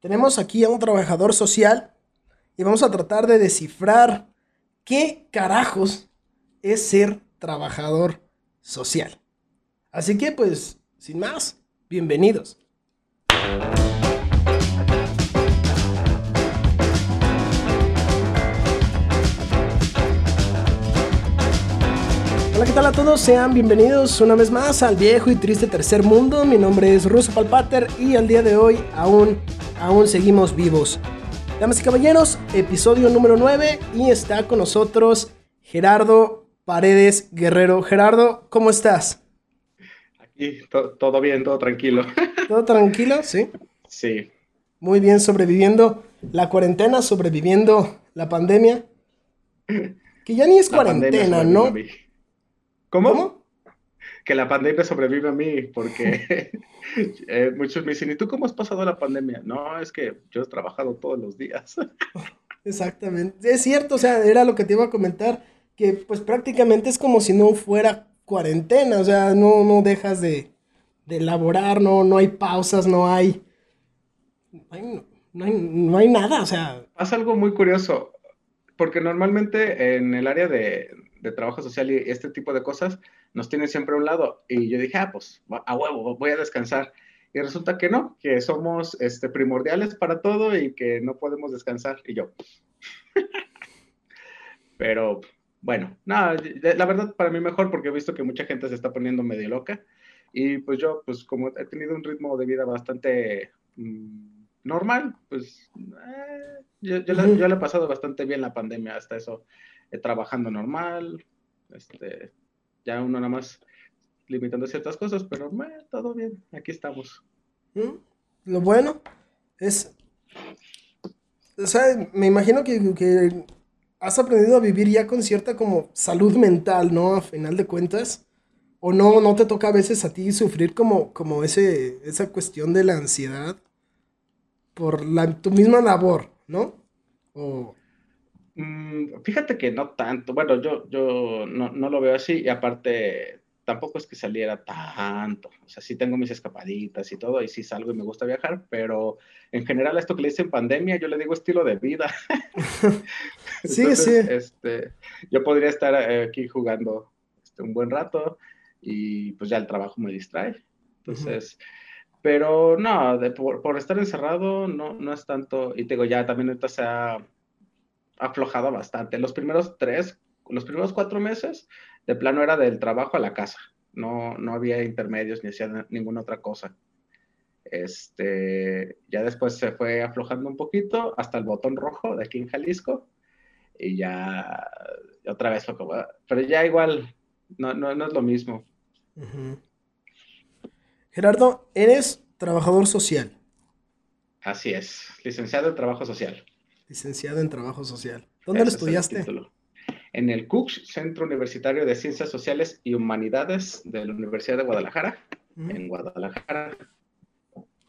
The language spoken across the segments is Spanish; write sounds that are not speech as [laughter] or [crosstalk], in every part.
tenemos aquí a un trabajador social y vamos a tratar de descifrar qué carajos es ser trabajador social. Así que pues, sin más, bienvenidos. Hola, ¿qué tal a todos? Sean bienvenidos una vez más al viejo y triste tercer mundo. Mi nombre es Russo Palpater y al día de hoy aún, aún seguimos vivos. Damas y caballeros, episodio número 9 y está con nosotros Gerardo Paredes Guerrero. Gerardo, ¿cómo estás? Aquí todo bien, todo tranquilo. [laughs] ¿Todo tranquilo? Sí. Sí. Muy bien, sobreviviendo la cuarentena, sobreviviendo la pandemia. [laughs] Que ya ni es cuarentena, ¿no? ¿Cómo? Que la pandemia sobrevive a mí, porque [laughs] eh, muchos me dicen, ¿y tú cómo has pasado la pandemia? No, es que yo he trabajado todos los días. [laughs] Exactamente. Es cierto, o sea, era lo que te iba a comentar, que pues prácticamente es como si no fuera cuarentena, o sea, no, no dejas de, de elaborar, no, no hay pausas, no hay, no hay, no hay nada, o sea. Pasa algo muy curioso, porque normalmente en el área de, de trabajo social y este tipo de cosas nos tienen siempre a un lado. Y yo dije, ah, pues a huevo, voy a descansar. Y resulta que no, que somos este, primordiales para todo y que no podemos descansar. Y yo. [laughs] Pero bueno, nada, la verdad para mí mejor porque he visto que mucha gente se está poniendo medio loca. Y pues yo, pues como he tenido un ritmo de vida bastante mm, normal, pues eh, yo, yo, yo, le he pasado bastante bien la pandemia hasta eso. Eh, trabajando normal, este, ya uno nada más limitando ciertas cosas, pero todo bien, aquí estamos. Mm, lo bueno es, o sea, me imagino que, que, has aprendido a vivir ya con cierta como salud mental, ¿no? A final de cuentas. ¿O no, no te toca a veces a ti sufrir como, como ese, esa cuestión de la ansiedad por la, tu misma labor, ¿no? O, Mm, fíjate que no tanto. Bueno, yo, yo no, no, lo veo así y aparte tampoco es que saliera tanto. O sea, sí tengo mis escapaditas y todo y sí salgo y me gusta viajar, pero en general esto que le dicen pandemia, yo le digo estilo de vida. [laughs] sí, sí. Este, yo podría estar eh, aquí jugando este, un buen rato y pues ya el trabajo me distrae. Entonces... Pero no, de, por, por, estar encerrado no, no es tanto, y te digo, ya también ahorita se ha aflojado bastante. Los primeros tres, los primeros cuatro meses, de plano era del trabajo a la casa. No, no había intermedios ni hacía ninguna otra cosa. Este, ya después se fue aflojando un poquito hasta el botón rojo de aquí en Jalisco y ya otra vez lo pero ya igual no, no, no es lo mismo. Gerardo, eres trabajador social. Así es, licenciado en trabajo social licenciado en Trabajo Social. ¿Dónde lo estudiaste? En el CUCH, Centro Universitario de Ciencias Sociales y Humanidades de la Universidad de Guadalajara, en Guadalajara.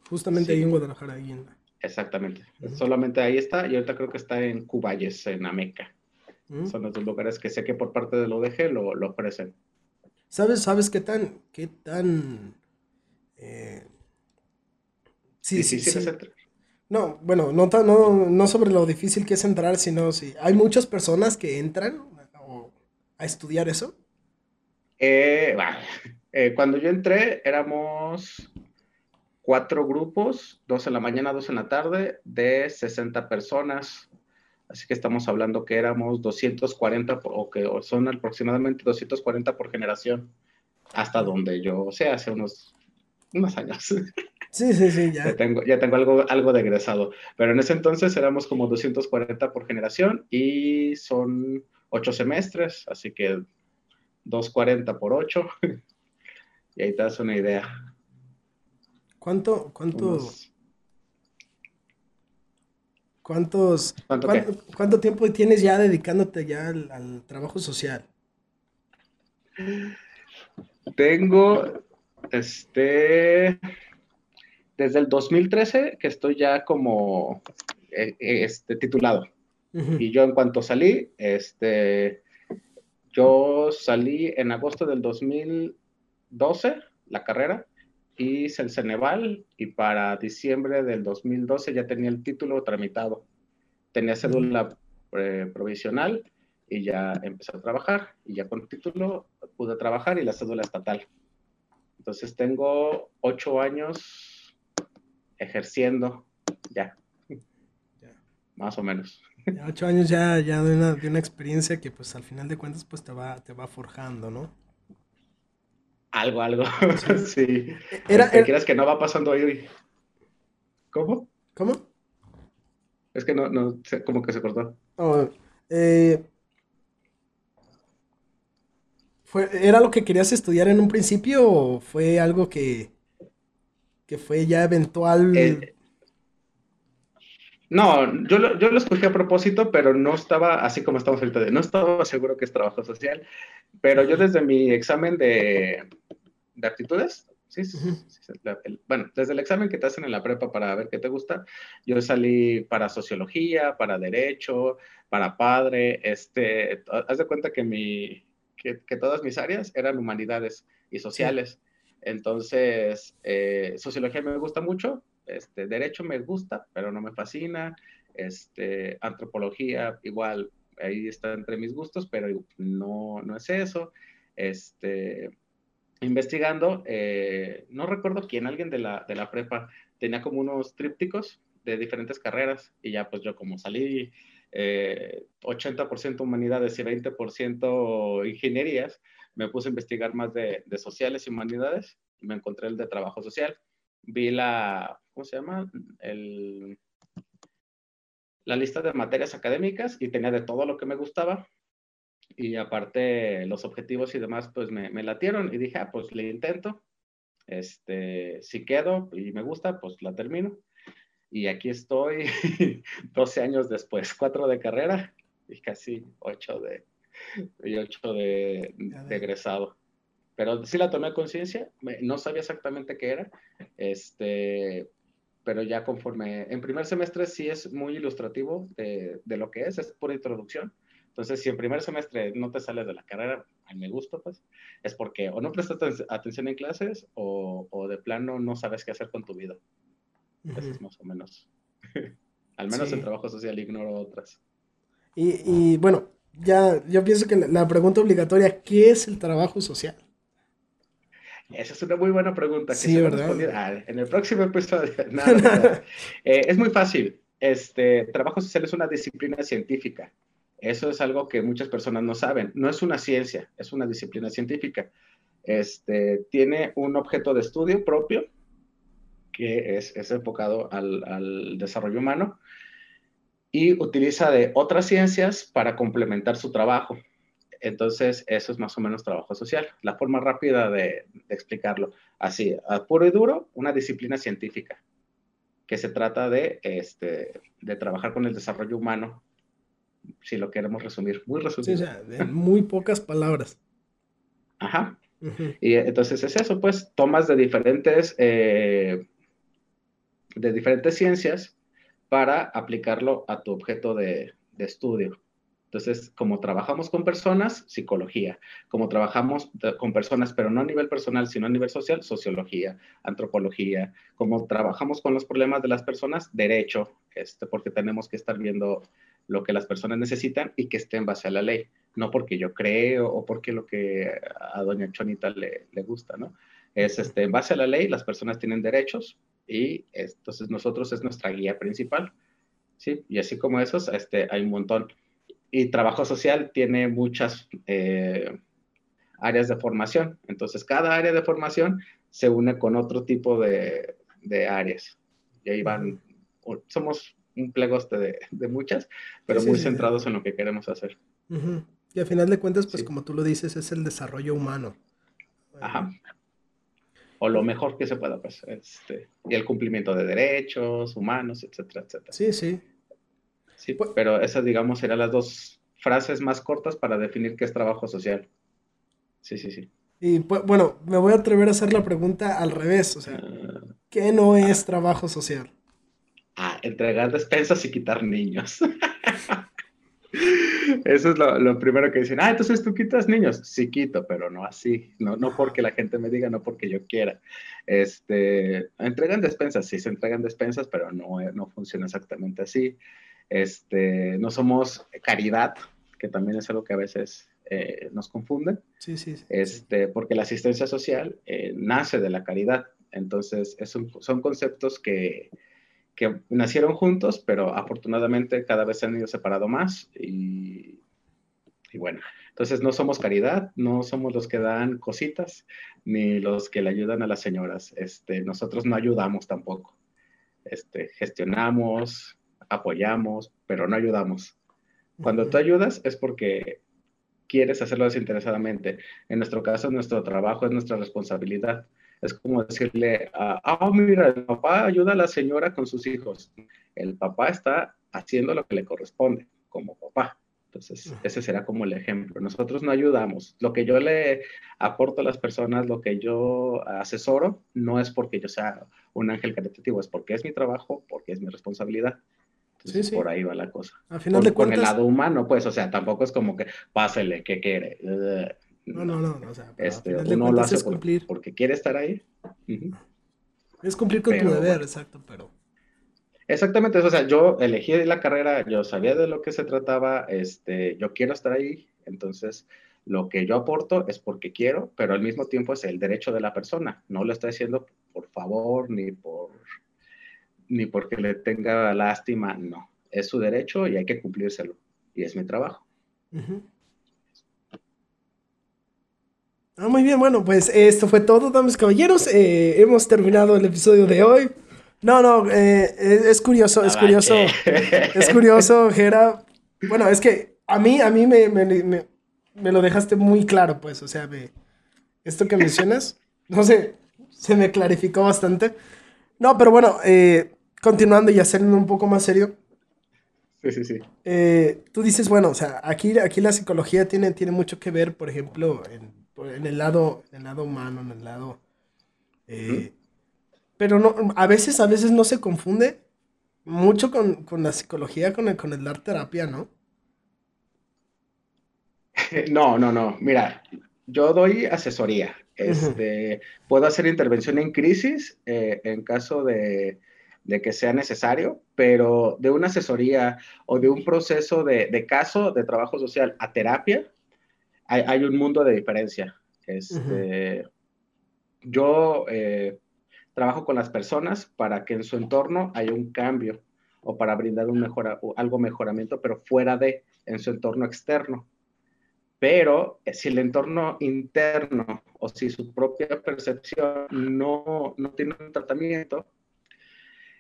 Justamente ahí en Guadalajara, ahí en Exactamente. Solamente ahí está y ahorita creo que está en Cuballes, en Ameca. Son los dos lugares que sé que por parte del ODG lo, lo ofrecen. ¿Sabes, sabes qué tan, qué tan... Eh... Sí, sí, sí, sí, no, bueno, no, no, no sobre lo difícil que es entrar, sino si hay muchas personas que entran a estudiar eso. Eh, eh, cuando yo entré éramos cuatro grupos, dos en la mañana, dos en la tarde, de 60 personas. Así que estamos hablando que éramos 240 o que son aproximadamente 240 por generación, hasta donde yo sé, hace unos, unos años. [laughs] Sí, sí, sí, ya. Ya tengo, ya tengo algo, algo de egresado. Pero en ese entonces éramos como 240 por generación y son ocho semestres, así que 240 por 8. [laughs] y ahí te das una idea. ¿Cuánto, cuánto, cuántos, ¿Cuánto, tiempo tienes ya dedicándote ya al, al trabajo social? Tengo, este, desde el 2013 que estoy ya como eh, eh, este, titulado. Y yo en cuanto salí, este, yo salí en agosto del 2012, la carrera, hice el Ceneval y para diciembre del 2012 ya tenía el título tramitado. Tenía cédula eh, provisional y ya empecé a trabajar y ya con título pude trabajar y la cédula estatal. Entonces tengo ocho años ejerciendo ya, más o menos. ocho años ya, ya de, una, de una experiencia que pues al final de cuentas pues te va, te va forjando, ¿no? Algo, algo, sí. [laughs] Era, este, era... que no va pasando ahí? ¿Cómo? ¿Cómo? Es que no, no, como que se cortó. Oh, eh, ¿fue, ¿Era lo que querías estudiar en un principio o fue algo que, que fue ya eventual? Eh, no, yo lo, yo lo escogí a propósito, pero no estaba, así como estamos ahorita, no estaba seguro que es trabajo social, pero yo desde mi examen de, de aptitudes, sí, bueno, desde el examen que te hacen en la prepa para ver qué te gusta, yo salí para sociología, para derecho, para padre, este, haz de cuenta que, mi, que, que todas mis áreas eran humanidades y sociales. Entonces, eh, sociología me gusta mucho, este, derecho me gusta, pero no me fascina. Este, antropología, igual, ahí está entre mis gustos, pero no, no es eso. Este, investigando, eh, no recuerdo quién, alguien de la, de la prepa, tenía como unos trípticos de diferentes carreras y ya pues yo como salí 80% eh, humanidades y 20% ingenierías, me puse a investigar más de, de sociales y humanidades y me encontré el de trabajo social vi la, ¿cómo se llama? El, la lista de materias académicas y tenía de todo lo que me gustaba. Y aparte los objetivos y demás, pues me, me latieron y dije, ah, pues le intento. Este, si quedo y me gusta, pues la termino. Y aquí estoy [laughs] 12 años después, 4 de carrera y casi 8 de, y 8 de, de egresado pero sí la tomé conciencia, no sabía exactamente qué era, este, pero ya conforme, en primer semestre sí es muy ilustrativo de, de, lo que es, es pura introducción. Entonces, si en primer semestre no te sales de la carrera, a mi gusto, pues, es porque o no prestas atención en clases o, o, de plano no sabes qué hacer con tu vida. Eso es más o menos. [laughs] Al menos en trabajo social ignoro otras. Y, y bueno, ya yo pienso que la, la pregunta obligatoria, ¿qué es el trabajo social? Esa es una muy buena pregunta. Que sí, ¿verdad? Ah, en el próximo episodio. [laughs] [laughs] Eh, es muy fácil. Este, trabajo social es una disciplina científica. Eso es algo que muchas personas no saben. No es una ciencia, es una disciplina científica. Este, tiene un objeto de estudio propio que es, es enfocado al, al desarrollo humano y utiliza de otras ciencias para complementar su trabajo. Entonces, eso es más o menos trabajo social. La forma rápida de, explicarlo. Así, a puro y duro, una disciplina científica que se trata de, este, de trabajar con el desarrollo humano, si lo queremos resumir, muy resumido. Sí, o sea, en muy pocas palabras. Ajá. Y entonces es eso, pues, tomas de diferentes, eh, de diferentes ciencias para aplicarlo a tu objeto de, estudio. Entonces, como trabajamos con personas, psicología. Como trabajamos con personas, pero no a nivel personal, sino a nivel social, sociología, antropología. Como trabajamos con los problemas de las personas, derecho, este, porque tenemos que estar viendo lo que las personas necesitan y que esté en base a la ley. No porque yo creo o porque lo que a doña Chonita le, le gusta, ¿no? Es este, en base a la ley, las personas tienen derechos y entonces nosotros es nuestra guía principal. ¿sí? Y así como esos, este, hay un montón y trabajo social tiene muchas eh, áreas de formación. Entonces, cada área de formación se une con otro tipo de, de áreas. Y ahí van, somos un plegoste de, de muchas, pero muy centrados en lo que queremos hacer. Y al final de cuentas, pues como tú lo dices, es el desarrollo humano. Ajá. O lo mejor que se pueda, pues, este, y el cumplimiento de derechos humanos, etcétera, etcétera. Sí, sí. Sí, pues, pero esas, digamos, serían las dos frases más cortas para definir qué es trabajo social. Sí, sí, sí. Y pues, bueno, me voy a atrever a hacer la pregunta al revés, o sea, ah. ¿qué no es trabajo social? Ah, entregar despensas y quitar niños. [laughs] Eso es lo, primero que dicen. Ah, entonces tú quitas niños. Sí quito, pero no así. No, no porque la gente me diga, no porque yo quiera. Este, entregan despensas, sí se entregan despensas, pero no, no funciona exactamente así. Este, no somos caridad, que también es algo que a veces eh, nos confunde. Sí, sí, Este, porque la asistencia social eh, nace de la caridad. Entonces, son conceptos que, que, nacieron juntos, pero afortunadamente cada vez se han ido separado más. Y, y, bueno, entonces no somos caridad, no somos los que dan cositas, ni los que le ayudan a las señoras. Este, nosotros no ayudamos tampoco. Este, gestionamos, apoyamos, pero no ayudamos. Cuando tú ayudas es porque quieres hacerlo desinteresadamente. En nuestro caso, nuestro trabajo es nuestra responsabilidad. Es como decirle, ah, mira, el papá ayuda a la señora con sus hijos. El papá está haciendo lo que le corresponde como papá. Entonces, ese será como el ejemplo. Nosotros no ayudamos. Lo que yo le aporto a las personas, lo que yo asesoro, no es porque yo sea un ángel caritativo, es porque es mi trabajo, porque es mi responsabilidad sí, sí. por ahí va la cosa. Al final de cuentas... Con el lado humano, pues, o sea, tampoco es como que pásele, ¿qué quiere? No, no, no, o sea, este, uno lo hace cumplir. porque quiere estar ahí. Es cumplir con tu deber, exacto, pero... Exactamente, o sea, yo elegí la carrera, yo sabía de lo que se trataba, este, yo quiero estar ahí, entonces lo que yo aporto es porque quiero, pero al mismo tiempo es el derecho de la persona, no lo estoy haciendo por favor ni por ni porque le tenga lástima, no. Es su derecho y hay que cumplírselo. Y es mi trabajo. Ah, muy bien, bueno, pues esto fue todo, damas y caballeros. Eh, hemos terminado el episodio de hoy. No, no, eh, es, curioso, es curioso, es curioso, Jera. Bueno, es que a mí, a mí me, me, me, lo dejaste muy claro, pues, o sea, esto que mencionas, no sé, se me clarificó bastante. No, pero bueno, eh, continuando y haciendo un poco más serio. Sí, sí, sí. Eh, tú dices, bueno, o sea, aquí, aquí la psicología tiene, tiene mucho que ver, por ejemplo, en, el, lado, en el lado humano, en el lado... Eh, pero no, a veces, a veces no se confunde mucho con, la psicología, con el, con el dar terapia, ¿no? [laughs] No, no, no. Mira, yo doy asesoría. Este, Puedo hacer intervención en crisis eh, en caso de, de que sea necesario, pero de una asesoría o de un proceso de, caso de trabajo social a terapia, hay, un mundo de diferencia. Este, yo eh, trabajo con las personas para que en su entorno haya un cambio o para brindar un mejora, algo mejoramiento, pero fuera de, en su entorno externo. Pero eh, si el entorno interno o si su propia percepción no, no tiene un tratamiento,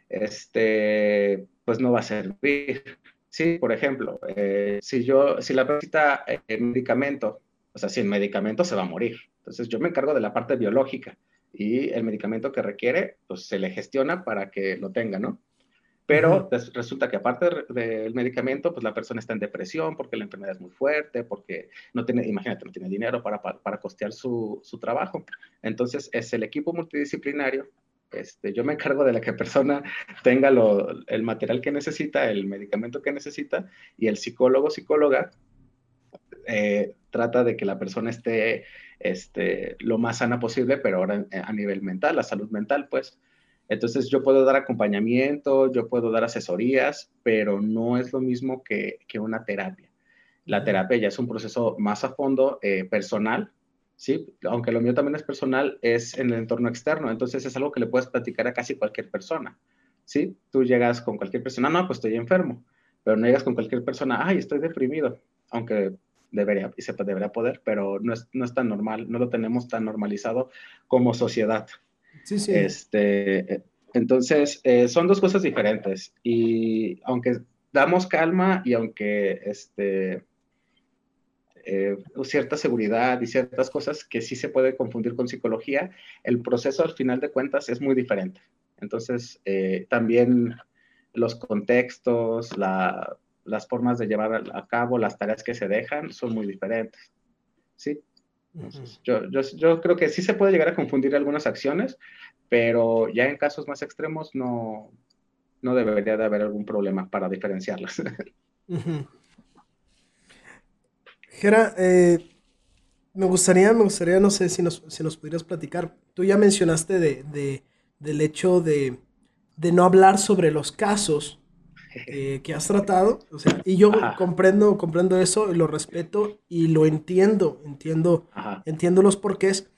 este, pues no va a servir. Sí, por ejemplo, eh, si yo, si la persona necesita eh, medicamento, o sea, sin medicamento se va a morir. Entonces yo me encargo de la parte biológica y el medicamento que requiere, pues se le gestiona para que lo tenga, ¿no? Pero resulta que aparte del medicamento, pues la persona está en depresión porque la enfermedad es muy fuerte, porque no tiene, imagínate, no tiene dinero para, para, para costear su, su, trabajo. Entonces es el equipo multidisciplinario este, yo me encargo de la que persona tenga el material que necesita, el medicamento que necesita, y el psicólogo, psicóloga, eh, trata de que la persona esté este, lo más sana posible, pero ahora a nivel mental, la salud mental, pues. Entonces yo puedo dar acompañamiento, yo puedo dar asesorías, pero no es lo mismo que, una terapia. La terapia ya es un proceso más a fondo, eh, personal, ¿sí? Aunque lo mío también es personal, es en el entorno externo, entonces es algo que le puedes platicar a casi cualquier persona, ¿sí? Tú llegas con cualquier persona, no, pues estoy enfermo, pero no llegas con cualquier persona, ay, estoy deprimido, aunque debería, y se debería poder, pero no es, no es tan normal, no lo tenemos tan normalizado como sociedad. Sí, sí. Este, entonces, eh, son dos cosas diferentes y aunque damos calma y aunque este, eh, cierta seguridad y ciertas cosas que sí se puede confundir con psicología, el proceso al final de cuentas es muy diferente. Entonces, eh, también los contextos, las formas de llevar a cabo, las tareas que se dejan son muy diferentes. ¿Sí? yo, yo, yo, creo que sí se puede llegar a confundir algunas acciones, pero ya en casos más extremos no, no debería de haber algún problema para diferenciarlas. Jera, eh, me gustaría, me gustaría, no sé si nos, si nos pudieras platicar. Tú ya mencionaste de, del hecho de, no hablar sobre los casos [laughs] eh, que has tratado. O sea, y yo comprendo, comprendo eso, lo respeto y lo entiendo, entiendo, entiendo los porqués.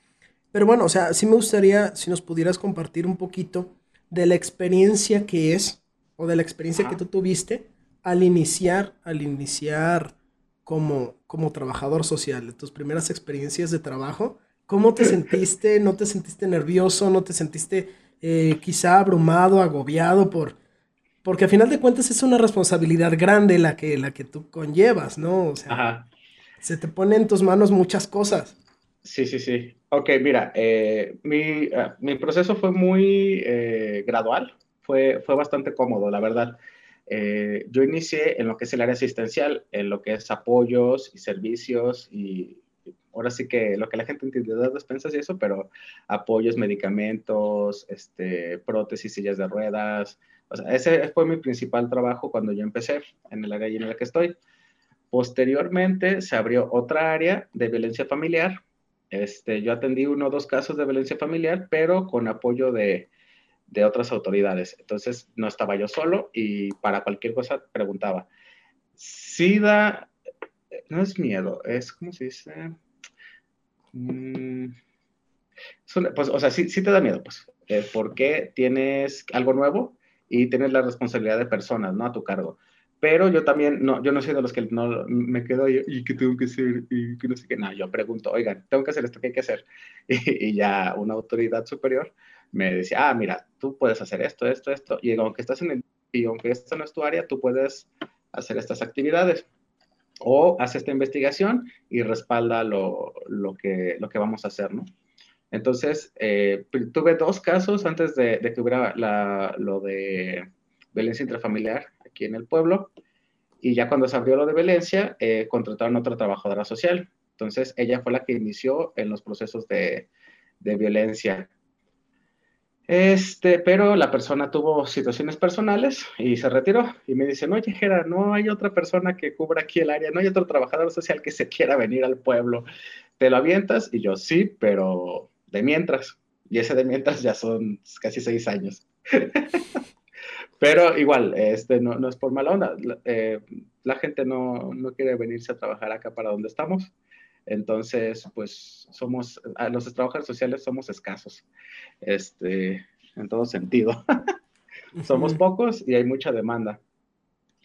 Pero bueno, o sea, sí me gustaría si nos pudieras compartir un poquito de la experiencia que es, o de la experiencia que tú tuviste al iniciar, al iniciar como, como trabajador social, tus primeras experiencias de trabajo, ¿cómo te sentiste? ¿No te sentiste nervioso? ¿No te sentiste eh, quizá abrumado, agobiado por... Porque a final de cuentas es una responsabilidad grande la que, la que tú conllevas, ¿no? O sea, se te ponen en tus manos muchas cosas. Sí, sí, sí. Ok, mira, eh, mi, ah, mi, proceso fue muy eh, gradual, fue, fue bastante cómodo, la verdad. Eh, yo inicié en lo que es el área asistencial, en lo que es apoyos y servicios y ahora sí que lo que la gente entiende de despensas y eso, pero apoyos, medicamentos, este, prótesis, sillas de ruedas. O sea, ese fue mi principal trabajo cuando yo empecé en el área en la que estoy. Posteriormente se abrió otra área de violencia familiar. Este, yo atendí uno o dos casos de violencia familiar, pero con apoyo de, de otras autoridades. Entonces no estaba yo solo y para cualquier cosa preguntaba. Sí da, no es miedo, es como se dice. Mm, pues, o sea, sí, sí, te da miedo, pues, eh, porque tienes algo nuevo y tienes la responsabilidad de personas, ¿no? A tu cargo. Pero yo también, no, yo no soy de los que no me quedo y, y qué tengo que hacer y que no sé qué. No, yo pregunto, oigan, tengo que hacer esto, ¿qué hay que hacer? [laughs] y ya una autoridad superior me decía, ah, mira, tú puedes hacer esto, esto, esto, y aunque estás en el, y aunque esto no es tu área, tú puedes hacer estas actividades. O haz esta investigación y respalda lo, lo, que, lo que vamos a hacer, ¿no? Entonces, eh, tuve dos casos antes de, que hubiera la, lo de violencia intrafamiliar aquí en el pueblo. Y ya cuando se abrió lo de violencia, eh, contrataron a otra trabajadora social. Entonces, ella fue la que inició en los procesos de, de violencia este, pero la persona tuvo situaciones personales y se retiró. Y me dicen, oye, Jera, no hay otra persona que cubra aquí el área, no hay otro trabajador social que se quiera venir al pueblo. ¿Te lo avientas? Y yo, sí, pero de mientras. Y ese de mientras ya son casi seis años. [laughs] pero igual, este, no, no, es por mala onda. Eh, la gente no, no quiere venirse a trabajar acá para donde estamos. Entonces, pues somos, los trabajadores sociales somos escasos, este, en todo sentido. [laughs] somos pocos y hay mucha demanda.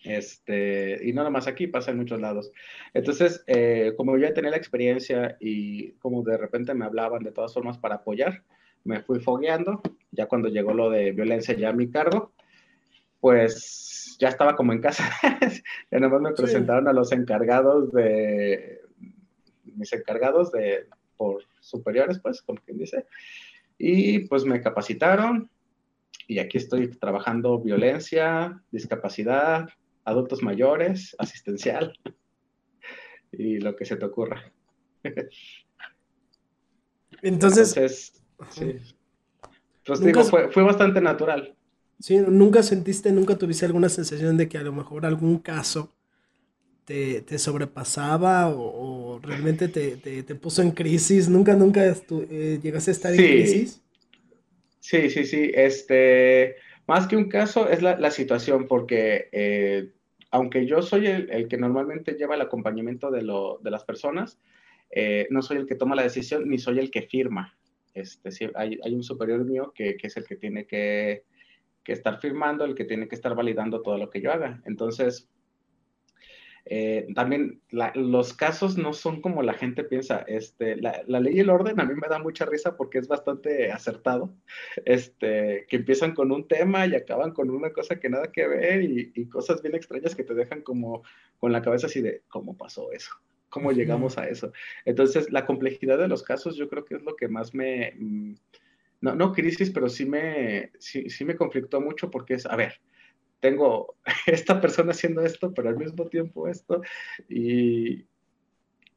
Este, y no nada más aquí, pasa en muchos lados. Entonces, eh, como yo ya tenía la experiencia y como de repente me hablaban de todas formas para apoyar, me fui fogueando. Ya cuando llegó lo de violencia ya a mi cargo, pues ya estaba como en casa. [laughs] ya nada más me presentaron a los encargados de mis encargados de, por superiores, pues, como quien dice, y pues me capacitaron y aquí estoy trabajando violencia, discapacidad, adultos mayores, asistencial y lo que se te ocurra. Entonces, sí. Pues digo, fue, fue bastante natural. Sí, nunca sentiste, nunca tuviste alguna sensación de que a lo mejor algún caso te, sobrepasaba o, realmente te, puso en crisis? ¿Nunca, nunca eh, llegaste a estar en crisis? Sí, sí, sí. Este, más que un caso es la, situación, porque eh, aunque yo soy el, que normalmente lleva el acompañamiento de, las personas, eh, no soy el que toma la decisión ni soy el que firma. Este, hay, un superior mío que, es el que tiene que, que, estar firmando, el que tiene que estar validando todo lo que yo haga. Entonces, eh, también los casos no son como la gente piensa. Este, la, ley y el orden a mí me da mucha risa porque es bastante acertado. Este, que empiezan con un tema y acaban con una cosa que nada que ver y, cosas bien extrañas que te dejan como con la cabeza así de cómo pasó eso, cómo llegamos a eso. Entonces, la complejidad de los casos yo creo que es lo que más me... Mm, no, no crisis, pero sí me, sí, sí me conflictó mucho porque es, a ver, tengo [laughs] esta persona haciendo esto, pero al mismo tiempo esto, y,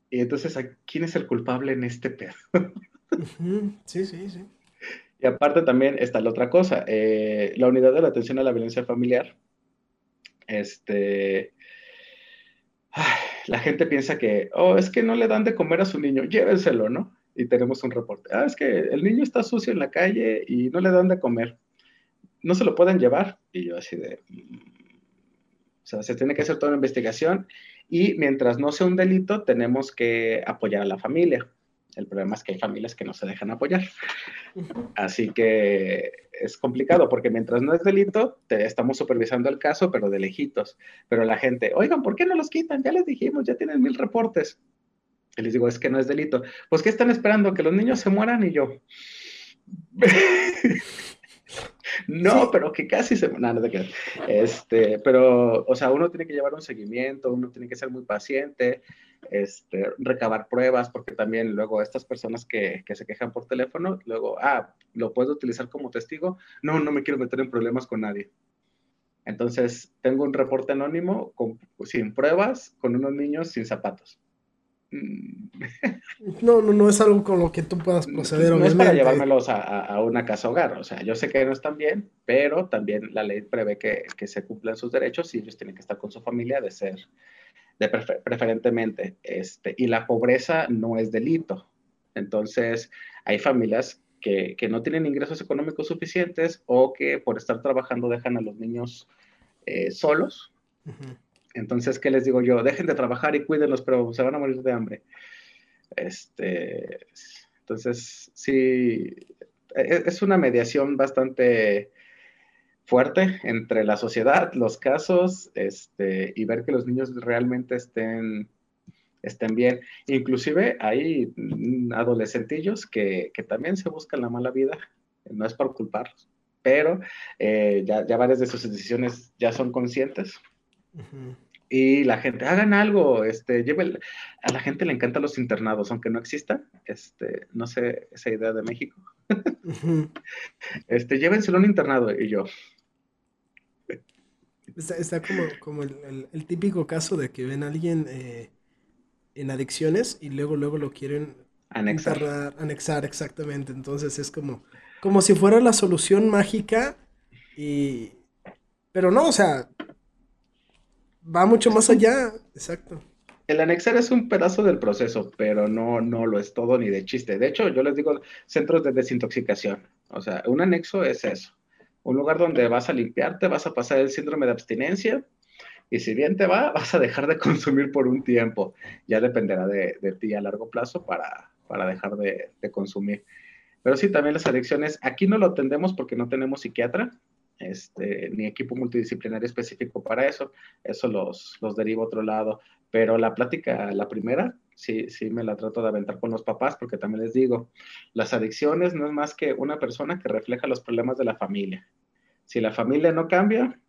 y entonces, ¿quién es el culpable en este pedo? Sí, sí, sí. Y aparte también está la otra cosa, eh, la unidad de la atención a la violencia familiar, este, la gente piensa que, oh, es que no le dan de comer a su niño, llévenselo, ¿no? Y tenemos un reporte. Ah, es que el niño está sucio en la calle y no le dan de comer. No se lo pueden llevar. Y yo así de... Mm". O sea, se tiene que hacer toda una investigación y mientras no sea un delito, tenemos que apoyar a la familia. El problema es que hay familias que no se dejan apoyar. Así que es complicado porque mientras no es delito, estamos supervisando el caso, pero de lejitos. Pero la gente, oigan, ¿por qué no los quitan? Ya les dijimos, ya tienen mil reportes. Y les digo, es que no es delito. Pues, ¿qué están esperando? ¿Que los niños se mueran? Y yo, [laughs] [laughs] no, pero que casi se... No, no te Este, pero, o sea, uno tiene que llevar un seguimiento, uno tiene que ser muy paciente, este, recabar pruebas, porque también luego estas personas que, que se quejan por teléfono, luego, ah, ¿lo puedo utilizar como testigo? No, no me quiero meter en problemas con nadie. Entonces, tengo un reporte anónimo con, sin pruebas, con unos niños sin zapatos. Mm. [laughs] No, no, no es algo con lo que tú puedas proceder. No es para llevármelos a, una casa hogar. O sea, yo sé que no están bien, pero también la ley prevé que, se cumplan sus derechos y ellos tienen que estar con su familia de ser, de preferentemente. Este, y la pobreza no es delito. Entonces, hay familias que, no tienen ingresos económicos suficientes o que por estar trabajando dejan a los niños eh, solos. Entonces, ¿qué les digo yo? Dejen de trabajar y cuídenlos, pero se van a morir de hambre. Este, entonces, sí, e-, es una mediación bastante fuerte entre la sociedad, los casos, este, y ver que los niños realmente estén, estén bien. Inclusive hay adolescentillos que, también se buscan la mala vida, no es por culparlos, pero eh, ya, ya varias de sus decisiones ya son conscientes y la gente, hagan algo, este, lleve, a la gente le encantan los internados, aunque no exista, este, no sé, esa idea de México. [laughs] este, llévenselo a un internado, y yo. Está, como, como el, típico caso de que ven a alguien eh, en adicciones y luego, luego lo quieren anexar. anexar, exactamente. Entonces es como, como si fuera la solución mágica y... Pero no, o sea, Va mucho más allá, exacto. El anexar es un pedazo del proceso, pero no, no lo es todo ni de chiste. De hecho, yo les digo centros de desintoxicación. O sea, un anexo es eso. Un lugar donde vas a limpiarte, vas a pasar el síndrome de abstinencia y si bien te va, vas a dejar de consumir por un tiempo. Ya dependerá de, ti a largo plazo para, para dejar de, de, consumir. Pero sí, también las adicciones, aquí no lo atendemos porque no tenemos psiquiatra, este, ni equipo multidisciplinario específico para eso, eso los, los derivo a otro lado. Pero la plática, la primera, sí, sí me la trato de aventar con los papás, porque también les digo, las adicciones no es más que una persona que refleja los problemas de la familia. Si la familia no cambia,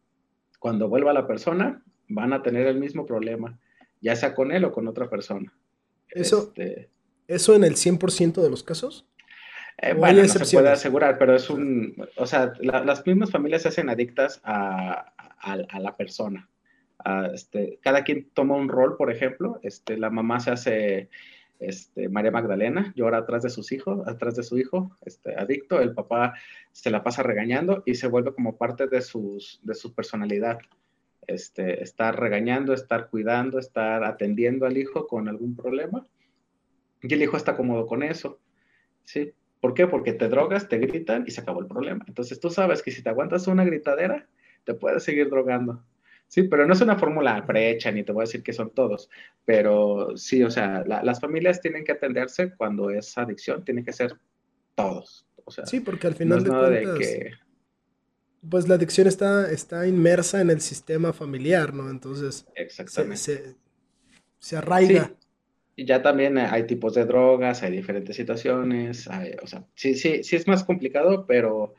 cuando vuelva la persona, van a tener el mismo problema, ya sea con él o con otra persona. Eso, este, ¿eso en el 100% de los casos? Eh, bueno, no se puede asegurar, pero es un, o sea, las mismas familias se hacen adictas a, la persona. este, cada quien toma un rol, por ejemplo, este, la mamá se hace este, María Magdalena, llora atrás de sus hijos, atrás de su hijo, este, adicto, el papá se la pasa regañando y se vuelve como parte de, sus, de su personalidad. Este, estar regañando, estar cuidando, estar atendiendo al hijo con algún problema. Y el hijo está cómodo con eso, ¿sí? ¿Por qué? Porque te drogas, te gritan y se acabó el problema. Entonces tú sabes que si te aguantas una gritadera, te puedes seguir drogando. Sí, pero no es una fórmula prehecha, ni te voy a decir que son todos, pero sí, o sea, las familias tienen que atenderse cuando es adicción, tienen que ser todos. O sea, sí, porque al final de cuentas, pues la adicción está, está inmersa en el sistema familiar, ¿no? Entonces, Exactamente. Se, arraiga y ya también hay tipos de drogas, hay diferentes situaciones, o sea, sí, sí, sí es más complicado, pero,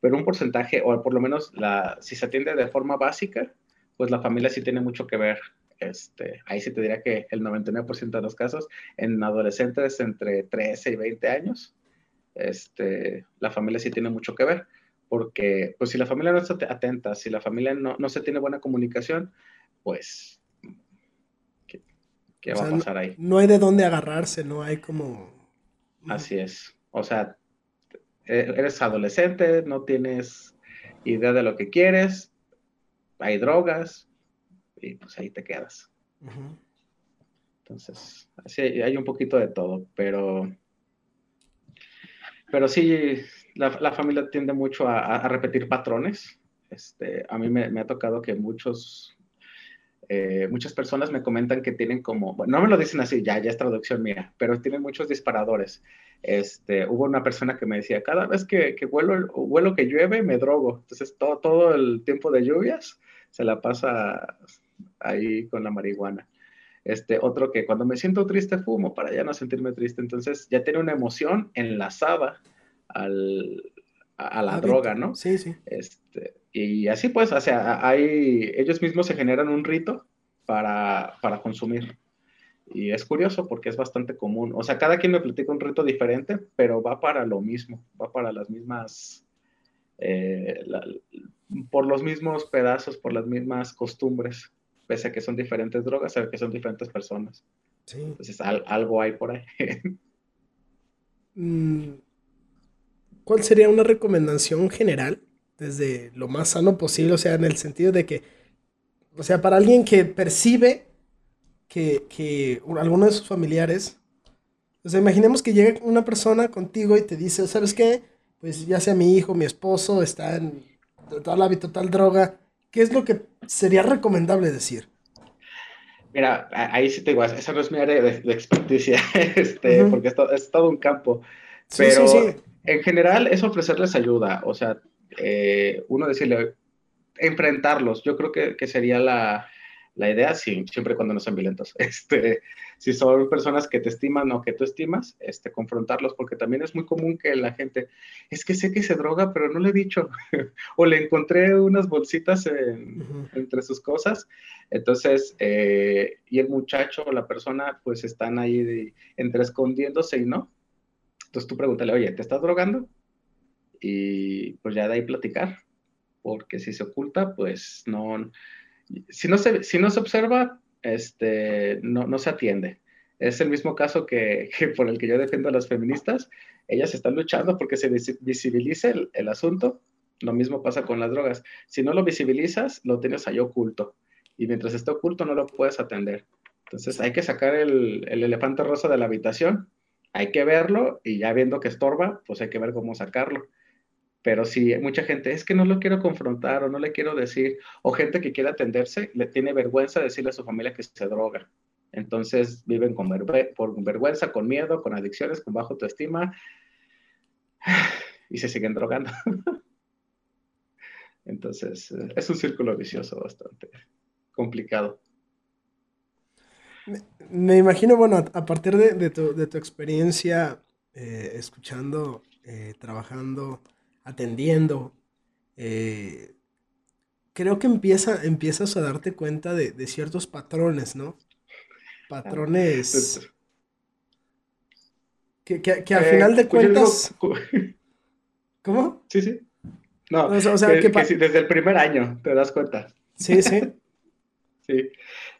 pero un porcentaje, o por lo menos la, si se atiende de forma básica, pues la familia sí tiene mucho que ver. Este, ahí sí te diría que el 99% de los casos en adolescentes entre 13 y 20 años, este, la familia sí tiene mucho que ver, porque pues si la familia no está atenta, si la familia no, no se tiene buena comunicación, pues ¿Qué va a pasar ahí? No hay de dónde agarrarse, no hay como... Así es. O sea, e-, eres adolescente, no tienes idea de lo que quieres, hay drogas y pues ahí te quedas. Entonces, sí, hay un poquito de todo, pero, pero sí, la, familia tiende mucho a, repetir patrones. Este, a mí me, ha tocado que muchos, eh, muchas personas me comentan que tienen como, no me lo dicen así, ya, ya es traducción mía, pero tienen muchos disparadores. Este, hubo una persona que me decía, cada vez que, que vuelo, que llueve, me drogo. Entonces, todo, todo el tiempo de lluvias se la pasa ahí con la marihuana. Este, otro que cuando me siento triste fumo para ya no sentirme triste. Entonces ya tiene una emoción enlazada al, a, la droga, ¿no? Sí, sí. Este, y así pues, o sea, hay, ellos mismos se generan un rito para, para consumir. Y es curioso porque es bastante común. O sea, cada quien me platica un rito diferente, pero va para lo mismo, va para las mismas, eh, por los mismos pedazos, por las mismas costumbres pese a que son diferentes drogas, a que son diferentes personas. Sí. Entonces, algo hay por ahí. [laughs] Mm, ¿Cuál sería una recomendación general desde lo más sano posible? O sea, en el sentido de que, o sea, para alguien que percibe que, que alguno de sus familiares, o sea, imaginemos que llega una persona contigo y te dice, ¿sabes qué? Pues ya sea mi hijo, mi esposo, está en tal hábito, tal droga, ¿qué es lo que sería recomendable decir? Mira, ahí sí te digo, esa no es mi área de, experticia, [laughs] este, porque es, todo un campo. Pero en general es ofrecerles ayuda, o sea, eh, uno decirle, enfrentarlos, yo creo que, que sería la, la idea, sí, siempre cuando no sean violentos. [laughs] Este, si son personas que te estiman o que tú estimas, este, confrontarlos, porque también es muy común que la gente, es que sé que se droga, pero no le he dicho, [laughs] o le encontré unas bolsitas entre sus cosas. Entonces, eh, y el muchacho o la persona, pues están ahí entre escondiéndose y no. Entonces tú pregúntale, oye, ¿te estás drogando? Y pues ya de ahí platicar, porque si se oculta, pues no si no se, si no se observa, este, no, no se atiende. Es el mismo caso que, por el que yo defiendo a las feministas. Ellas están luchando porque se visibilice el, asunto. Lo mismo pasa con las drogas. Si no lo visibilizas, lo tienes ahí oculto. Y mientras esté oculto, no lo puedes atender. Entonces hay que sacar el, el elefante rosa de la habitación, hay que verlo y ya viendo que estorba, pues hay que ver cómo sacarlo. Pero si mucha gente es que no lo quiero confrontar o no le quiero decir, o gente que quiere atenderse, le tiene vergüenza decirle a su familia que se droga. Entonces viven con por vergüenza, con miedo, con adicciones, con bajo autoestima [sighs] y se siguen drogando. [laughs] Entonces es un círculo vicioso bastante complicado. Me, imagino, bueno, a, partir de, tu, experiencia eh, escuchando, eh, trabajando atendiendo, eh, creo que empieza, empiezas a darte cuenta de, ciertos patrones, ¿no? Patrones que, al eh, final de pues cuentas... [laughs] ¿Cómo? Sí, sí. No, o sea, que, desde el primer año te das cuenta. Sí, sí. Sí.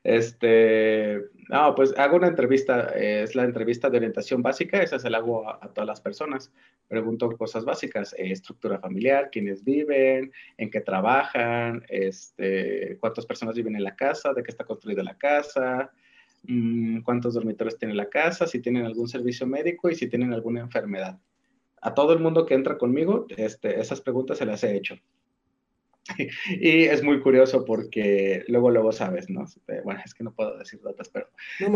Este, no, pues hago una entrevista, es la entrevista de orientación básica, esa se la hago a, todas las personas. Pregunto cosas básicas, eh, estructura familiar, quiénes viven, en qué trabajan, este, cuántas personas viven en la casa, de qué está construida la casa, mm, cuántos dormitorios tiene la casa, si tienen algún servicio médico y si tienen alguna enfermedad. A todo el mundo que entra conmigo, este, esas preguntas se las he hecho. [laughs] y es muy curioso porque luego, luego sabes, ¿no? Bueno, es que no puedo decir datos, pero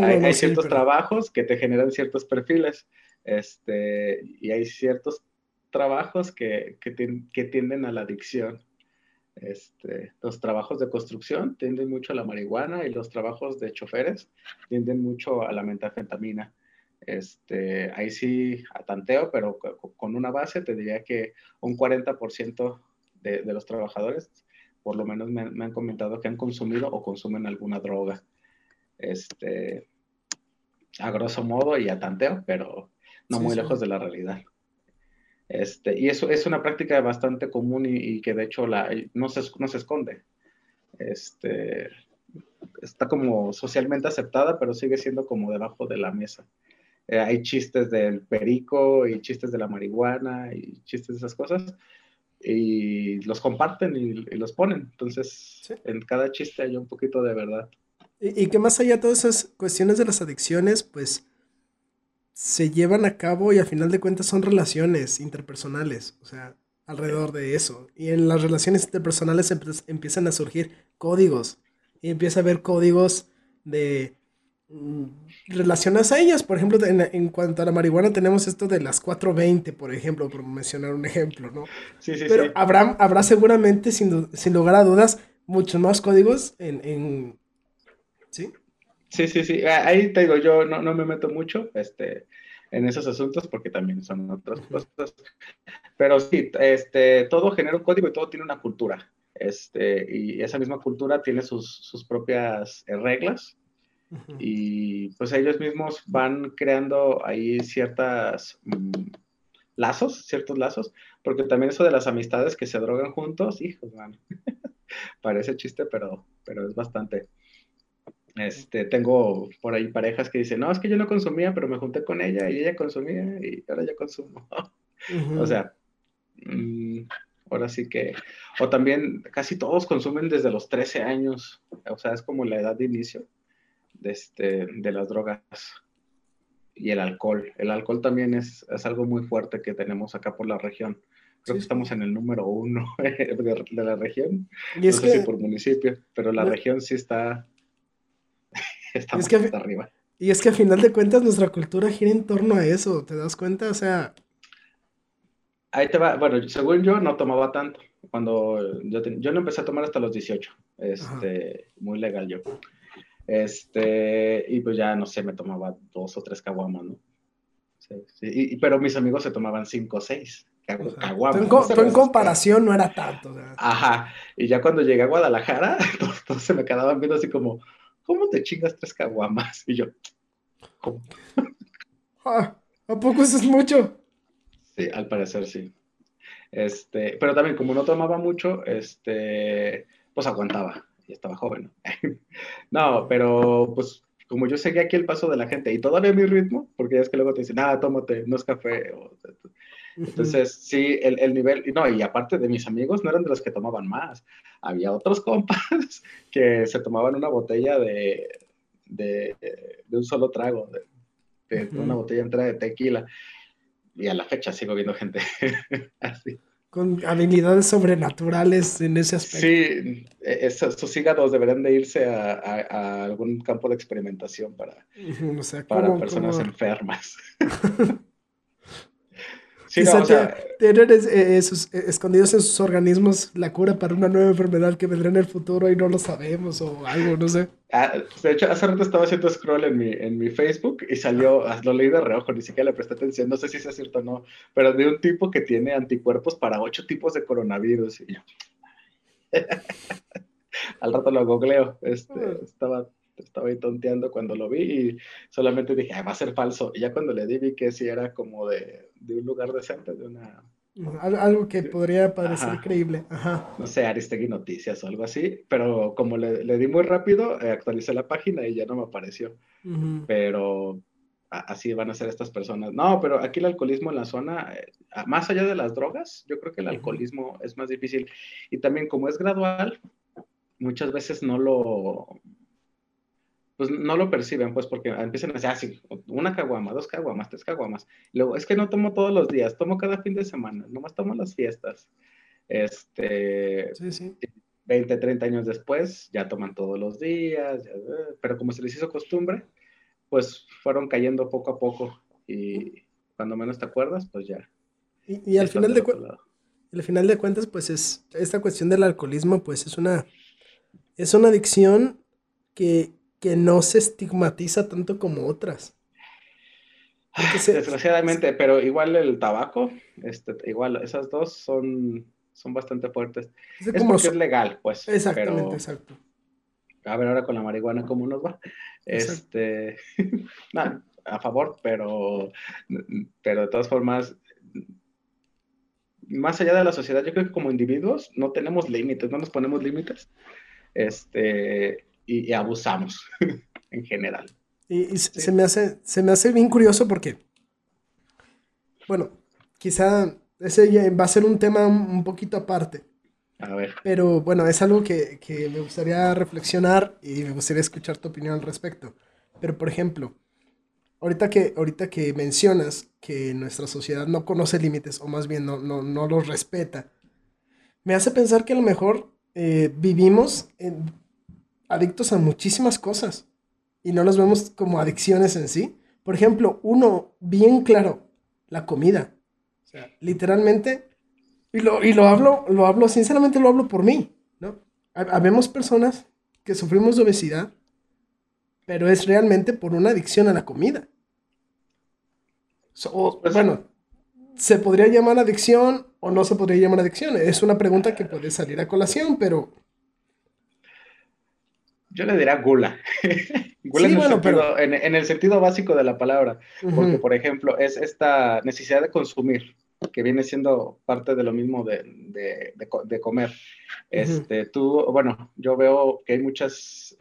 hay, ciertos trabajos que te generan ciertos perfiles, este, y hay ciertos trabajos que, que, tienden a la adicción. Este, los trabajos de construcción tienden mucho a la marihuana y los trabajos de choferes tienden mucho a la metafetamina. Este, ahí sí, a tanteo, pero con una base te diría que un 40% de, los trabajadores, por lo menos me, han comentado que han consumido o consumen alguna droga. Este, a grosso modo y a tanteo, pero no muy lejos de la realidad. Este, y eso es una práctica bastante común y, que de hecho la, no, se, no se esconde. Este, está como socialmente aceptada, pero sigue siendo como debajo de la mesa. Eh, hay chistes del perico y chistes de la marihuana y chistes de esas cosas, y los comparten y, los ponen. Entonces, en cada chiste hay un poquito de verdad. Y, y que más allá de todas esas cuestiones de las adicciones, pues se llevan a cabo y al final de cuentas son relaciones interpersonales, o sea, alrededor de eso. Y en las relaciones interpersonales empiezan a surgir códigos y empieza a haber códigos de relacionadas a ellas. Por ejemplo, en, cuanto a la marihuana tenemos esto de las 420, por ejemplo, por mencionar un ejemplo, ¿no? Sí, sí, Pero Habrá, habrá seguramente, sin, sin lugar a dudas, muchos más códigos en... en... ¿Sí? Sí, sí, sí. Ah, ahí te digo, yo no, no me meto mucho este, en esos asuntos porque también son otras cosas. Pero sí, este, todo genera un código y todo tiene una cultura. Este, y esa misma cultura tiene sus, sus propias eh, Y pues ellos mismos van creando ahí ciertas mm, lazos, ciertos lazos, porque también eso de las amistades que se drogan juntos, hijos, man. [laughs] Parece chiste, pero, pero es bastante. Este, tengo por ahí parejas que dicen, no, es que yo no consumía, pero me junté con ella y ella consumía y ahora ya consumo. [laughs] O sea, mm, ahora sí que, o también casi todos consumen desde los 13 años, o sea, es como la edad de inicio de, este, de las drogas y el alcohol. El alcohol también es, es algo muy fuerte que tenemos acá por la región. Creo que estamos en el número uno [laughs] de, la región. Y es no sé si por municipio, pero la región sí está [laughs] Estamos es que, arriba. Y es que a final de cuentas nuestra cultura gira en torno a eso, ¿te das cuenta? O sea... Ahí te va, bueno, según yo no tomaba tanto. Cuando yo, yo no empecé a tomar hasta los 18, este, muy legal yo. Este, y pues ya, no sé, me tomaba dos o tres caguamas, ¿no? Sí, sí. pero mis amigos se tomaban cinco o seis caguamas. En, comparación no era tanto. Ajá, y ya cuando llegué a Guadalajara, [laughs] todos se me quedaban viendo así como, ¿cómo te chingas tres caguamas? Y yo, ¿cómo? [laughs] Ah, ¿A poco eso es mucho? Sí, al parecer sí. Este, pero también como no tomaba mucho, este, pues aguantaba y estaba joven. [laughs] no, pero pues como yo seguía aquí el paso de la gente y todavía mi ritmo, porque ya es que luego te dicen, ah, tómate, no es café. entonces, sí, el, el, nivel, no, y aparte de mis amigos, no eran de los que tomaban más. Había otros [laughs] compas que se tomaban una botella de, de, de un solo trago, de, una botella entera de tequila. Y a la fecha sigo viendo gente [laughs] así. Con habilidades sobrenaturales en ese aspecto. Sí, e, sus hígados deberían de irse a, a, algún campo de experimentación para, para personas enfermas. [laughs] Sí, no, tienen eh, eh, escondidos en sus organismos la cura para una nueva enfermedad que vendrá en el futuro y no lo sabemos o algo, no sé. Ah, de hecho, hace rato estaba haciendo scroll en mi, en mi Facebook y salió, ah, lo leí de reojo, ni siquiera le presté atención, no sé si es cierto o no, pero de un tipo que tiene anticuerpos para ocho tipos de coronavirus. Y yo... [laughs] Al rato lo googleo, este, ah. estaba estaba ahí tonteando cuando lo vi y solamente dije, va a ser falso. Y ya cuando le di vi que sí era como de, un lugar decente, de una... Algo que podría parecer creíble. Ajá. No sé, Aristegui Noticias o algo así, pero como le, di muy rápido, eh, actualicé la página y ya no me apareció. Pero así van a ser estas personas. No, pero aquí el alcoholismo en la zona, eh, más allá de las drogas, yo creo que el alcoholismo es más difícil. Y también como es gradual, muchas veces no lo, pues no lo perciben, pues porque empiezan a decir, ah, una caguama, dos caguamas, tres caguamas. Luego, es que no tomo todos los días, tomo cada fin de semana, nomás tomo las fiestas. Este, sí, sí. 20, 30 años después, ya toman todos los días, pero como se les hizo costumbre, pues fueron cayendo poco a poco y cuando menos te acuerdas, pues ya. Y, al final de, al final de cuentas, pues es, esta cuestión del alcoholismo, pues es una, es una adicción que, que no se estigmatiza tanto como otras. Desgraciadamente, pero igual el tabaco, este, igual esas dos son, son bastante fuertes. Es, como porque es legal, pues. Exactamente, exacto. A ver ahora con la marihuana cómo nos va. Este, [laughs] a favor, pero, pero de todas formas, más allá de la sociedad, yo creo que como individuos no tenemos límites, no nos ponemos límites. Este, y, abusamos [laughs] en general. Y, se, me hace, se me hace bien curioso porque, bueno, quizá ese va a ser un tema un poquito aparte, A ver. Pero bueno, es algo que, que me gustaría reflexionar y me gustaría escuchar tu opinión al respecto. Pero por ejemplo, ahorita que, ahorita que mencionas que nuestra sociedad no conoce límites, o más bien no, no, no los respeta, me hace pensar que a lo mejor eh, vivimos adictos a muchísimas cosas y no los vemos como adicciones en sí. Por ejemplo, uno bien claro, la comida. O sea, literalmente, y lo, y lo hablo, lo hablo, sinceramente lo hablo por mí, ¿no? Habemos personas que sufrimos de obesidad, pero es realmente por una adicción a la comida. Pues bueno, ¿se podría llamar adicción o no se podría llamar adicción? Es una pregunta que puede salir a colación, pero yo le diría gula. [laughs] gula en, el sentido, en, el sentido, básico de la palabra. Porque, por ejemplo, es esta necesidad de consumir, que viene siendo parte de lo mismo de, de, comer. Este, tú, bueno, yo veo que hay muchas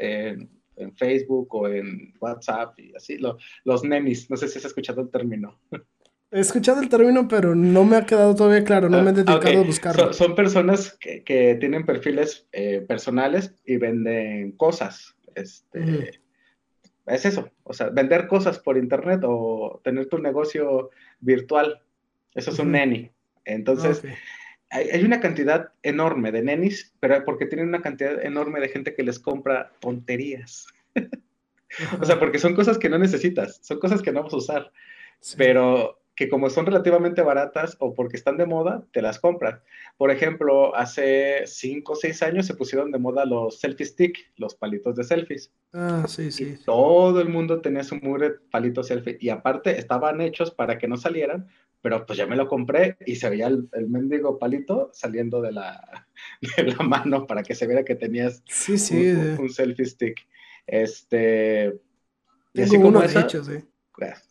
en Facebook o en WhatsApp y así, los nenis, no sé si has escuchado el término. [laughs] He escuchado el término, pero no me ha quedado todavía claro, no me he ah, dedicado a buscarlo. Son, personas que, tienen perfiles eh, personales y venden cosas. Este, Es eso, o sea, vender cosas por internet o tener tu negocio virtual. Eso es un neni. Entonces, hay, una cantidad enorme de nenis, pero porque tienen una cantidad enorme de gente que les compra tonterías. [laughs] o sea, porque son cosas que no necesitas, son cosas que no vas a usar. Pero que como son relativamente baratas o porque están de moda, te las compras. Por ejemplo, hace 5 o 6 años se pusieron de moda los selfie stick, los palitos de selfies. Ah, sí, sí. todo el mundo tenía su mugre palito selfie y aparte estaban hechos para que no salieran, pero pues ya me lo compré y se veía el, mendigo palito saliendo de la, [laughs] de la, mano para que se viera que tenías sí, sí, un, selfie stick. Este... y así como eso, hecho, sí. Pues,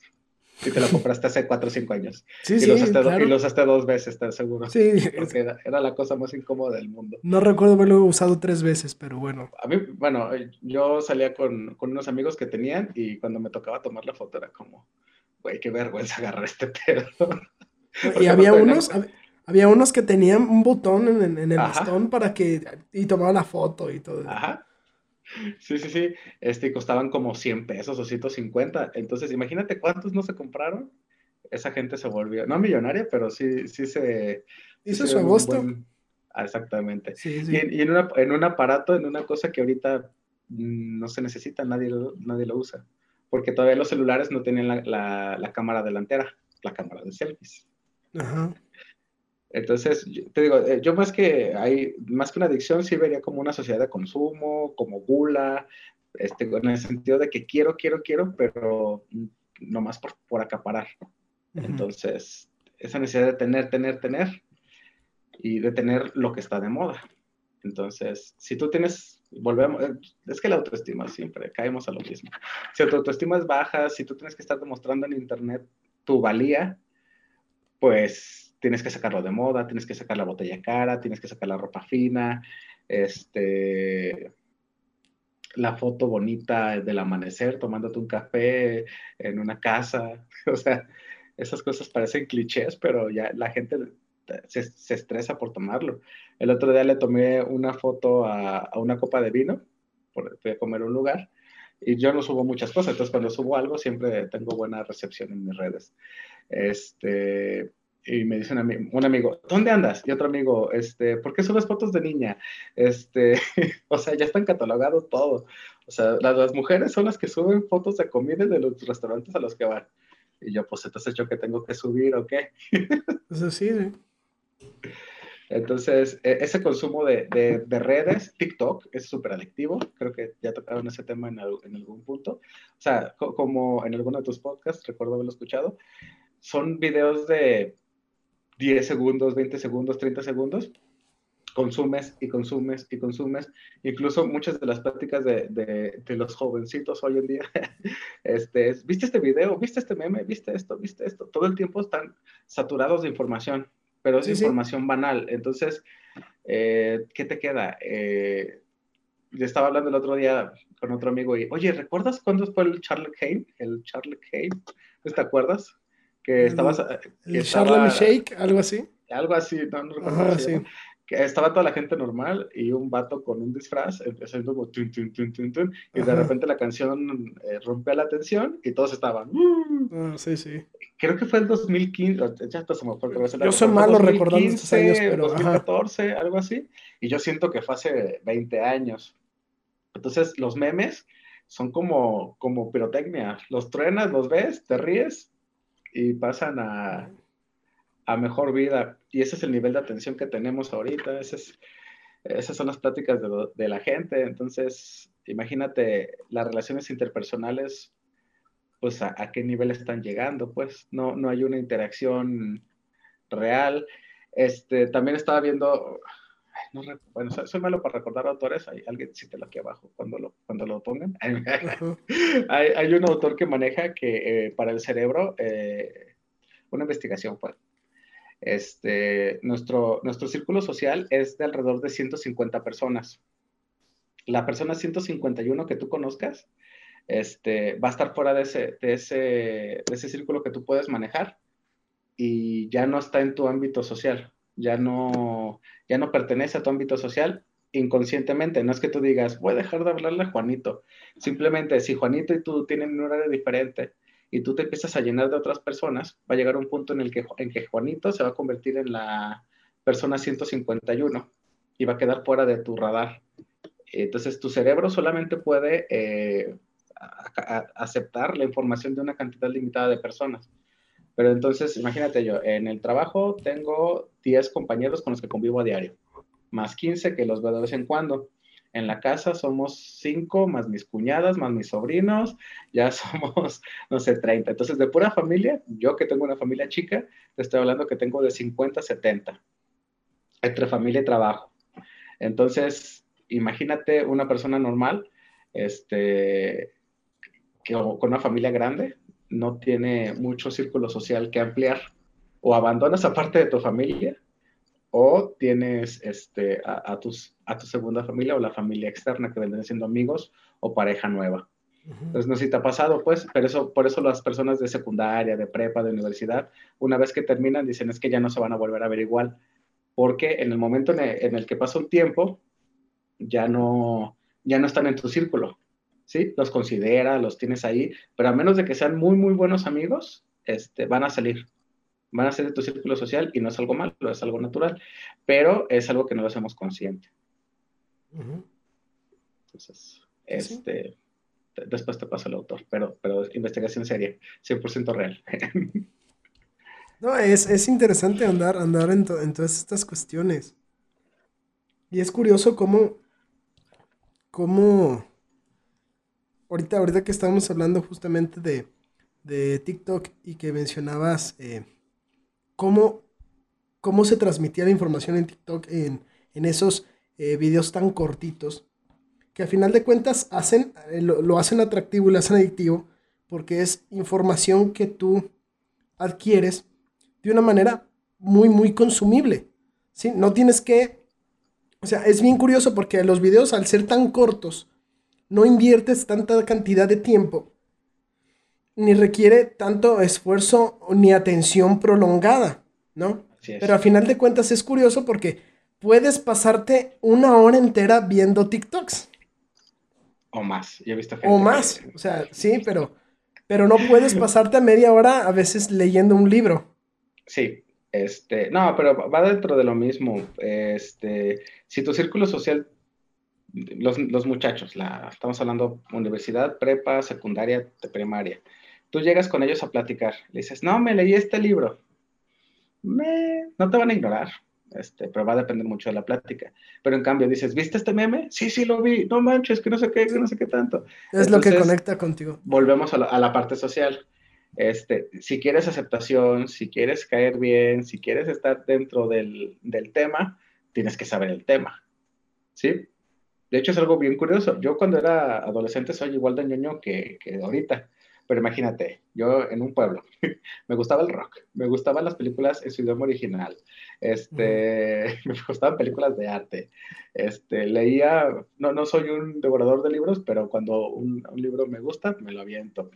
si te lo compraste hace 4 o 5 años. Sí, y sí, lo usaste claro. y lo usaste dos veces, ¿estás seguro? Sí. Porque era, era, la cosa más incómoda del mundo. No recuerdo haberlo usado tres veces, pero bueno. A mí, bueno, yo salía con, con unos amigos que tenían y cuando me tocaba tomar la foto era como, güey, qué vergüenza agarrar este pedo. [laughs] y había unos... Había unos que tenían un botón en, en el bastón para que... Y tomaban la foto y todo. Ajá. Sí, sí, sí. Este, costaban como 100 pesos o 150. Entonces, imagínate cuántos no se compraron. Esa gente se volvió, no millonaria, pero sí, sí se... Hizo su agosto. Ah, exactamente. Sí, sí. Y, en, en, un aparato, en una cosa que ahorita no se necesita, nadie lo, nadie lo usa. Porque todavía los celulares no tenían la, la, la cámara delantera, la cámara de selfies. Ajá. Entonces, te digo, eh, yo más que hay, más que una adicción, sí vería como una sociedad de consumo, como gula, este, en el sentido de que quiero, quiero, quiero, pero no más por, por acaparar. Entonces, esa necesidad de tener, tener, tener y de tener lo que está de moda. Entonces, si tú tienes, volvemos, eh, es que la autoestima siempre, caemos a lo mismo. Si tu autoestima es baja, si tú tienes que estar demostrando en Internet tu valía, pues tienes que sacarlo de moda, tienes que sacar la botella cara, tienes que sacar la ropa fina, este, la foto bonita del amanecer tomándote un café en una casa, [laughs] o sea, esas cosas parecen clichés, pero ya la gente se, estresa por tomarlo. El otro día le tomé una foto a, una copa de vino, fui a comer un lugar, y yo no subo muchas cosas, entonces cuando subo algo siempre tengo buena recepción en mis redes. Este, y me dice un, amigo, ¿dónde andas? Y otro amigo, este, ¿por qué subes fotos de niña? Este, [laughs] o sea, ya están catalogados todo. O sea, las, mujeres son las que suben fotos de comida de los restaurantes a los que van. Y yo, pues, entonces, ¿yo que tengo que subir o qué? [laughs] Eso sí, Entonces, e, ese consumo de, de, redes, TikTok, es súper adictivo. Creo que ya tocaron ese tema en, en algún punto. O sea, como en alguno de tus podcasts, recuerdo haberlo escuchado, son videos de 10 segundos, 20 segundos, 30 segundos, consumes y consumes y consumes. Incluso muchas de las prácticas de, de, los jovencitos hoy en día, [laughs] este, ¿viste este video? ¿Viste este meme? ¿Viste esto? ¿Viste esto? Todo el tiempo están saturados de información, pero es información banal. Entonces, eh, ¿qué te queda? Eh, yo estaba hablando el otro día con otro amigo y, oye, ¿recuerdas cuándo fue el Charlie Kane? El Charlie Kane, ¿te acuerdas? Que estabas... Eh, que Shake, algo así. Algo así, no, recuerdo. estaba toda la gente normal y un vato con un disfraz empezando como tun, tun, tun, tun, tun, y de repente la canción eh, rompía la tensión y todos estaban. Ah, sí, sí. Creo que fue el 2015, ya hasta se me fue. Yo soy malo recordando estos años, pero. 2014, algo así. Y yo siento que fue hace 20 años. Entonces, los memes son como, como pirotecnia. Los truenas, los ves, te ríes y pasan a, a mejor vida. Y ese es el nivel de atención que tenemos ahorita. es, esas son las pláticas de, la gente. Entonces, imagínate las relaciones interpersonales, pues a, qué nivel están llegando, pues no, no hay una interacción real. Este, también estaba viendo, bueno, soy malo para recordar autores, hay alguien cítelo aquí abajo cuando lo, cuando lo pongan. [laughs] hay, hay, un autor que maneja que eh, para el cerebro, eh, una investigación pues, este, nuestro, nuestro círculo social es de alrededor de 150 personas. La persona 151 que tú conozcas este, va a estar fuera de ese, de, ese, de ese círculo que tú puedes manejar y ya no está en tu ámbito social, ya no, ya no pertenece a tu ámbito social inconscientemente. No es que tú digas, voy a dejar de hablarle a Juanito. Simplemente, si Juanito y tú tienen un horario diferente y tú te empiezas a llenar de otras personas, va a llegar un punto en el que, en que Juanito se va a convertir en la persona 151 y va a quedar fuera de tu radar. Entonces tu cerebro solamente puede eh, aceptar la información de una cantidad limitada de personas. Pero entonces, imagínate yo, en el trabajo tengo 10 compañeros con los que convivo a diario, más 15 que los veo de vez en cuando en la casa somos cinco, más mis cuñadas, más mis sobrinos, ya [laughs] somos, no sé, 30. Entonces, de pura familia, yo que tengo una familia chica, te estoy hablando que tengo de 50 a 70, entre familia y trabajo. Entonces, imagínate una persona normal, este, que con una familia grande, no tiene mucho círculo social que ampliar, o abandonas a parte de tu familia, o tienes este, a, tus, a tu segunda familia o la familia externa que vendrán siendo amigos o pareja nueva. Entonces, no sé si te ha pasado, pues, pero eso, por eso las personas de secundaria, de prepa, de universidad, una vez que terminan, dicen es que ya no se van a volver a ver igual, porque en el momento en el, que pasa un tiempo, ya no, ya no están en tu círculo, ¿sí? Los considera, los tienes ahí, pero a menos de que sean muy, muy buenos amigos, este, van a salir van a ser de tu círculo social y no es algo malo, es algo natural, pero es algo que no lo hacemos consciente. Entonces, este, después te pasa el autor, pero, pero investigación seria, 100% real. [laughs] no, es, interesante andar, andar en, todas estas cuestiones. Y es curioso cómo, cómo, ahorita, ahorita que estamos hablando justamente de, de TikTok y que mencionabas... Eh, cómo, cómo se transmitía la información en TikTok en, esos eh, videos tan cortitos, que a final de cuentas hacen, eh, lo, hacen atractivo y lo hacen adictivo, porque es información que tú adquieres de una manera muy, muy consumible. ¿sí? No tienes que... O sea, es bien curioso porque los videos al ser tan cortos, no inviertes tanta cantidad de tiempo ni requiere tanto esfuerzo ni atención prolongada, ¿no? Pero a final de cuentas es curioso porque puedes pasarte una hora entera viendo TikToks. O más, ya he visto O más, o sea, sí, pero, pero no puedes [laughs] pasarte a media hora a veces leyendo un libro. Sí, este, no, pero va dentro de lo mismo. Este, si tu círculo social, los, los muchachos, la, estamos hablando universidad, prepa, secundaria, primaria, tú llegas con ellos a platicar, le dices, no, me leí este libro, me... no te van a ignorar, este, pero va a depender mucho de la plática. Pero en cambio dices, ¿viste este meme? Sí, sí lo vi, no manches, que no sé qué, que no sé qué tanto. Es lo que conecta contigo. Volvemos a la, parte social. Este, si quieres aceptación, si quieres caer bien, si quieres estar dentro del, tema, tienes que saber el tema. ¿Sí? De hecho, es algo bien curioso. Yo cuando era adolescente soy igual de ñoño que, que ahorita. Pero imagínate, yo en un pueblo, [laughs] me gustaba el rock, me gustaban las películas en su idioma original, este, [laughs] me gustaban películas de arte, este, leía, no, no soy un devorador de libros, pero cuando un, libro me gusta, me lo aviento.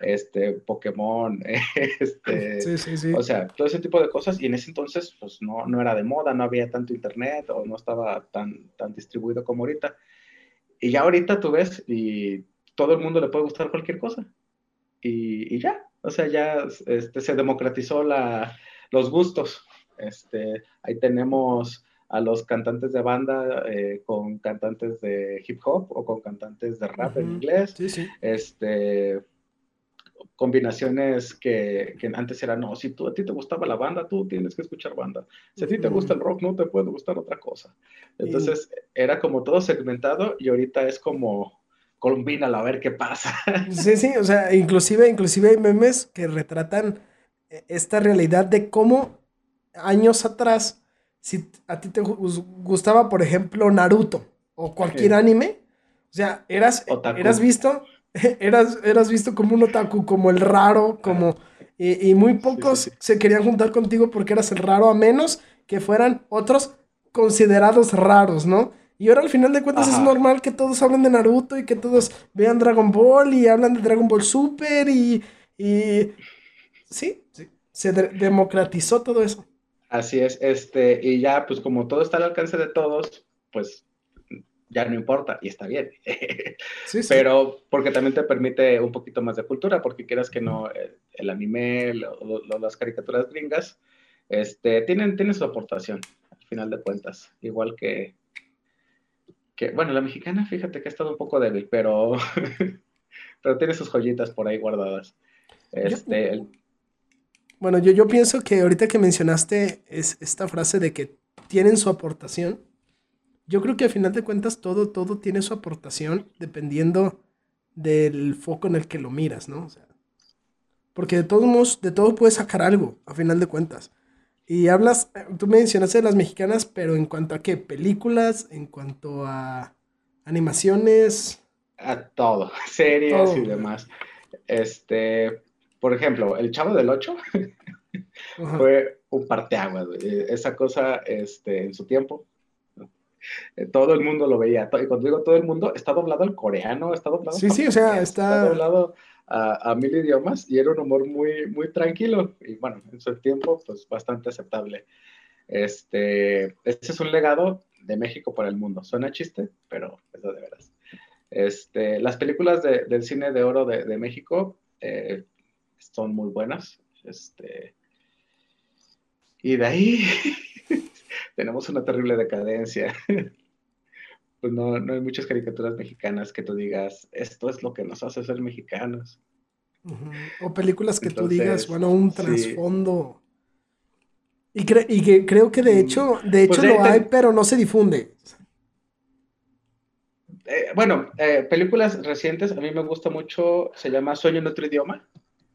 Este, Pokémon, [laughs] este, o sea, todo ese tipo de cosas, y en ese entonces, pues no, no era de moda, no había tanto internet, o no estaba tan, tan distribuido como ahorita. Y ya ahorita tú ves, y todo el mundo le puede gustar cualquier cosa. Y, y ya, o sea, ya este, se democratizó la, los gustos. Este, ahí tenemos a los cantantes de banda eh, con cantantes de hip hop o con cantantes de rap en inglés. Sí, sí. Este, combinaciones que, que, antes eran, no, si tú, a ti te gustaba la banda, tú tienes que escuchar banda. Si a ti te gusta el rock, no te puede gustar otra cosa. Entonces, era como todo segmentado y ahorita es como, combínalo a ver qué pasa. [laughs] Sí, sí, o sea, inclusive, inclusive hay memes que retratan eh, esta realidad de cómo años atrás, si a ti te gustaba, por ejemplo, Naruto o cualquier anime, o sea, eras, eras visto, [laughs] eras, eras visto como un otaku, como el raro, como... Y, muy pocos se querían juntar contigo porque eras el raro, a menos que fueran otros considerados raros, ¿no? Y ahora al final de cuentas es normal que todos hablen de Naruto y que todos vean Dragon Ball y hablan de Dragon Ball Super y... y... Sí, sí, se democratizó todo eso. Así es, este, y ya pues como todo está al alcance de todos, pues ya no importa y está bien. [laughs] Sí, sí. Pero porque también te permite un poquito más de cultura, porque quieras que no, el, anime, las caricaturas gringas, este, tienen, tienen su aportación, al final de cuentas, igual que, que, bueno, la mexicana, fíjate que ha estado un poco débil, pero, [laughs] pero tiene sus joyitas por ahí guardadas. Este, bueno, yo, yo pienso que ahorita que mencionaste es esta frase de que tienen su aportación, yo creo que al final de cuentas todo, todo tiene su aportación dependiendo del foco en el que lo miras, ¿no? O sea, porque de todos modos, de todo puedes sacar algo, a final de cuentas. Y hablas, tú mencionaste de las mexicanas, pero en cuanto a qué, películas, en cuanto a animaciones. A todo, [laughs] series y demás. Este, por ejemplo, El Chavo del Ocho [laughs] fue un parteaguas, Esa cosa, este, en su tiempo, eh, todo el mundo lo veía. Y cuando digo todo el mundo, está doblado al coreano, está doblado. Sí, sí, o sea, está... doblado a, mil idiomas y era un humor muy, muy tranquilo. Y bueno, en su tiempo, pues bastante aceptable. Este, este es un legado de México para el mundo. Suena chiste, pero es de veras. Este, las películas del cine de oro de, de México eh, son muy buenas. Este, y de ahí [laughs] tenemos una terrible decadencia. [laughs] pues no, no hay muchas caricaturas mexicanas que tú digas, esto es lo que nos hace ser mexicanos. O películas que tú digas, bueno, un trasfondo. Y, y que creo que de mm, hecho, de pues hecho lo hay, pero no se difunde. Eh, bueno, eh, películas recientes, a mí me gusta mucho, se llama Sueño en otro idioma.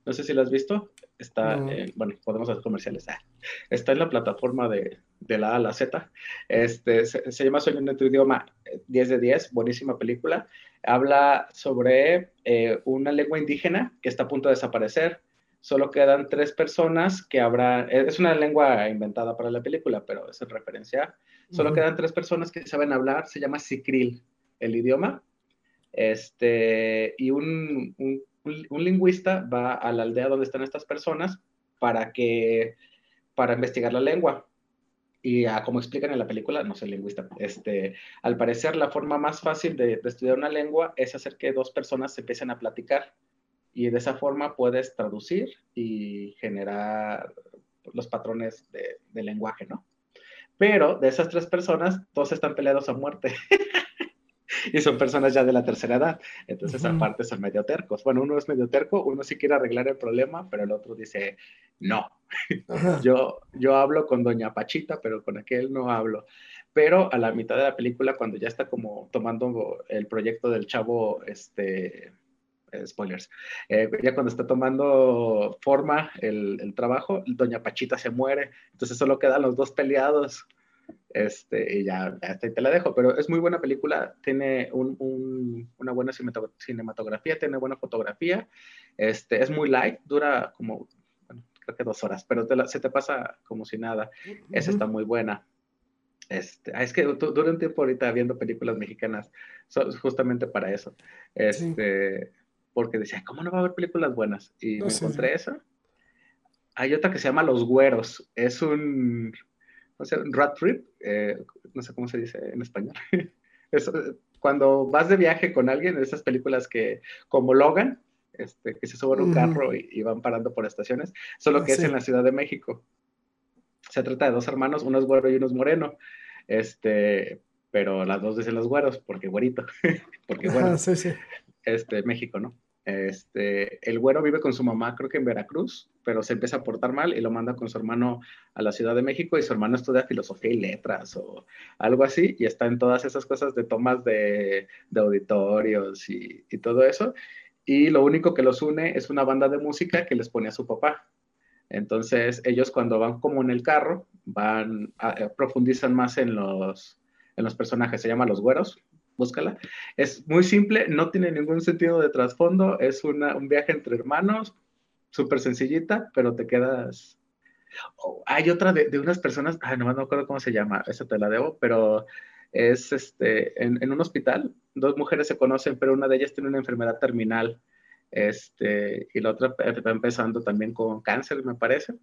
No sé si lo has visto. Está, bueno, podemos hacer comerciales. Ah, está en la plataforma de, de, la A a la Z. Este, se, llama Sueño en tu idioma 10 de 10, buenísima película. Habla sobre eh, una lengua indígena que está a punto de desaparecer. Solo quedan tres personas que habrá, eh, es una lengua inventada para la película, pero es en referencia. Solo quedan tres personas que saben hablar, se llama Sicril, el idioma. Este, y un, un un, lingüista va a la aldea donde están estas personas para que para investigar la lengua. Y como explican en la película, no soy lingüista, este, al parecer la forma más fácil de, estudiar una lengua es hacer que dos personas se empiecen a platicar y de esa forma puedes traducir y generar los patrones de, de lenguaje, ¿no? Pero de esas tres personas, dos están peleados a muerte. [laughs] [laughs] y son personas ya de la tercera edad. Entonces, aparte, son medio tercos. Bueno, uno es medio terco, uno sí quiere arreglar el problema, pero el otro dice, no, [laughs] yo, yo hablo con doña Pachita, pero con aquel no hablo. Pero a la mitad de la película, cuando ya está como tomando el proyecto del chavo, este, eh, spoilers, eh, ya cuando está tomando forma el, el, trabajo, Doña Pachita se muere, entonces solo quedan los dos peleados este, y ya, hasta ahí te la dejo, pero es muy buena película, tiene una buena cinematografía, tiene buena fotografía, este, es muy light, dura como, creo que dos horas, pero se te pasa como si nada, esa está muy buena. Este, es que dura un tiempo ahorita viendo películas mexicanas, justamente para eso. Este, porque decía, ¿cómo no va a haber películas buenas? Y me encontré esa. Hay otra que se llama Los Güeros. Es un, no sé, un rat trip, eh, no sé cómo se dice en español. [laughs] es, cuando vas de viaje con alguien, esas películas que, como Logan, este, que se suben a un carro y, van parando por estaciones, solo que es en la Ciudad de México. Se trata de dos hermanos, uno es güero y uno es moreno. Este, pero las dos dicen los güeros, porque güerito, [laughs] porque bueno, sí, sí. este, México, ¿no? Este, el güero vive con su mamá, creo que en Veracruz, pero se empieza a portar mal y lo manda con su hermano a la Ciudad de México y su hermano estudia filosofía y letras o algo así y está en todas esas cosas de tomas de, auditorios y, todo eso. Y lo único que los une es una banda de música que les pone a su papá. Entonces ellos cuando van como en el carro, van, a, profundizan más en los, en los personajes, se llama Los Güeros, búscala. Es muy simple, no tiene ningún sentido de trasfondo, es una, un viaje entre hermanos, súper sencillita, pero te quedas... Oh, hay otra de, de, unas personas, ay, no me acuerdo cómo se llama, esa te la debo, pero es este, en, en, un hospital, dos mujeres se conocen, pero una de ellas tiene una enfermedad terminal, este, y la otra está empezando también con cáncer, me parece,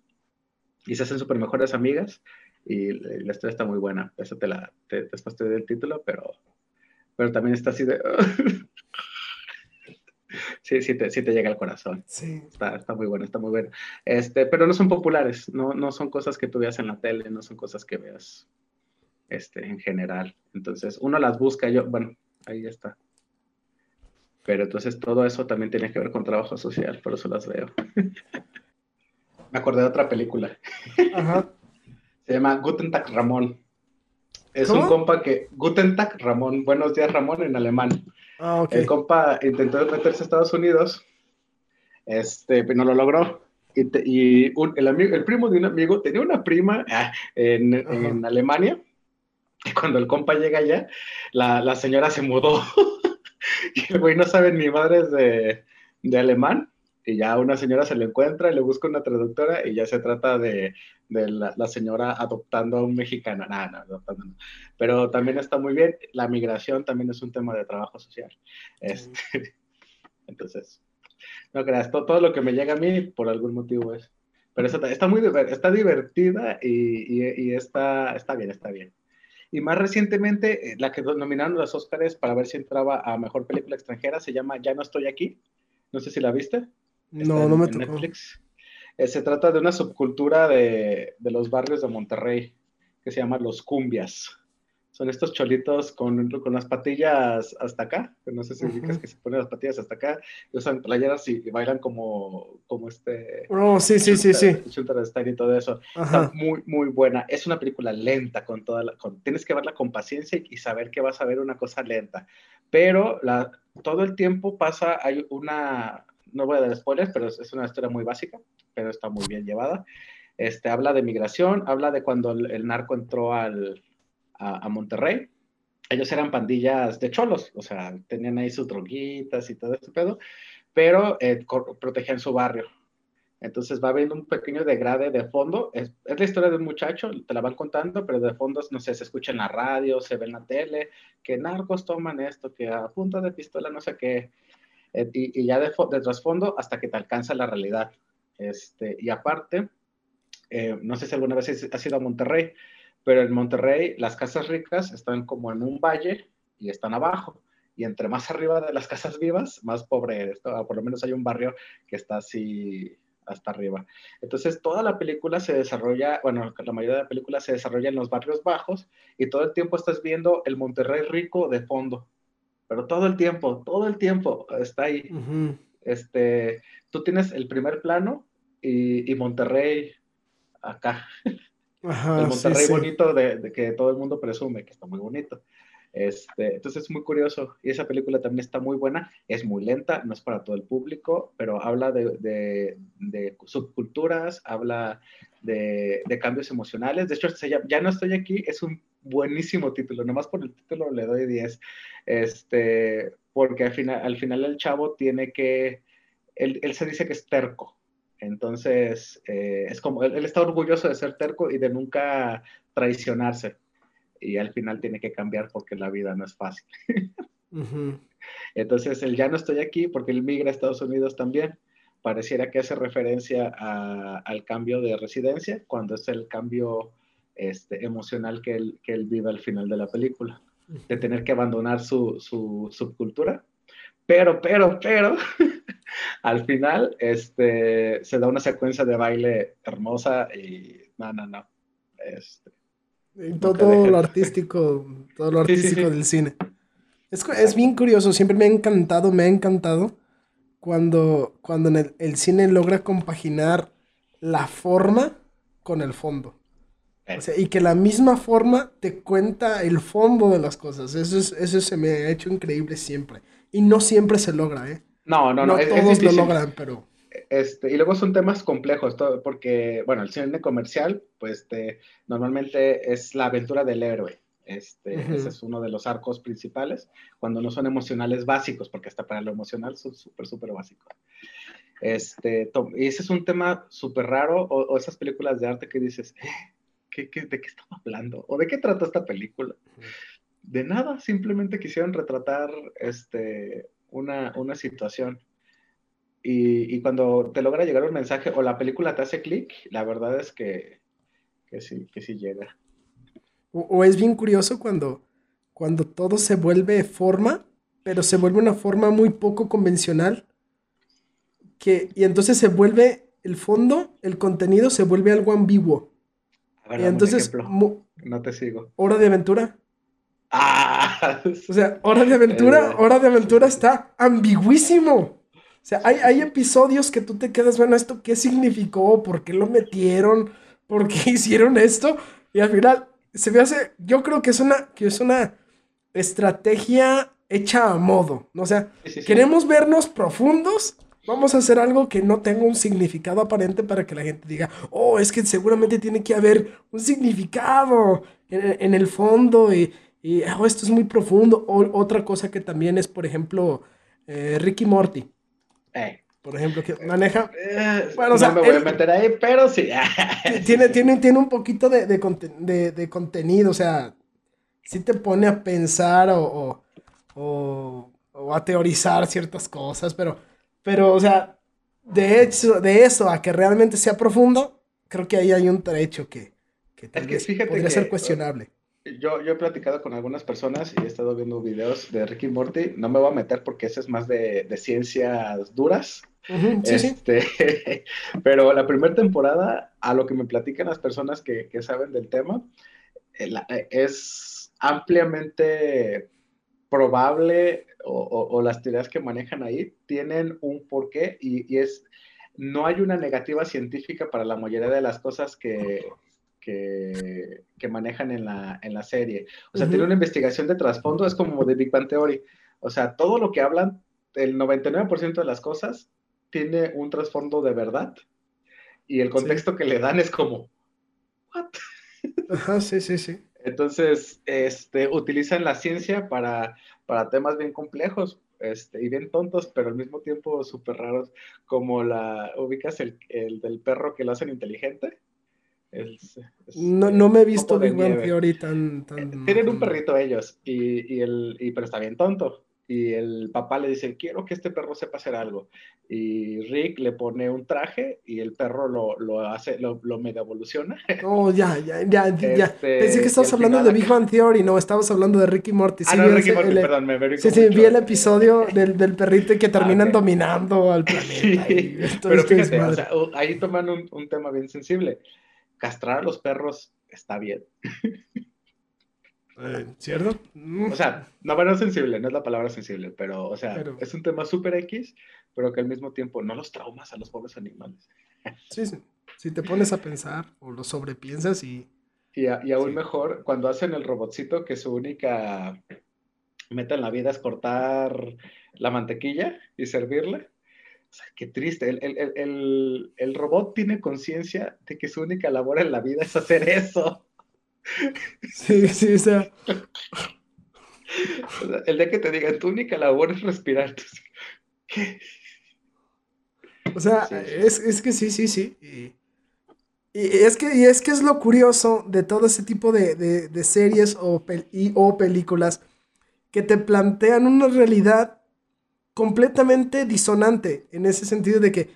y se hacen súper mejores amigas, y la historia está muy buena, eso te la, te, después te doy el título, pero pero también está así de... [laughs] sí, sí te, sí te llega al corazón. Sí. Está, está, muy bueno, está muy bueno. Este, pero no son populares, no, no son cosas que tú veas en la tele, no son cosas que veas este, en general. Entonces, uno las busca, yo, bueno, ahí está. Pero entonces todo eso también tiene que ver con trabajo social, por eso las veo. [laughs] Me acordé de otra película. Ajá. Se llama Guten Tag Ramón. Es un compa que, Guten Tag, Ramón, buenos días Ramón en alemán. Ah, El compa intentó meterse a Estados Unidos, este, pero no lo logró. Y, el, amigo, el primo de un amigo tenía una prima ah, en, en, Alemania. Y cuando el compa llega allá, la, la señora se mudó. [laughs] y el güey no sabe ni madres de, de alemán y ya una señora se le encuentra y le busca una traductora y ya se trata de, de la, la, señora adoptando a un mexicano. Nada, no, adoptando no. Pero también está muy bien. La migración también es un tema de trabajo social. Este, [laughs] entonces, no creas, todo, todo, lo que me llega a mí por algún motivo es. Pero está, está muy está divertida y, y, y, está, está bien, está bien. Y más recientemente, eh, la que nominaron los Oscars para ver si entraba a Mejor Película Extranjera se llama Ya no estoy aquí. No sé si la viste. No, no me tocó. Netflix. Eh, se trata de una subcultura de, de, los barrios de Monterrey que se llama los cumbias. Son estos cholitos con, con las patillas hasta acá, que no sé si uh que se ponen las patillas hasta acá, y usan playeras y, bailan como, como este... Oh, sí, sí, sí, sí. y todo eso. Está muy, muy buena. Es una película lenta con toda la... Con, tienes que verla con paciencia y saber que vas a ver una cosa lenta. Pero la, todo el tiempo pasa, hay una, no voy a dar spoilers, pero es, una historia muy básica, pero está muy bien llevada. Este, habla de migración, habla de cuando el, narco entró al, a, Monterrey. Ellos eran pandillas de cholos, o sea, tenían ahí sus droguitas y todo este pedo, pero eh, protegían su barrio. Entonces va habiendo un pequeño degrade de fondo. Es, es, la historia de un muchacho, te la van contando, pero de fondo, no sé, se escucha en la radio, se ve en la tele, que narcos toman esto, que a punta de pistola, no sé qué. Eh, y, ya de, de, trasfondo hasta que te alcanza la realidad. Este, y aparte, eh, no sé si alguna vez has ido a Monterrey, pero en Monterrey las casas ricas están como en un valle y están abajo. Y entre más arriba de las casas vivas, más pobre esto. Por lo menos hay un barrio que está así hasta arriba. Entonces, toda la película se desarrolla, bueno, la mayoría de la película se desarrolla en los barrios bajos y todo el tiempo estás viendo el Monterrey rico de fondo pero todo el tiempo, todo el tiempo está ahí. este, tú tienes el primer plano y, y Monterrey acá. el Monterrey bonito de, que todo el mundo presume que está muy bonito. Este, entonces es muy curioso y esa película también está muy buena, es muy lenta, no es para todo el público, pero habla de, de, subculturas, habla de, cambios emocionales. De hecho, ya no estoy aquí, es un buenísimo título, nomás por el título le doy 10, este, porque al final, al final el chavo tiene que, él, él se dice que es terco, entonces eh, es como, él, está orgulloso de ser terco y de nunca traicionarse, y al final tiene que cambiar porque la vida no es fácil. Entonces, el ya no estoy aquí porque él migra a Estados Unidos también. Pareciera que hace referencia al cambio de residencia, cuando es el cambio este, emocional que él, que él vive al final de la película, de tener que abandonar su, su subcultura. Pero, pero, pero, [laughs] al final este, se da una secuencia de baile hermosa y no, no, no. Este, todo, lo artístico, todo lo artístico del cine. Es, es, bien curioso, siempre me ha encantado, me ha encantado cuando, cuando en el, cine logra compaginar la forma con el fondo. O sea, y que la misma forma te cuenta el fondo de las cosas. Eso, es, eso se me ha hecho increíble siempre. Y no siempre se logra, ¿eh? No, no, no. no todos lo logran, pero... Este, y luego son temas complejos, todo, porque, bueno, el cine comercial, pues este, normalmente es la aventura del héroe. Este, Ese es uno de los arcos principales, cuando no son emocionales básicos, porque hasta para lo emocional son súper, súper básicos. Este, y ese es un tema súper raro, o, esas películas de arte que dices, eh, ¿qué, qué, de qué estamos hablando? ¿O de qué trata esta película? De nada, simplemente quisieron retratar este, una, una situación. Y, y, cuando te logra llegar un mensaje o la película te hace clic, la verdad es que, que, sí, que sí llega. O, es bien curioso cuando, cuando todo se vuelve forma, pero se vuelve una forma muy poco convencional. Que, y entonces se vuelve el fondo, el contenido se vuelve algo ambiguo. Y entonces, no te sigo. Hora de aventura. Ah. O sea, Hora de Aventura, Hora de Aventura está ambiguísimo. O sea, hay, hay episodios que tú te quedas, bueno, ¿esto qué significó? ¿Por qué lo metieron? ¿Por qué [laughs] hicieron esto? Y al final se me hace, yo creo que es una, que es una estrategia hecha a modo. O sea, queremos vernos profundos, vamos a hacer algo que no tenga un significado aparente para que la gente diga, oh, es que seguramente tiene que haber un significado en, en el fondo y y oh, esto es muy profundo. O, otra cosa que también es, por ejemplo, eh, Ricky Morty. Eh. Por ejemplo, que maneja. Eh, bueno, no me voy a meter ahí, pero sí. [laughs] tiene, tiene, tiene un poquito de, de, contenido, o sea, sí te pone a pensar o, o, o, a teorizar ciertas cosas, pero, pero, o sea, de hecho, de eso a que realmente sea profundo, creo que ahí hay un trecho que, que, tal vez podría ser cuestionable yo, yo he platicado con algunas personas y he estado viendo videos de Ricky Morty. No me voy a meter porque ese es más de, de ciencias duras. este, [laughs] pero la primera temporada, a lo que me platican las personas que, que saben del tema, eh, eh, es ampliamente probable o, o, las teorías que manejan ahí tienen un porqué y, y es no hay una negativa científica para la mayoría de las cosas que, que, manejan en la, en la, serie. O sea, tiene una investigación de trasfondo, es como de Big Bang Theory. O sea, todo lo que hablan, el 99% de las cosas tiene un trasfondo de verdad y el contexto que le dan es como, ¿what? Ajá, sí, sí, sí. Entonces, este, utilizan la ciencia para, para temas bien complejos este, y bien tontos, pero al mismo tiempo súper raros, como la, ubicas el, el, del perro que lo hacen inteligente no, no, me he visto Big Bang Theory tan, tan... Eh, tienen un perrito ellos, y, y el, y, pero está bien tonto. Y el papá le dice, quiero que este perro sepa hacer algo. Y Rick le pone un traje y el perro lo, lo hace, lo, lo mega evoluciona. [laughs] Oh, ya, ya, ya, ya. Este, Pensé que estabas hablando de Big Bang Theory, no, estabas hablando de Ricky Morty. Sí, ah, no, Ricky Morty, perdón, me Sí, sí, vi el episodio [laughs] del, del perrito y que terminan ah, dominando al [laughs] planeta. Sí, pero fíjate, o sea, ahí toman un, un tema bien sensible castrar a los perros está bien. Eh, ¿Cierto? O sea, no, bueno, sensible, no es la palabra sensible, pero, o sea, es un tema súper X, pero que al mismo tiempo no los traumas a los pobres animales. Sí, sí. Si te pones a pensar o lo sobrepiensas y... Y, y aún mejor, cuando hacen el robotcito que su única meta en la vida es cortar la mantequilla y servirle. O sea, qué triste. El, robot tiene conciencia de que su única labor en la vida es hacer eso. Sí, sí, o sea. El de que te digan, tu única labor es respirar. ¿Qué? O sea, Es, que sí, sí, sí. Y, es que, y es que es lo curioso de todo ese tipo de, series o, o películas que te plantean una realidad completamente disonante en ese sentido de que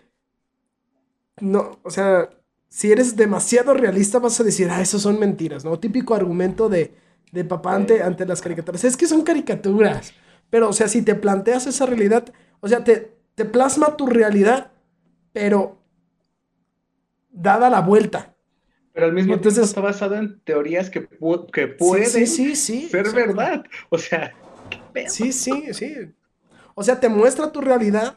no, o sea, si eres demasiado realista vas a decir, ah, eso son mentiras, ¿no? Típico argumento de, de papá ante, ante las caricaturas. Es que son caricaturas. Pero, o sea, si te planteas esa realidad, o sea, te, te plasma tu realidad, pero dada la vuelta. Pero al mismo tiempo está basado en teorías que, que pueden sí, sí, ser verdad. O sea, sí, sí, sí. O sea, te muestra tu realidad,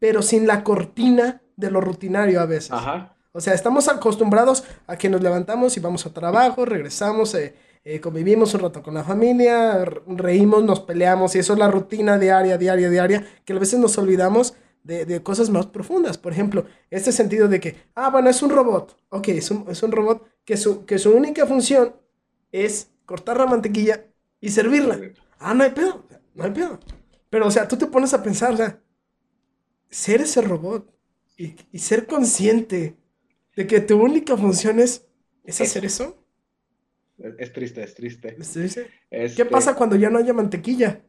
pero sin la cortina de lo rutinario a veces. Ajá. O sea, estamos acostumbrados a que nos levantamos y vamos a trabajo, regresamos, eh, eh, convivimos un rato con la familia, reímos, nos peleamos y eso es la rutina diaria, diaria, diaria, que a veces nos olvidamos de, cosas más profundas. Por ejemplo, este sentido de que, ah, bueno, es un robot. Ok, es un, es un robot que su, que su única función es cortar la mantequilla y servirla. Ah, no hay pedo, no hay pedo. Pero, o sea, tú te pones a pensar, o sea, ser ese robot y, y ser consciente de que tu única función es, es hacer eso. Es triste, es triste. ¿Es triste? ¿Qué pasa cuando ya no haya mantequilla?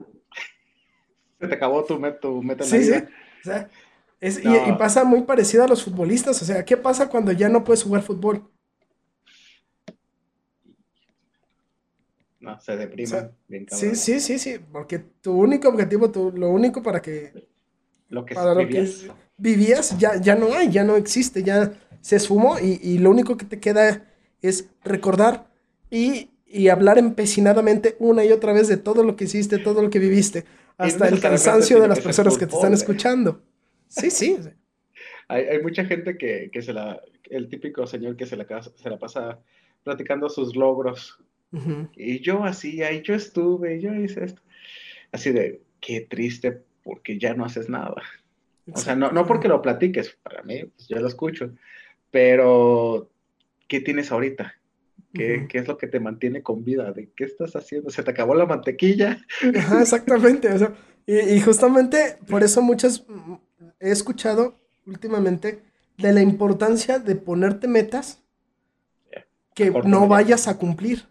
Se te acabó tu, tu meta sí, sí. O sea, es, y, pasa muy parecido a los futbolistas. O sea, ¿qué pasa cuando ya no puedes jugar fútbol? No, se deprime. sí, sí, sí, sí. Porque tu único objetivo, tu, lo único para que. Lo que para vivías. Lo que vivías ya, ya no hay, ya no existe, ya se esfumó y, lo único que te queda es recordar y, hablar empecinadamente una y otra vez de todo lo que hiciste, todo lo que viviste, hasta el cansancio de las personas que te están escuchando. Sí, sí. Hay, mucha gente que, se la, el típico señor que se la, se la pasa platicando sus logros. Y yo así, ahí yo estuve, yo hice esto. Así de, qué triste porque ya no haces nada. O sea, no, no porque lo platiques, para mí, pues yo lo escucho, pero, ¿qué tienes ahorita? ¿Qué, es lo que te mantiene con vida? ¿De qué estás haciendo? ¿Se te acabó la mantequilla? exactamente. y, justamente por eso muchas he escuchado últimamente de la importancia de ponerte metas que no vayas a cumplir.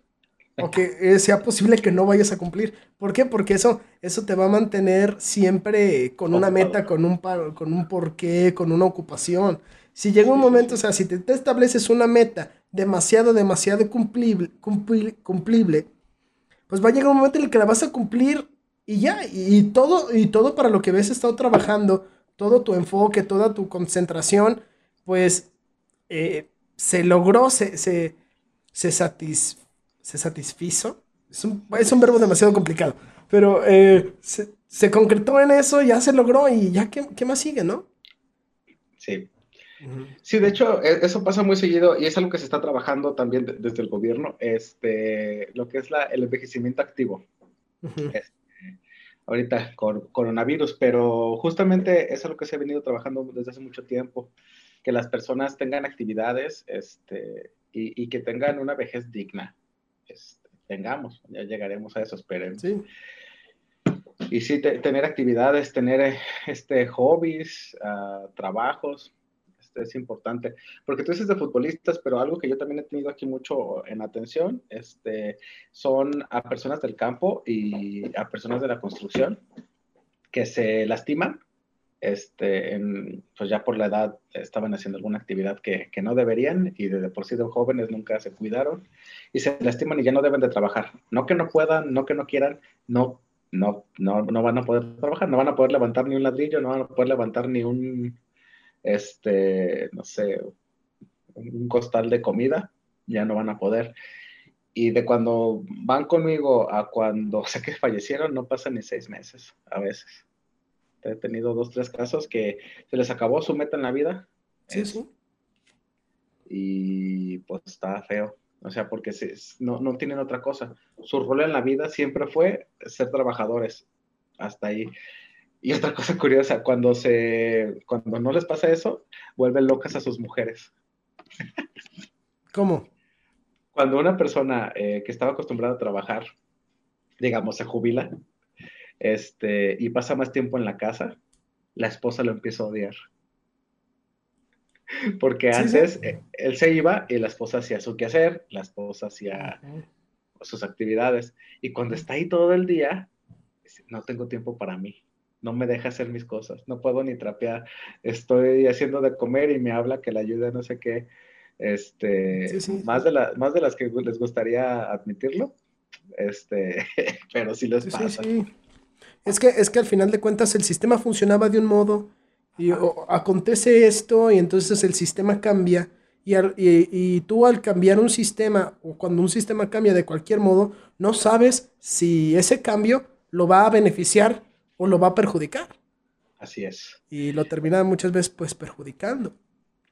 O que sea posible que no vayas a cumplir. ¿Por qué? Porque eso, eso te va a mantener siempre con una meta, con un, con un porqué, con una ocupación. Si llega un momento, o sea, si te, estableces una meta demasiado, demasiado cumplible, cumplible, pues va a llegar un momento en el que la vas a cumplir y ya, y, todo, y todo para lo que ves estado trabajando, todo tu enfoque, toda tu concentración, pues eh, se logró, se, se, se, se satisfizo. Es un, es un, verbo demasiado complicado, pero eh, se, se, concretó en eso, ya se logró y ya, ¿qué, qué más sigue, no? Sí, Sí, de hecho, e, eso pasa muy seguido y es algo que se está trabajando también desde el gobierno, este, lo que es la, el envejecimiento activo. Este, ahorita con coronavirus, pero justamente es algo que se ha venido trabajando desde hace mucho tiempo, que las personas tengan actividades este, y, que tengan una vejez digna. Este, tengamos, ya llegaremos a eso, esperen. Sí. Y sí, tener actividades, tener este, hobbies, uh, trabajos, es importante. Porque tú dices de futbolistas, pero algo que yo también he tenido aquí mucho en atención, este, son a personas del campo y a personas de la construcción que se lastiman, este, pues ya por la edad estaban haciendo alguna actividad que, que no deberían y de por sí de jóvenes nunca se cuidaron y se lastiman y ya no deben de trabajar. No que no puedan, no que no quieran, no, no, no, no van a poder trabajar, no van a poder levantar ni un ladrillo, no van a poder levantar ni un, este, no sé, un costal de comida, ya no van a poder. Y de cuando van conmigo a cuando [laughs] sé que fallecieron, no pasan ni seis meses a veces. He tenido dos, tres casos que se les acabó su meta en la vida. Sí, sí. Y pues está feo. O sea, porque no, no tienen otra cosa. Su rol en la vida siempre fue ser trabajadores. Hasta ahí. Y otra cosa curiosa, cuando, se, cuando no les pasa eso, vuelven locas a sus mujeres. ¿Cómo? Cuando una persona eh, que estaba acostumbrada a trabajar, digamos, se jubila este, y pasa más tiempo en la casa, la esposa lo empieza a odiar. Porque antes eh, él se iba y la esposa hacía su quehacer, la esposa hacía sus actividades. Y cuando está ahí todo el día, no tengo tiempo para mí, no me deja hacer mis cosas, no puedo ni trapear, estoy haciendo de comer y me habla que la ayuda no sé qué, este, Más, de la, más de las que les gustaría admitirlo, este, [laughs] pero sí les pasa. Es que, es que al final de cuentas el sistema funcionaba de un modo y acontece esto y entonces el sistema cambia y, y, tú al cambiar un sistema o cuando un sistema cambia de cualquier modo, no sabes si ese cambio lo va a beneficiar o lo va a perjudicar. Así es. Y lo termina muchas veces pues perjudicando.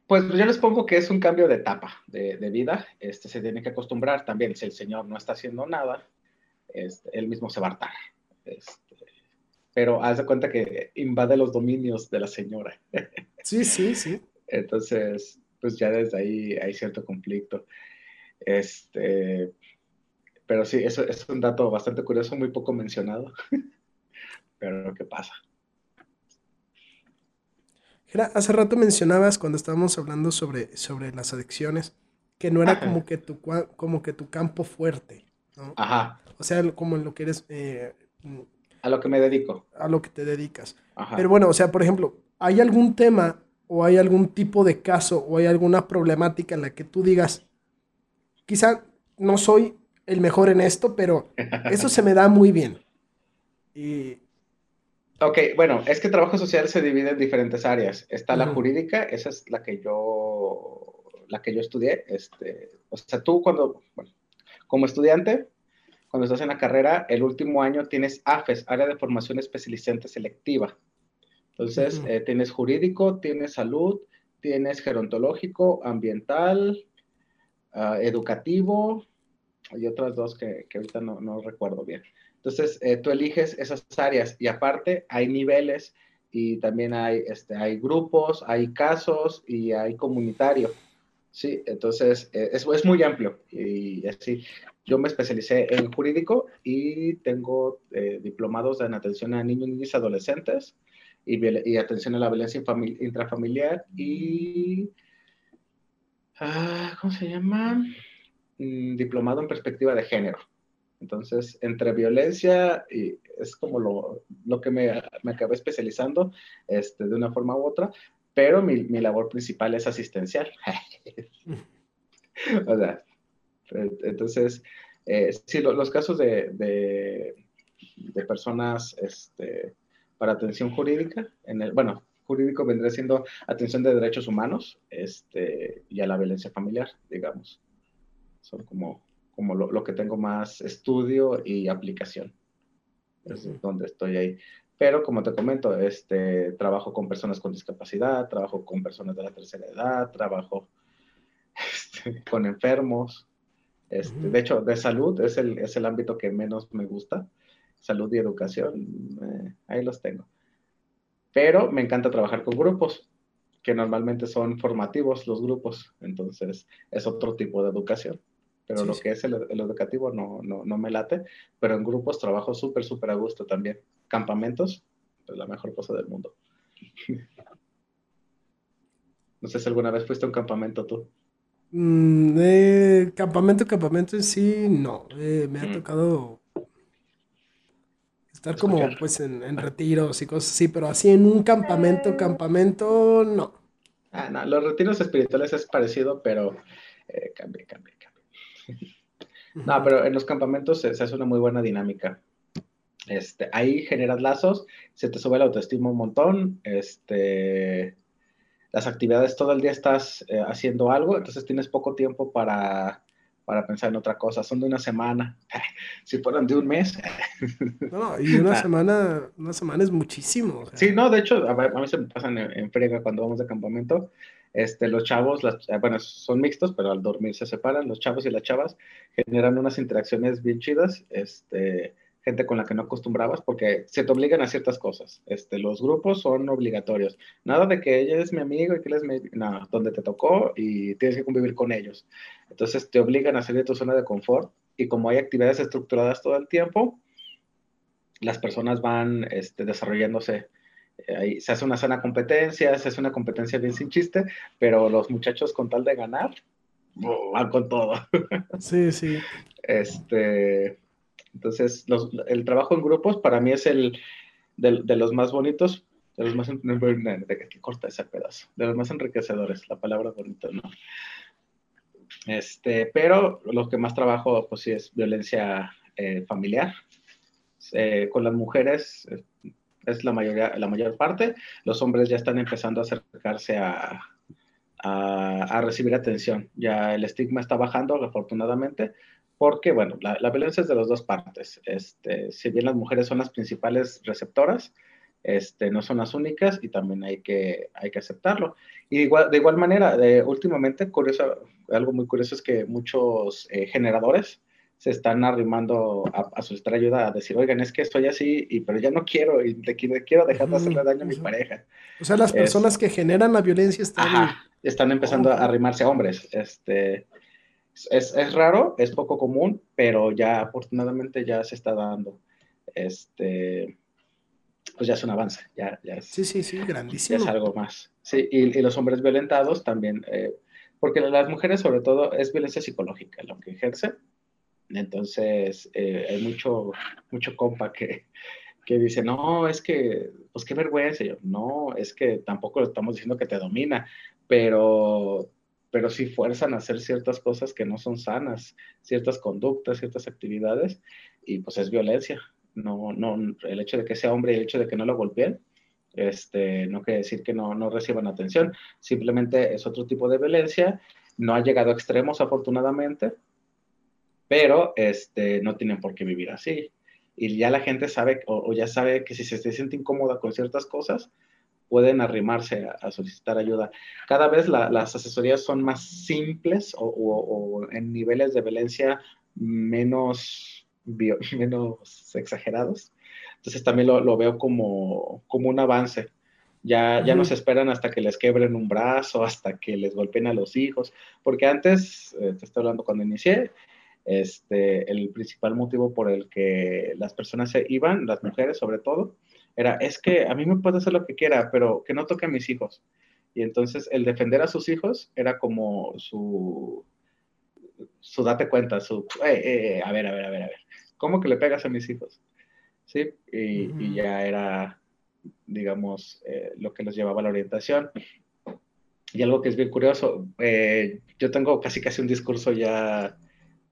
Pues yo les pongo que es un cambio de etapa de, de vida. Este, se tiene que acostumbrar también. Si el Señor no está haciendo nada, este, él mismo se va a hartar. Este, pero haz de cuenta que invade los dominios de la señora. [laughs] Sí, sí, sí. Entonces, pues ya desde ahí hay cierto conflicto. Este, pero sí, eso, es un dato bastante curioso, muy poco mencionado, [laughs] pero ¿qué pasa? hace rato mencionabas cuando estábamos hablando sobre, sobre las adicciones, que no era como que, tu, como que tu campo fuerte, ¿no? Ajá. O sea, como en lo que eres... Eh, a lo que me dedico. A lo que te dedicas. Pero bueno, o sea, por ejemplo, ¿hay algún tema o hay algún tipo de caso o hay alguna problemática en la que tú digas, quizá no soy el mejor en esto, pero eso se me da muy bien. Y... Ok, bueno, es que trabajo social se divide en diferentes áreas. Está la jurídica, esa es la que yo, la que yo estudié. Este, o sea, tú cuando, bueno, como estudiante, cuando estás en la carrera, el último año tienes AFES, Área de Formación Especializante Selectiva. Entonces, eh, tienes jurídico, tienes salud, tienes gerontológico, ambiental, ah, educativo, y otras dos que, ahorita no, recuerdo bien. Entonces, eh, tú eliges esas áreas y aparte hay niveles y también hay, este, hay grupos, hay casos y hay comunitario. Sí, entonces eh, es, es, muy amplio y así. Yo me especialicé en jurídico y tengo diplomados en atención a niños, niñas y adolescentes y, atención a la violencia intrafamiliar y, ah, ¿cómo se llama? Mm, diplomado en perspectiva de género. Entonces, entre violencia y es como lo, lo que me, me, acabé especializando este, de una forma u otra, pero mi, mi labor principal es asistencial. [laughs] o sea, entonces, eh, sí, los casos de, de, personas este, para atención jurídica, en el, bueno, jurídico vendría siendo atención de derechos humanos este, y a la violencia familiar, digamos. Son como, como lo, que tengo más estudio y aplicación. Es donde estoy ahí. Pero como te comento, este, trabajo con personas con discapacidad, trabajo con personas de la tercera edad, trabajo [laughs] este, con enfermos. Este, De hecho, de salud es el, es el ámbito que menos me gusta salud y educación, eh, ahí los tengo. Pero me encanta trabajar con grupos, que normalmente son formativos los grupos, entonces es otro tipo de educación. Pero lo que es el, educativo no, no, no, me late, pero en grupos trabajo súper, súper a gusto también. Campamentos, es la mejor cosa del mundo. [laughs] no sé si alguna vez fuiste a un campamento tú. Mm, campamento, campamento en sí, no. Eh, me ha mm. tocado Estar como pues en, retiros y cosas así, pero así en un campamento, campamento, no. Ah, no, los retiros espirituales es parecido, pero eh, cambia, cambia, cambia. No, pero en los campamentos se, hace una muy buena dinámica. Este, ahí generas lazos, se te sube la autoestima un montón, este, las actividades todo el día estás eh, haciendo algo, entonces tienes poco tiempo para para pensar en otra cosa. Son de una semana. [laughs] si fueran de un mes. no, y una [laughs] semana, una semana es muchísimo. Sí, no, de hecho, a, mí se me pasan en, frega cuando vamos de campamento. Este, los chavos, las, bueno, son mixtos, pero al dormir se separan. Los chavos y las chavas generan unas interacciones bien chidas. Este, gente con la que no acostumbrabas porque se te obligan a ciertas cosas. Este, los grupos son obligatorios. Nada de que ella es mi amigo y que él es mi... No, donde te tocó y tienes que convivir con ellos. Entonces te obligan a salir de tu zona de confort y como hay actividades estructuradas todo el tiempo, las personas van este, desarrollándose. Ahí se hace una sana competencia, se hace una competencia bien sin chiste, pero los muchachos con tal de ganar, van con todo. [laughs] Sí, sí. Este, Entonces, el trabajo en grupos para mí es el de, los más bonitos, de los más, que corta ese pedazo, de los más enriquecedores, la palabra bonita, ¿no? Este, pero lo que más trabajo, pues sí, es violencia eh, familiar. Eh, con las mujeres eh, es la, mayoría, la mayor parte, los hombres ya están empezando a acercarse a, a, recibir atención. Ya el estigma está bajando, afortunadamente, porque, bueno, la, violencia es de las dos partes. Este, si bien las mujeres son las principales receptoras, este, no son las únicas y también hay que, hay que aceptarlo. Y igual, de igual manera, últimamente, curioso, algo muy curioso es que muchos eh, generadores se están arrimando a, solicitar ayuda, a decir, oigan, es que estoy así, y, pero ya no quiero, y te quiero, dejar de hacerle daño a mi pareja. O sea, las personas que generan la violencia están... están empezando a arrimarse a hombres. Este, es, es, raro, es poco común, pero ya afortunadamente ya se está dando. Este, pues ya es un avance, ya, ya es, Sí, sí, sí, grandísimo. es algo más. Sí, y, y los hombres violentados también, eh, porque las mujeres sobre todo es violencia psicológica lo que ejercen. Entonces, eh, hay mucho, mucho compa que, que dice, no, es que, pues qué vergüenza. yo, no, es que tampoco estamos diciendo que te domina, pero, pero sí fuerzan a hacer ciertas cosas que no son sanas, ciertas conductas, ciertas actividades, y pues es violencia. No, no, el hecho de que sea hombre y el hecho de que no lo golpeen, este, no quiere decir que no, no reciban atención, simplemente es otro tipo de violencia, no ha llegado a extremos afortunadamente, pero este, no tienen por qué vivir así. Y ya la gente sabe o, ya sabe que si se, siente incómoda con ciertas cosas, pueden arrimarse a, solicitar ayuda. Cada vez las asesorías son más simples o, en niveles de violencia menos, [laughs] menos exagerados. Entonces también lo, veo como, como un avance. Ya, ya no se esperan hasta que les quebren un brazo, hasta que les golpeen a los hijos, porque antes, eh, te estoy hablando cuando inicié, este, el principal motivo por el que las personas se iban, las mujeres sobre todo, era, es que a mí me puede hacer lo que quiera, pero que no toque a mis hijos. Y entonces el defender a sus hijos era como su, su date cuenta, su, eh, eh, a ver, a ver, a ver, a ver, ¿cómo que le pegas a mis hijos? Sí, y, ya era, digamos, eh, lo que los llevaba a la orientación. Y algo que es bien curioso, yo tengo casi casi un discurso ya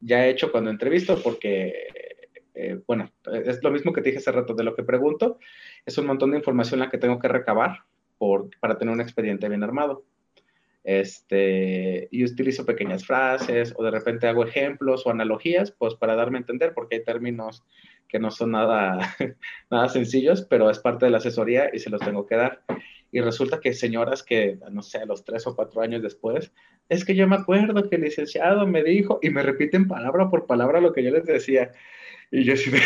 ya he hecho cuando entrevisto, porque, eh, bueno, es lo mismo que te dije hace rato de lo que pregunto, es un montón de información la que tengo que recabar por, para tener un expediente bien armado. Este, y utilizo pequeñas frases o de repente hago ejemplos o analogías, pues para darme a entender, porque hay términos que no son nada, [laughs] nada sencillos, pero es parte de la asesoría y se los tengo que dar. Y resulta que señoras que, no sé, a los tres o cuatro años después, es que yo me acuerdo que el licenciado me dijo, y me repiten palabra por palabra lo que yo les decía. Y yo sí me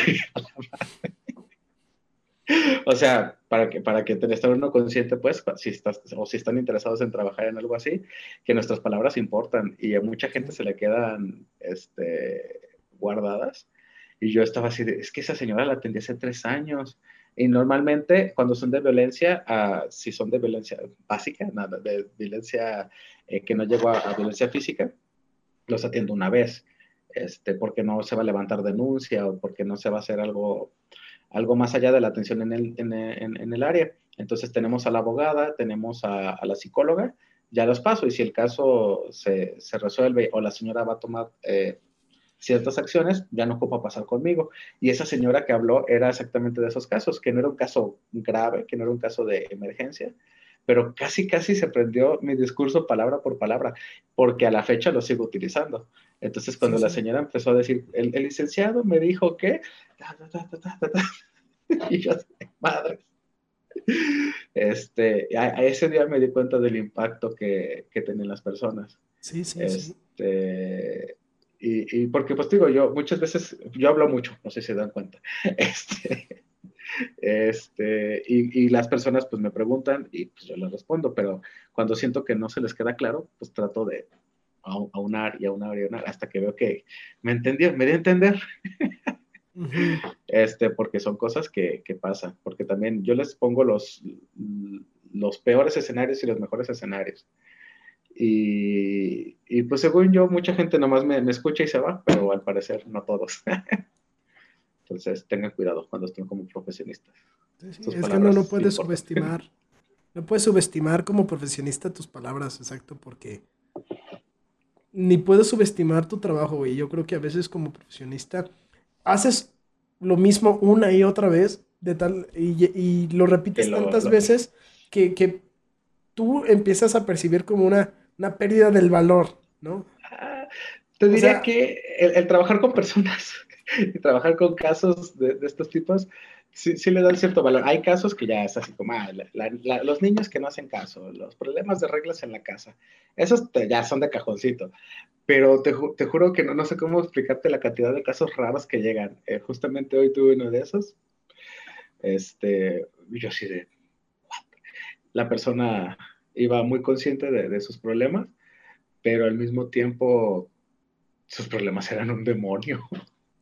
O sea, para que, para que esté uno consciente, pues, si estás, o si están interesados en trabajar en algo así, que nuestras palabras importan y a mucha gente se le quedan este, guardadas. Y yo estaba así, de, es que esa señora la atendí hace tres años y normalmente cuando son de violencia, uh, si son de violencia básica, nada, de violencia eh, que no llegó a, violencia física, los atiendo una vez, este, porque no se va a levantar denuncia o porque no se va a hacer algo, algo más allá de la atención en el, en, el área. Entonces tenemos a la abogada, tenemos a, a, la psicóloga, ya los paso y si el caso se, se resuelve o la señora va a tomar... Eh, ciertas acciones, ya no ocupa pasar conmigo. Y esa señora que habló era exactamente de esos casos, que no era un caso grave, que no era un caso de emergencia, pero casi, casi se prendió mi discurso palabra por palabra, porque a la fecha lo sigo utilizando. Entonces, cuando la señora empezó a decir, el, licenciado me dijo que, [laughs] y yo, madre. Este, a, ese día me di cuenta del impacto que, que tenían las personas. Sí, sí, este, y, porque, pues digo, yo muchas veces, yo hablo mucho, no sé si se dan cuenta. [laughs] Este, este, y, y, las personas pues me preguntan y pues yo les respondo, pero cuando siento que no se les queda claro, pues trato de aunar y aunar y aunar hasta que veo que me entendió, me dio a entender. [laughs] Este, porque son cosas que, que, pasan, porque también yo les pongo los, los peores escenarios y los mejores escenarios. Y, y, pues según yo, mucha gente nomás me, me, escucha y se va, pero al parecer no todos. [laughs] Entonces, tengan cuidado cuando estén como profesionistas. es que uno no puede subestimar, no puedes subestimar como profesionista tus palabras, exacto, porque ni puedes subestimar tu trabajo, güey. Yo creo que a veces como profesionista haces lo mismo una y otra vez de tal y, lo repites tantas veces que, tú empiezas a percibir como una, una pérdida del valor, ¿no? Ah, te diría que el, trabajar con personas [laughs] y trabajar con casos de, de estos tipos sí, sí le dan cierto valor. Hay casos que ya es así como, ah, los niños que no hacen caso, los problemas de reglas en la casa, esos ya son de cajoncito. Pero te, te, juro que no, no sé cómo explicarte la cantidad de casos raros que llegan. Eh, justamente hoy tuve uno de esos. Este, yo sí de, La persona iba muy consciente de, de sus problemas, pero al mismo tiempo sus problemas eran un demonio.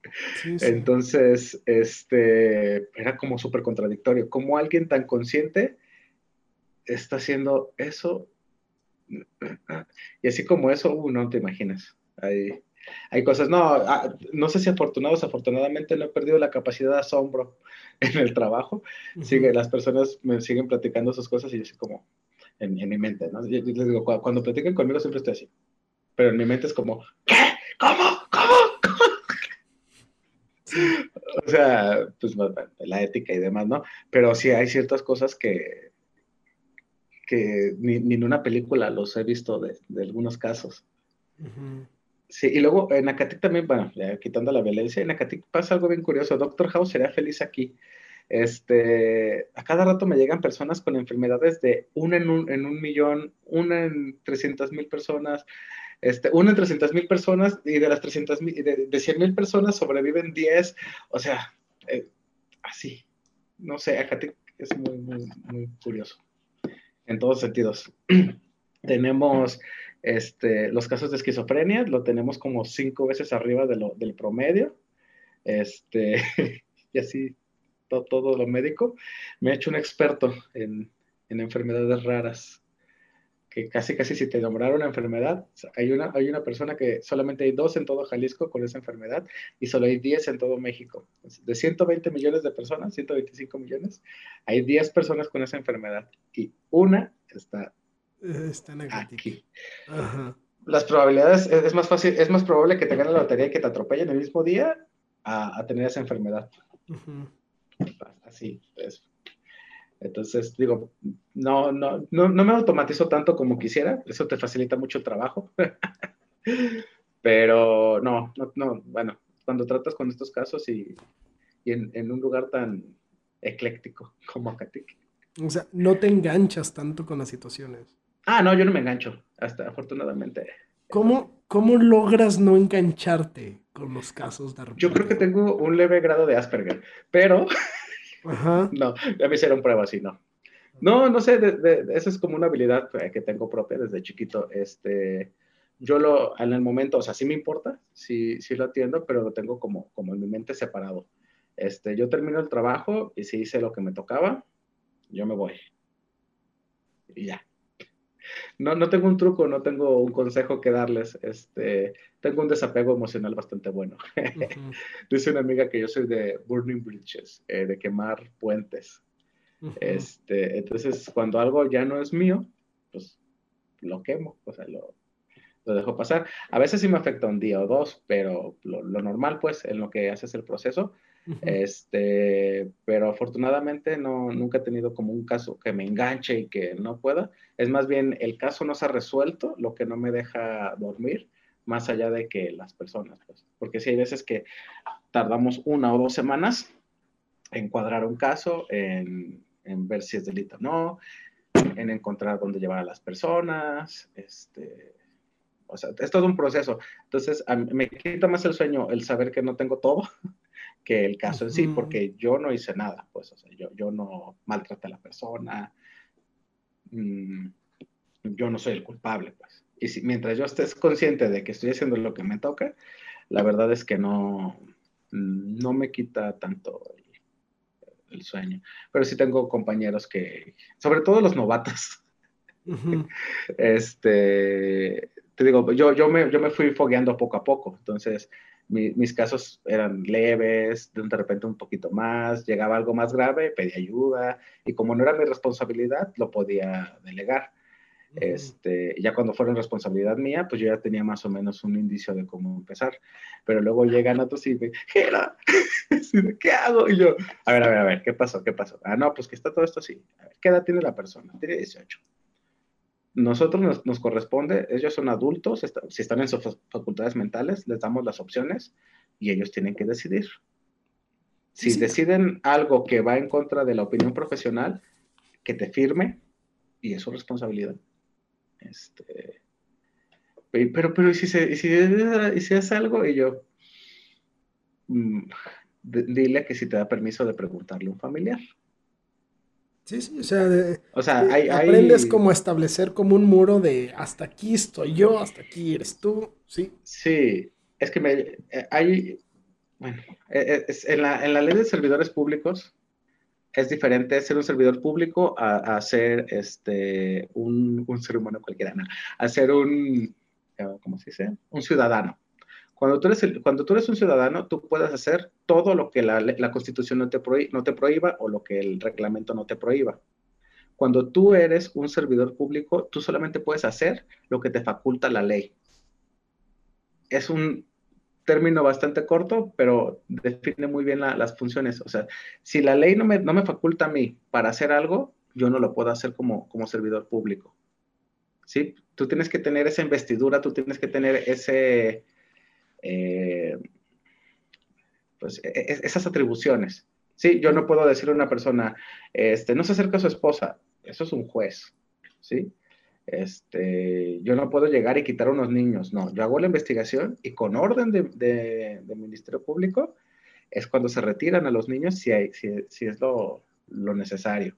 [laughs] Entonces, este, era como súper contradictorio. ¿Cómo alguien tan consciente está haciendo eso? Y así como eso, uh, no te imaginas. Hay, hay cosas, no, ah, no sé si afortunados, afortunadamente no he perdido la capacidad de asombro [laughs] en el trabajo. Sigue, las personas me siguen platicando sus cosas y yo así como en, mi mente, ¿no? Yo, les digo, cuando, cuando platican conmigo siempre estoy así. Pero en mi mente es como, ¿qué? ¿Cómo? o sea, pues la ética y demás, ¿no? Pero sí hay ciertas cosas que, que ni, en una película los he visto de, algunos casos. Sí, y luego en Acatic también, bueno, quitando la violencia, en Acatic pasa algo bien curioso. Doctor House sería feliz aquí. Este, a cada rato me llegan personas con enfermedades de una en un, en un millón, una en 300 mil personas, este, uno en 300 mil personas y de las 300 mil, de, de 100 mil personas sobreviven 10, o sea, eh, así. No sé, Acate es muy, muy, muy curioso en todos sentidos. [clears throat] tenemos este, los casos de esquizofrenia, lo tenemos como cinco veces arriba de lo, del promedio. Este, [laughs] y así todo, lo médico. Me he hecho un experto en, en enfermedades raras que casi casi si te nombraron una enfermedad, hay una, hay una persona que solamente hay dos en todo Jalisco con esa enfermedad y solo hay 10 en todo México. De 120 millones de personas, 125 millones, hay 10 personas con esa enfermedad y una está, está aquí. Las probabilidades, es, más fácil, es más probable que te gane la lotería y que te atropellen el mismo día a, tener esa enfermedad. Así, es entonces, digo, no, no, no, no me automatizo tanto como quisiera, eso te facilita mucho el trabajo. [laughs] Pero no, no, no, bueno, cuando tratas con estos casos y, y en, en, un lugar tan ecléctico como Acatic. O sea, no te enganchas tanto con las situaciones. Ah, no, yo no me engancho, hasta afortunadamente. ¿Cómo, cómo logras no engancharte con los casos de Yo creo que tengo un leve grado de Asperger, pero [laughs] No, ya me hicieron pruebas y no. No, no sé, de, esa es como una habilidad que tengo propia desde chiquito. Este, yo lo, en el momento, o sea, sí me importa, sí, sí lo atiendo, pero lo tengo como, como en mi mente separado. Este, yo termino el trabajo y si hice lo que me tocaba, yo me voy. Y ya. No, no tengo un truco, no tengo un consejo que darles. Este, tengo un desapego emocional bastante bueno. [laughs] Dice una amiga que yo soy de burning bridges, eh, de quemar puentes. este, entonces, cuando algo ya no es mío, pues lo quemo, o sea, lo, lo dejo pasar. A veces sí me afecta un día o dos, pero lo, lo normal, pues, en lo que haces el proceso, este, pero afortunadamente no, nunca he tenido como un caso que me enganche y que no pueda. Es más bien el caso no se ha resuelto, lo que no me deja dormir, más allá de que las personas, pues. Porque si hay veces que tardamos una o dos semanas en cuadrar un caso, en, en ver si es delito o no, en encontrar dónde llevar a las personas, este, o sea, es todo un proceso. Entonces, me quita más el sueño el saber que no tengo todo que el caso en sí, porque yo no hice nada, pues, o sea, yo, yo no maltraté a la persona, mm, yo no soy el culpable, pues. Y si, mientras yo estés consciente de que estoy haciendo lo que me toca, la verdad es que no, no me quita tanto el, sueño. Pero sí tengo compañeros que, sobre todo los novatos, [laughs] este, te digo, yo, yo, me, yo me fui fogueando poco a poco, entonces mis casos eran leves, de repente un poquito más, llegaba algo más grave, pedía ayuda y como no era mi responsabilidad, lo podía delegar. Este, ya cuando fueron responsabilidad mía, pues yo ya tenía más o menos un indicio de cómo empezar. Pero luego llegan otros y me Gera, [laughs] ¿qué hago? Y yo, a ver, a ver, a ver, ¿qué pasó? ¿Qué pasó? Ah, no, pues que está todo esto así. A ver, ¿qué edad tiene la persona? Tiene 18. Nosotros nos, corresponde, ellos son adultos, si están en sus facultades mentales, les damos las opciones y ellos tienen que decidir. Si deciden algo que va en contra de la opinión profesional, que te firme y es su responsabilidad. Este, pero, pero, ¿y si, se, y si, y si hace algo? Y yo, mm, dile que si te da permiso de preguntarle a un familiar. Sí, sí, o sea, o sea hay, aprendes como a establecer como un muro de hasta aquí estoy yo, hasta aquí eres tú, ¿sí? Sí, es que me, eh, hay, bueno, eh, eh, en, la, en la ley de servidores públicos es diferente ser un servidor público a, ser este, un, un, ser humano cualquiera, no, a ser un, ¿cómo se dice? Un ciudadano. Cuando tú, eres cuando tú eres un ciudadano, tú puedes hacer todo lo que la, la Constitución no te, no te prohíba o lo que el reglamento no te prohíba. Cuando tú eres un servidor público, tú solamente puedes hacer lo que te faculta la ley. Es un término bastante corto, pero define muy bien las funciones. O sea, si la ley no me, no me, faculta a mí para hacer algo, yo no lo puedo hacer como, como servidor público. ¿Sí? Tú tienes que tener esa investidura, tú tienes que tener ese, eh, pues, e, e, esas atribuciones. Sí, yo no puedo decirle a una persona, este, no se acerca a su esposa, eso es un juez, ¿sí? Este, yo no puedo llegar y quitar a unos niños, no, yo hago la investigación y con orden del de, Ministerio Público es cuando se retiran a los niños si, hay, si, es lo, necesario.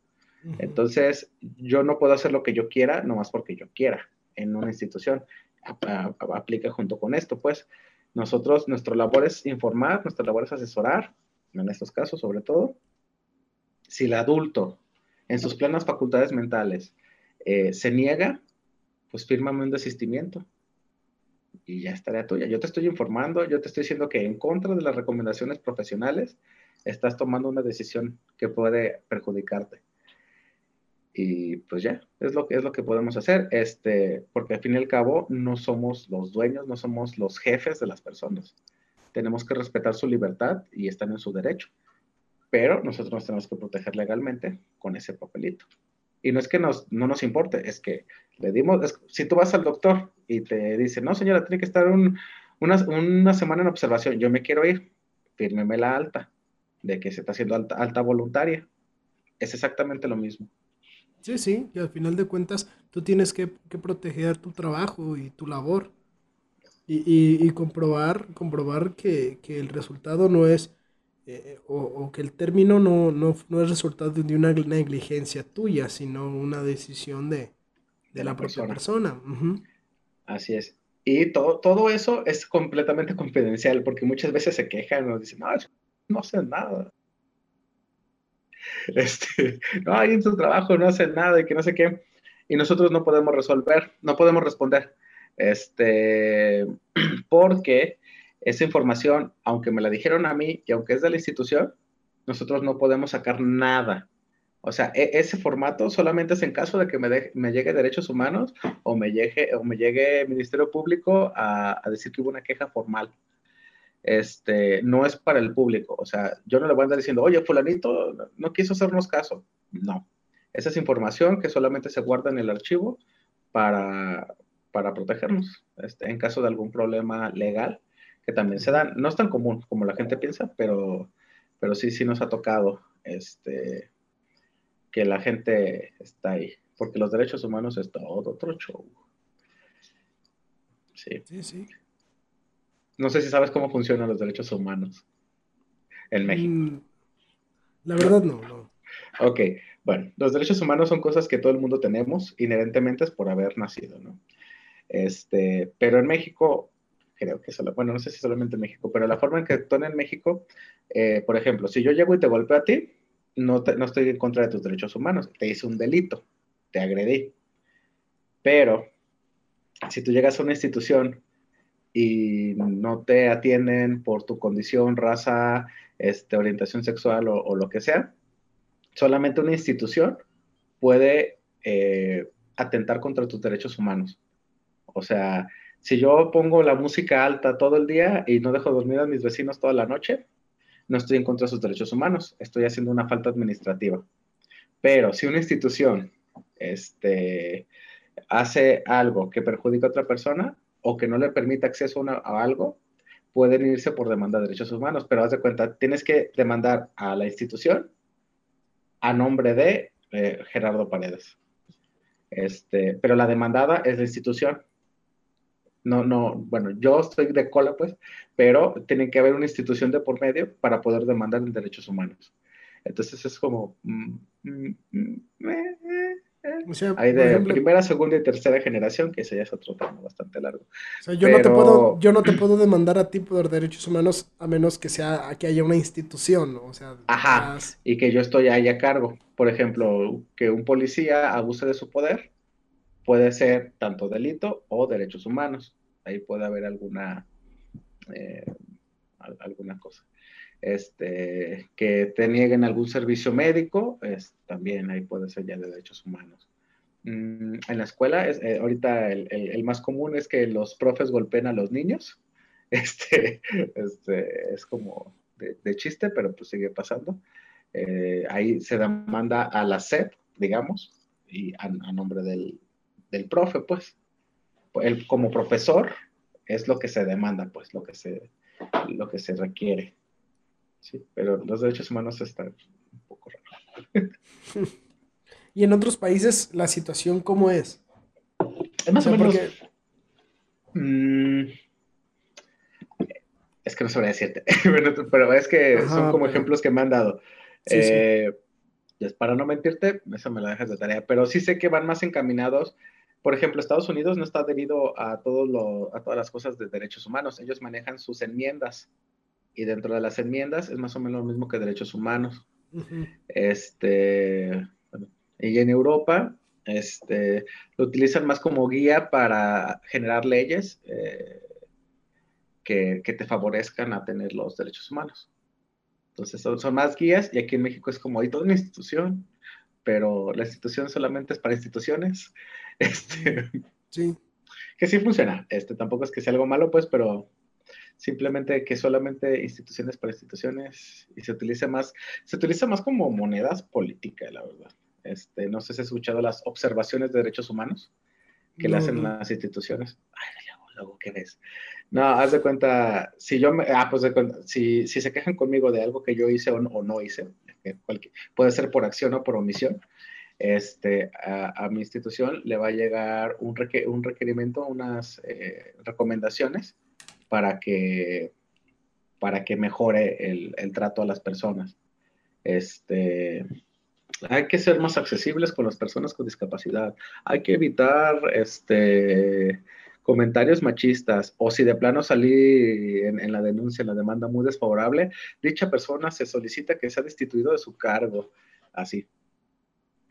Entonces, yo no puedo hacer lo que yo quiera, nomás porque yo quiera en una institución. aplica junto con esto, pues. Nosotros, nuestra labor es informar, nuestra labor es asesorar, en estos casos sobre todo. Si el adulto, en sus plenas facultades mentales, eh, se niega, pues fírmame un desistimiento y ya estaría tuya. Yo te estoy informando, yo te estoy diciendo que en contra de las recomendaciones profesionales estás tomando una decisión que puede perjudicarte y pues ya, es lo es lo que podemos hacer, este, porque al fin y al cabo no somos los dueños, no somos los jefes de las personas. Tenemos que respetar su libertad y están en su derecho. Pero nosotros nos tenemos que proteger legalmente con ese papelito. Y no es que nos, no nos importe, es que le dimos, si tú vas al doctor y te dice, no señora, tiene que estar una, una, semana en observación, yo me quiero ir, fírmeme la alta, de que se está haciendo alta, alta voluntaria. Es exactamente lo mismo. Sí, sí, y al final de cuentas tú tienes que, proteger tu trabajo y tu labor y, comprobar, comprobar que, el resultado no es, eh, o, que el término no, no, es resultado de una negligencia tuya, sino una decisión de, la, propia persona. Así es. Y todo, todo eso es completamente confidencial, porque muchas veces se quejan, nos dicen, no, no sé nada. [laughs] este, no, hay en su trabajo no hacen nada y que no sé qué, y nosotros no podemos resolver, no podemos responder, este, [clears throat] porque esa información, aunque me la dijeron a mí y aunque es de la institución, nosotros no podemos sacar nada. O sea, e, ese formato solamente es en caso de que me, me llegue Derechos Humanos o me llegue, o me llegue Ministerio Público a decir que hubo una queja formal este, no es para el público. O sea, yo no le voy a andar diciendo, oye, fulanito no quiso hacernos caso. No. Esa es información que solamente se guarda en el archivo para, para protegernos este, en caso de algún problema legal que también se dan. No es tan común como la gente piensa, pero, pero sí, sí nos ha tocado este, que la gente está ahí. Porque los derechos humanos es todo otro show. Sí. Sí, sí. No sé si sabes cómo funcionan los derechos humanos en México. Mm, la verdad no, no. Ok, bueno, los derechos humanos son cosas que todo el mundo tenemos inherentemente por haber nacido, ¿no? Este, pero en México, creo que solo, bueno, no sé si solamente en México, pero la forma en que actúan en México, eh, por ejemplo, si yo llego y te golpeo a ti, no, no estoy en contra de tus derechos humanos, te hice un delito, te agredí. Pero si tú llegas a una institución y no te atienden por tu condición, raza, este, orientación sexual o, lo que sea, solamente una institución puede eh, atentar contra tus derechos humanos. O sea, si yo pongo la música alta todo el día y no dejo dormir a mis vecinos toda la noche, no estoy en contra de sus derechos humanos, estoy haciendo una falta administrativa. Pero si una institución este, hace algo que perjudica a otra persona o que no le permite acceso a, algo, pueden irse por demanda de derechos humanos. Pero haz de cuenta, tienes que demandar a la institución a nombre de eh, Gerardo Paredes. Este, pero la demandada es la institución. No, no, bueno, yo estoy de cola, pues, pero tiene que haber una institución de por medio para poder demandar en derechos humanos. Entonces es como, mm, mm, mm, eh, hay de primera, segunda y tercera generación, que ese ya es otro tema bastante largo. O sea, yo, no te puedo, yo no te puedo demandar a ti por derechos humanos a menos que sea que haya una institución, o sea. Ajá, y que yo estoy ahí a cargo. Por ejemplo, que un policía abuse de su poder puede ser tanto delito o derechos humanos. Ahí puede haber alguna, eh, alguna cosa este, que te nieguen algún servicio médico, es, también ahí puede ser ya de derechos humanos. Mm, en la escuela, es, eh, ahorita el, el, más común es que los profes golpeen a los niños. [laughs] Este, este es como de, chiste, pero pues sigue pasando. Eh, ahí se demanda a la SEP, digamos, y a, nombre del, del, profe, pues. Él como profesor es lo que se demanda, pues, lo que se, lo que se requiere. Sí, pero los derechos humanos están un poco raros. [laughs] ¿Y en otros países la situación cómo es? Es más o, menos... Mm, es que no sabría decirte, [laughs] pero es que son como ejemplos que me han dado. Eh, para no mentirte, eso me lo dejas de tarea, pero sí sé que van más encaminados. Por ejemplo, Estados Unidos no está adherido a, todo lo, a todas las cosas de derechos humanos. Ellos manejan sus enmiendas y dentro de las enmiendas es más o menos lo mismo que derechos humanos. Este, y en Europa este, lo utilizan más como guía para generar leyes eh, que, te favorezcan a tener los derechos humanos. Entonces son, son, más guías y aquí en México es como hay toda una institución, pero la institución solamente es para instituciones. [laughs] Este, sí. Que sí funciona. Este, tampoco es que sea algo malo, pues, pero simplemente que solamente instituciones para instituciones y se utiliza más, se utiliza más como monedas políticas, la verdad. Este, no sé si has escuchado las observaciones de derechos humanos que le hacen las instituciones. Ay, luego, ¿qué ves? No, haz de cuenta, si yo me, ah, pues de cuenta, si, si se quejan conmigo de algo que yo hice o, no hice, puede ser por acción o por omisión, este, a, mi institución le va a llegar un, un requerimiento, unas eh, recomendaciones para que, para que mejore el, el trato a las personas. Este, hay que ser más accesibles con las personas con discapacidad. Hay que evitar este, comentarios machistas o si de plano salí en, en, la denuncia, en la demanda muy desfavorable, dicha persona se solicita que sea destituido de su cargo. Así.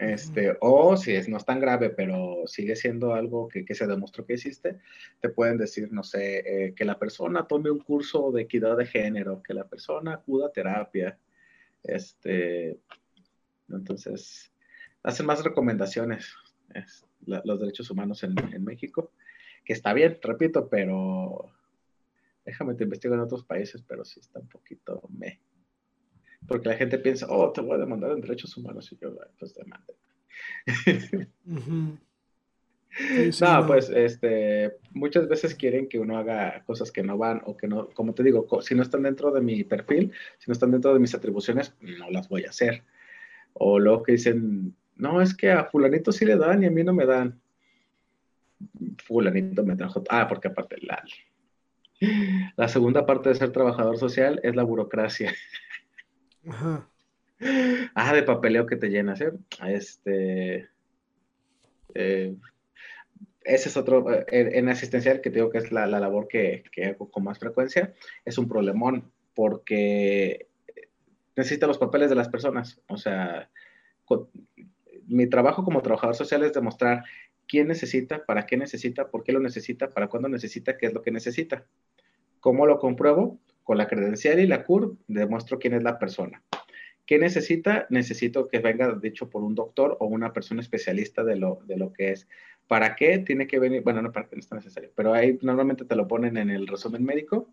Este, o si es, no es tan grave, pero sigue siendo algo que, se demostró que existe, te pueden decir, no sé, eh, que la persona tome un curso de equidad de género, que la persona acuda a terapia. Este, entonces, hacen más recomendaciones los derechos humanos en, México, que está bien, repito, pero déjame te investigo en otros países, pero sí está un poquito me porque la gente piensa, oh, te voy a demandar en derechos humanos y yo, pues demande. [laughs] no, pues este, muchas veces quieren que uno haga cosas que no van o que no, como te digo, si no están dentro de mi perfil, si no están dentro de mis atribuciones, no las voy a hacer. O luego que dicen, no, es que a fulanito sí le dan y a mí no me dan. Fulanito me trajo, ah, porque aparte la, la segunda parte de ser trabajador social es la burocracia. [laughs] Ajá. Ah, de papeleo que te llenas, ¿eh? Este. Eh, ese es otro. Eh, en asistencial, que te digo que es la, labor que, hago con más frecuencia, es un problemón, porque necesita los papeles de las personas. O sea, mi trabajo como trabajador social es demostrar quién necesita, para qué necesita, por qué lo necesita, para cuándo necesita, qué es lo que necesita. ¿Cómo lo compruebo? Con la credencial y la CUR demuestro quién es la persona. ¿Qué necesita? Necesito que venga dicho por un doctor o una persona especialista de lo, de lo que es. ¿Para qué? Tiene que venir, bueno, no, para no está necesario, pero ahí normalmente te lo ponen en el resumen médico.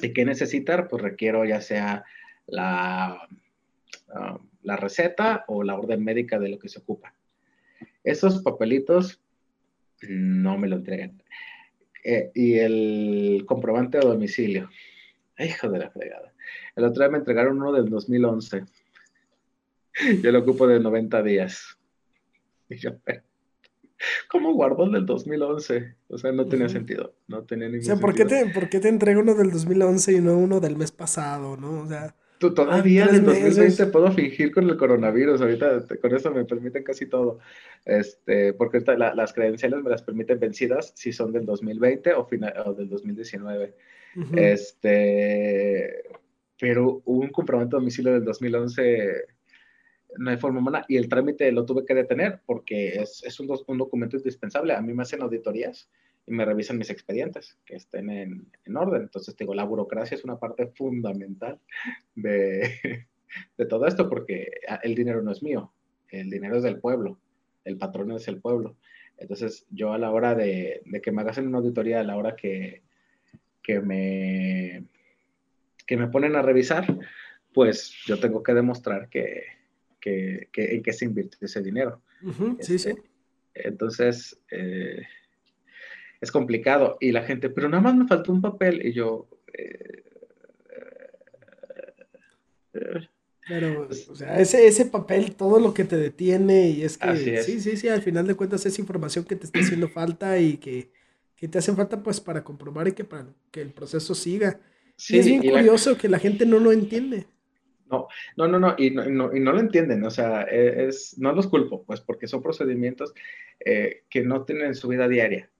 ¿Y qué necesitar? Pues requiero ya sea la, ah, la receta o la orden médica de lo que se ocupa. Esos papelitos no me lo entregan. Eh, y el comprobante de domicilio. [laughs] Hijo de la fregada. El otro día me entregaron uno del 2011. [laughs] Yo lo ocupo de 90 días. Y yo, ¿cómo guardo el del 2011? O sea, no tenía sentido. No tenía ningún o sea, ¿por qué, te, ¿por qué te entrego uno del 2011 y no uno del mes pasado, no? O sea... Tú todavía en el 2020 puedo fingir con el coronavirus, ahorita con eso me permiten casi todo. Este, porque las credenciales me las permiten vencidas si son del 2020 o, final, o del 2019. Este, pero un comprobante de domicilio del 2011 no hay forma humana y el trámite lo tuve que detener porque es, es un, un, documento indispensable. A mí me hacen auditorías y me revisan mis expedientes, que estén en, en orden. Entonces, digo, la burocracia es una parte fundamental de, [laughs] de todo esto, porque ah, el dinero no es mío, el dinero es del pueblo, el patrón es el pueblo. Entonces, yo a la hora de, de que me hagan una auditoría, a la hora que, que, me, que me ponen a revisar, pues yo tengo que demostrar que, que, que en qué se invierte ese dinero. sí, sí. Este, entonces, eh, es complicado. Y la gente, pero nada más me faltó un papel. Y yo. Eh, pero, o sea, ese, ese papel, todo lo que te detiene, y es que sí, sí, sí, al final de cuentas es información que te está haciendo falta y que, que te hacen falta pues para comprobar y que para que el proceso siga. Sí, y es bien curioso que la gente no lo entiende. No, no, no, no, y no, no, y no lo entienden, o sea, e, es, no los culpo, pues porque son procedimientos eh, que no tienen en su vida diaria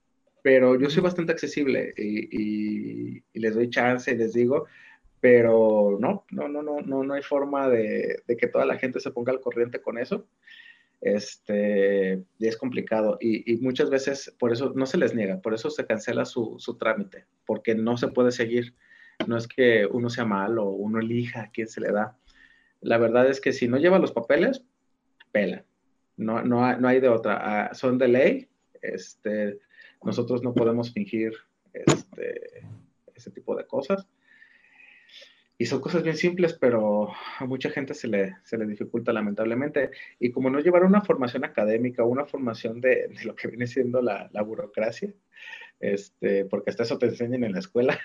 pero yo soy bastante accesible y, les doy chance y les digo, pero no, no, no, no, no, no hay forma de, que toda la gente se ponga al corriente con eso. Este, y es complicado y, muchas veces por eso no se les niega, por eso se cancela su, su, trámite, porque no se puede seguir. No es que uno sea malo o uno elija quién se le da. La verdad es que si no lleva los papeles, pela. No, no, no hay de otra. Ah, son de ley. Este, nosotros no podemos fingir este, ese tipo de cosas. Y son cosas bien simples, pero a mucha gente se le, se le dificulta lamentablemente. Y como no llevar una formación académica una formación de, de, lo que viene siendo la, la, burocracia, este, porque hasta eso te enseñan en la escuela,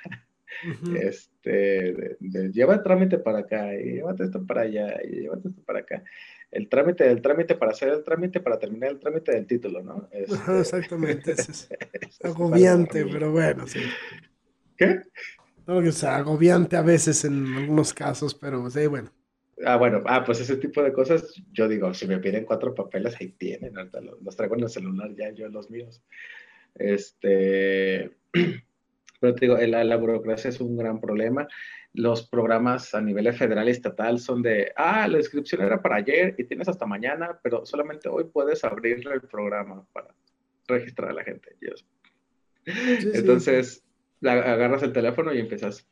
[laughs] este, de, lleva el trámite para acá y llévate esto para allá y llévate esto para acá. El trámite del trámite para hacer el trámite para terminar el trámite del título, ¿no? Este... Exactamente. [laughs] Es, agobiante, pero bueno, sí. ¿Qué? No, que sea agobiante a veces en algunos casos, pero sí, bueno. Ah, bueno, ah, pues ese tipo de cosas, yo digo, si me piden cuatro papeles, ahí tienen, los, los traigo en el celular ya, yo los míos. Este, [clears throat] pero te digo, la, la, burocracia es un gran problema. Los programas a nivel federal y estatal son de, ah, la inscripción era para ayer y tienes hasta mañana, pero solamente hoy puedes abrir el programa para registrar a la gente. Entonces, La, agarras el teléfono y empiezas.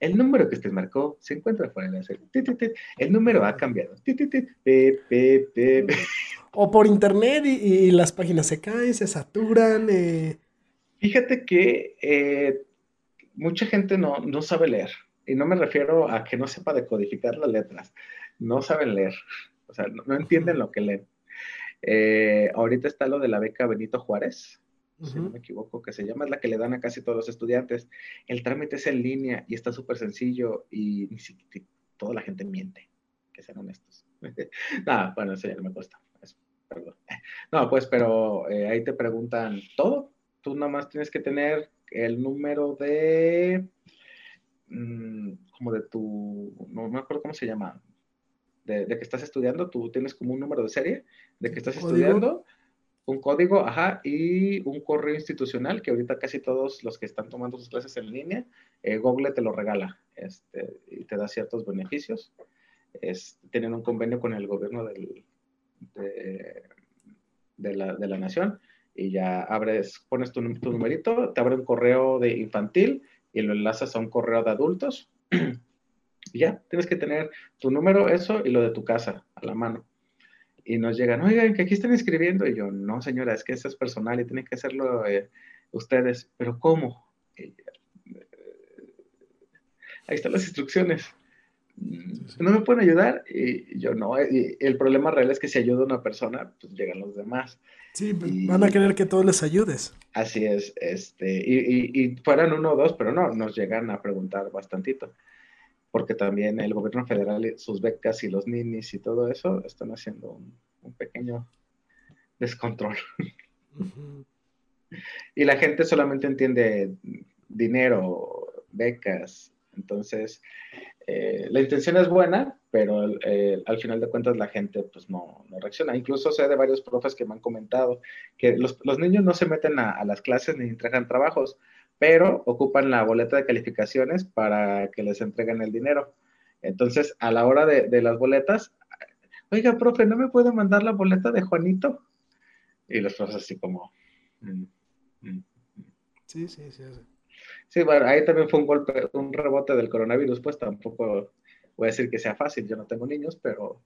El número que usted marcó se encuentra fuera de la serie. El número ha cambiado. O por internet y, y, las páginas se caen, se saturan. Eh Fíjate que eh, mucha gente no, no, sabe leer. Y no me refiero a que no sepa decodificar las letras. No saben leer. O sea, no, no entienden lo que leen. Eh, ahorita está lo de la beca Benito Juárez, uh -huh. si no me equivoco, que se llama, es la que le dan a casi todos los estudiantes. El trámite es en línea y está súper sencillo y ni siquiera toda la gente miente, que sean honestos. [laughs] no, bueno, eso ya no me cuesta. Perdón. No, pues, pero eh, ahí te preguntan todo, tú nada más tienes que tener el número de, mmm, como de tu, no me acuerdo cómo se llama, de, de, que estás estudiando, tú tienes como un número de serie de que estás ¿Código? estudiando, un código, ajá, y un correo institucional que ahorita casi todos los que están tomando sus clases en línea, eh, Google te lo regala este, y te da ciertos beneficios. Es, tienen un convenio con el gobierno de, de la, de la nación y ya abres, pones tu, tu, numerito, te abre un correo de infantil y lo enlazas a un correo de adultos. [clears throat] y ya, tienes que tener tu número, eso y lo de tu casa a la mano. Y nos llegan, oigan, que aquí están escribiendo. Y yo, no, señora, es que eso es personal y tienen que hacerlo eh, ustedes. Pero ¿cómo? Y, ahí están las instrucciones. ¿No me pueden ayudar? Y yo no. Y el problema real es que si ayuda una persona, pues llegan los demás. Sí, van a querer que todos les ayudes. Así es. Este, y, y, fueran uno o dos, pero no, nos llegan a preguntar bastantito. Porque también el gobierno federal, sus becas y los ninis y todo eso están haciendo un, un pequeño descontrol. y la gente solamente entiende dinero, becas, entonces, eh, la intención es buena, pero eh, al final de cuentas la gente pues no, no, reacciona. Incluso sé de varios profes que me han comentado que los, los niños no se meten a, a, las clases ni entregan trabajos, pero ocupan la boleta de calificaciones para que les entreguen el dinero. Entonces, a la hora de, de las boletas, oiga, profe, ¿no me puede mandar la boleta de Juanito? Y los profes así como... Mm, mm, mm. Sí, sí, sí. sí. Sí, bueno, ahí también fue un golpe, un rebote del coronavirus, pues tampoco voy a decir que sea fácil, yo no tengo niños, pero,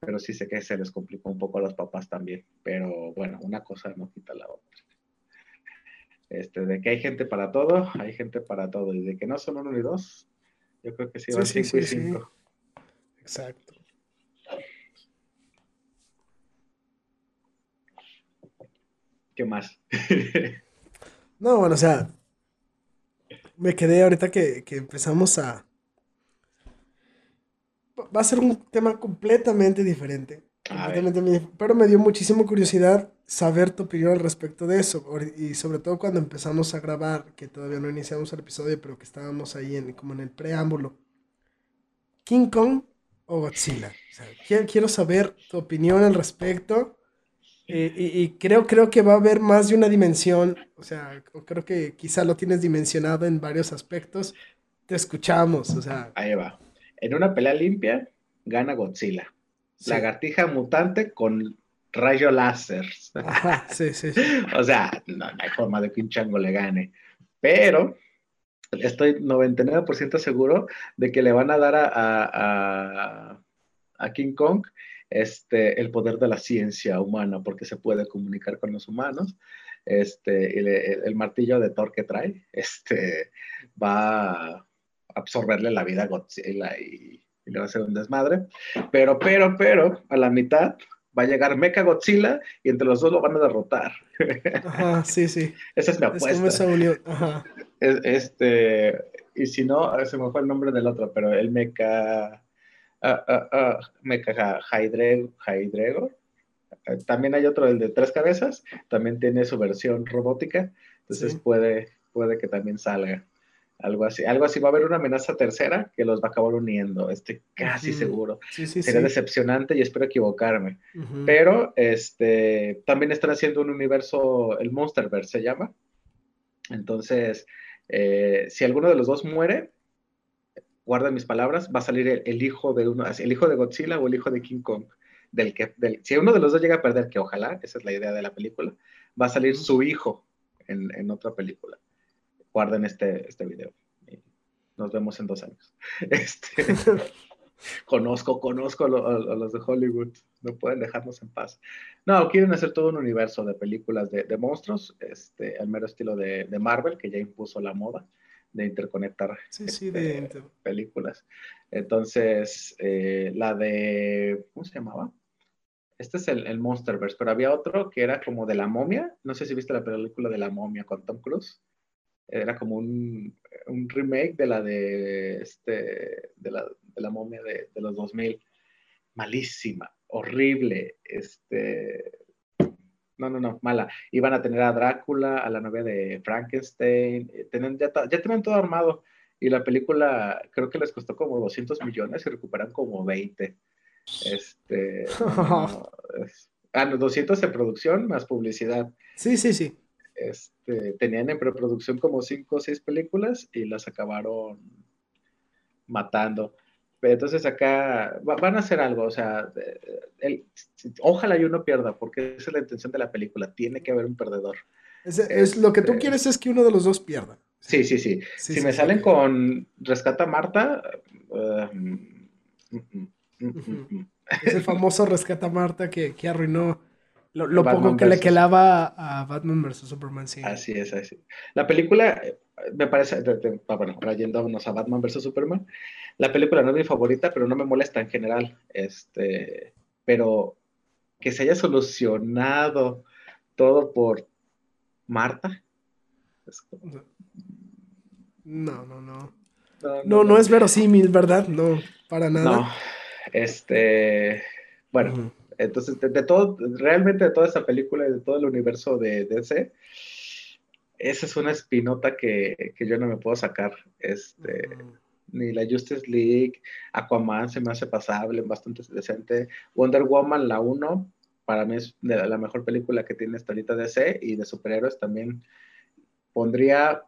pero sí sé que se les complicó un poco a los papás también. Pero bueno, una cosa no quita la otra. Este, de que hay gente para todo, [laughs] hay gente para todo. Y de que no son uno y dos, yo creo que sí van sí, cinco sí, y cinco. Exacto. ¿Qué más? [laughs] no, bueno, o sea, me quedé ahorita que, que, empezamos a... Va a ser un tema completamente diferente. Completamente pero me dio muchísima curiosidad saber tu opinión al respecto de eso. Y sobre todo cuando empezamos a grabar, que todavía no iniciamos el episodio, pero que estábamos ahí en, como en el preámbulo. ¿King Kong o Godzilla? O sea, quiero, quiero saber tu opinión al respecto. Eh, y, y, creo, creo que va a haber más de una dimensión, o sea, creo que quizá lo tienes dimensionado en varios aspectos. Te escuchamos, o sea. Ahí va. En una pelea limpia, gana Godzilla. Sí. Lagartija mutante con rayo láser. Sí, sí, [laughs] o sea, no, no, hay forma de que un chango le gane. Pero estoy 99% seguro de que le van a dar a, a, a King Kong este, el poder de la ciencia humana, porque se puede comunicar con los humanos. Este, el, el, martillo de Thor que trae este, va a absorberle la vida a Godzilla y, y, le va a hacer un desmadre. Pero, pero, pero, a la mitad va a llegar Mecha Godzilla y entre los dos lo van a derrotar. Ajá, sí, sí. [laughs] Esa es mi apuesta. Es como esa unión. Ajá. Este, y si no, se me fue el nombre del otro, pero el Mecha uh, uh, uh, Mecha Hydregor. También hay otro, el de tres cabezas, también tiene su versión robótica, entonces sí. puede, puede que también salga. Algo así, algo así. Va a haber una amenaza tercera que los va a acabar uniendo, estoy casi uh -huh. seguro. Sí, sí, Sería decepcionante y espero equivocarme. -huh. Pero este, también están haciendo un universo, el Monsterverse se llama. Entonces, eh, si alguno de los dos muere, guarda mis palabras, va a salir el, el, hijo de uno, el hijo de Godzilla o el hijo de King Kong. Del que, del, si uno de los dos llega a perder, que ojalá, esa es la idea de la película, va a salir uh su hijo en, en, otra película. Guarden este, este video. Nos vemos en dos años. [laughs] Este, [laughs] conozco, conozco a, lo, a, los de Hollywood. No pueden dejarnos en paz. No, quieren hacer todo un universo de películas de, de monstruos, este, al mero estilo de, de Marvel, que ya impuso la moda de interconectar sí, sí, de... Este, películas. Entonces, eh, la de, ¿cómo se llamaba? Este es el, el, Monsterverse, pero había otro que era como de la momia. No sé si viste la película de la momia con Tom Cruise. Era como un, un remake de la de, este, de, la, de la momia de, de los 2000. Malísima, horrible, este, no, no, no, mala. Iban a tener a Drácula, a la novia de Frankenstein, eh, tienen, ya, ya tienen todo armado. Y la película creo que les costó como 200 millones y recuperan como 20. Este, [laughs] no, es, ah, no, 200 en producción más publicidad. Sí, sí, sí. Este, tenían en preproducción como 5 o 6 películas y las acabaron matando. Entonces acá van a hacer algo, o sea, ojalá yo no pierda, porque esa es la intención de la película, tiene que haber un perdedor. Es, lo que tú este quieres es que uno de los dos pierda. Sí, sí, sí. si me salen con Rescata a Marta... Uh, mm, mm, mm, es el famoso Rescata a Marta que, que arruinó lo, poco que le quedaba a Batman vs. Superman, sí. Así es, así. La película, me parece, ah, bueno, ahora yéndonos a Batman vs. Superman, la película no es mi favorita, pero no me molesta en general. Este, pero que se haya solucionado todo por Marta. No, no, no. No, no, es verosímil, ¿verdad? No, para nada. No, este, bueno. Entonces, de, todo, realmente de toda esa película y de todo el universo de DC, esa es una espinota que, yo no me puedo sacar. Este, Ni la Justice League, Aquaman se me hace pasable, bastante decente. Wonder Woman, la 1, para mí es la mejor película que tiene esta ahorita DC y de superhéroes también pondría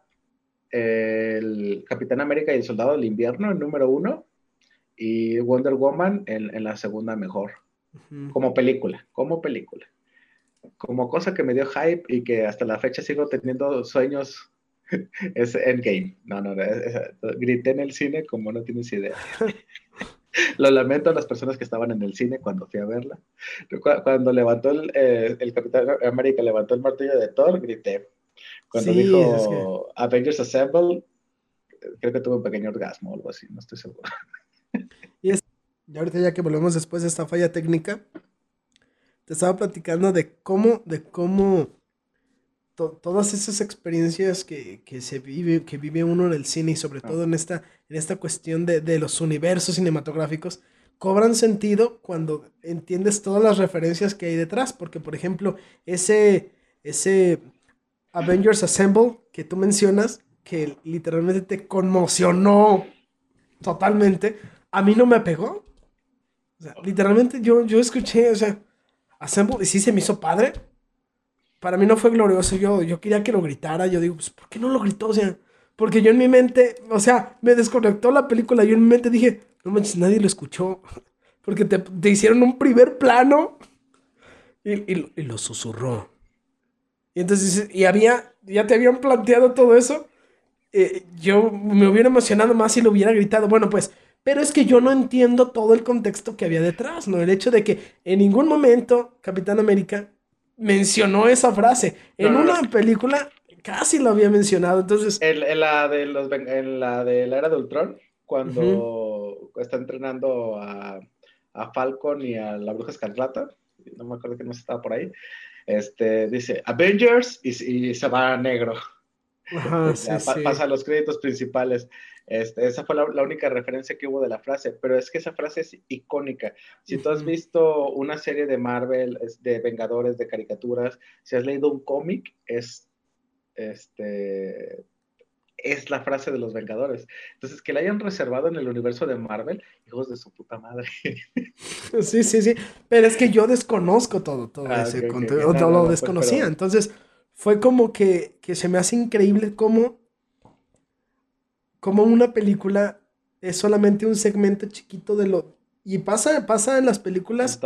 el Capitán América y el Soldado del Invierno en número uno y Wonder Woman en la segunda mejor como película, como película. Como cosa que me dio hype y que hasta la fecha sigo teniendo sueños [laughs] es Endgame. No, no, grité en el cine como no tienes idea. [laughs] Lo lamento a las personas que estaban en el cine cuando fui a verla. Cuando levantó el, eh, el Capitán América, levantó el martillo de Thor, grité. Cuando dijo Avengers Assemble, creo que tuve un pequeño orgasmo o algo así, no estoy seguro. Y ahorita ya que volvemos después de esta falla técnica, te estaba platicando de cómo, de cómo todas esas experiencias que, se vive, que vive uno en el cine y sobre todo en esta, en esta cuestión de, los universos cinematográficos, cobran sentido cuando entiendes todas las referencias que hay detrás. Porque, por ejemplo, ese, ese Avengers Assemble que tú mencionas, que literalmente te conmocionó totalmente, a mí no me pegó. O sea, literalmente yo, yo escuché, o sea, Assemble y sí se me hizo padre. Para mí no fue glorioso. Yo, yo quería que lo gritara. Yo digo, pues, ¿por qué no lo gritó? O sea, porque yo en mi mente, o sea, me desconectó la película. Yo en mi mente dije, no manches, nadie lo escuchó. [laughs] Porque te, te hicieron un primer plano y, y, y, lo susurró. Y entonces, y había, ya te habían planteado todo eso. Eh, yo me hubiera emocionado más si lo hubiera gritado. Bueno, pues pero es que yo no entiendo todo el contexto que había detrás, ¿no? El hecho de que en ningún momento Capitán América mencionó esa frase. En una película casi lo había mencionado, entonces... En, la, de los, en la de la era de Ultron, cuando está entrenando a, a, Falcon y a la Bruja Escarlata, no me acuerdo que no estaba por ahí, este, dice Avengers y, se va a negro. [laughs] Pasa a los créditos principales. Este, esa fue la, única referencia que hubo de la frase, pero es que esa frase es icónica. Si tú has visto una serie de Marvel, de Vengadores, de caricaturas, si has leído un cómic, es, este, es la frase de los Vengadores. Entonces, que la hayan reservado en el universo de Marvel, hijos de su puta madre. [laughs] Sí, sí, sí. Pero es que yo desconozco todo, todo ah, ese contenido, no, lo pues, desconocía. Entonces, fue como que, que se me hace increíble cómo como una película es solamente un segmento chiquito de lo... Y pasa, pasa en las películas...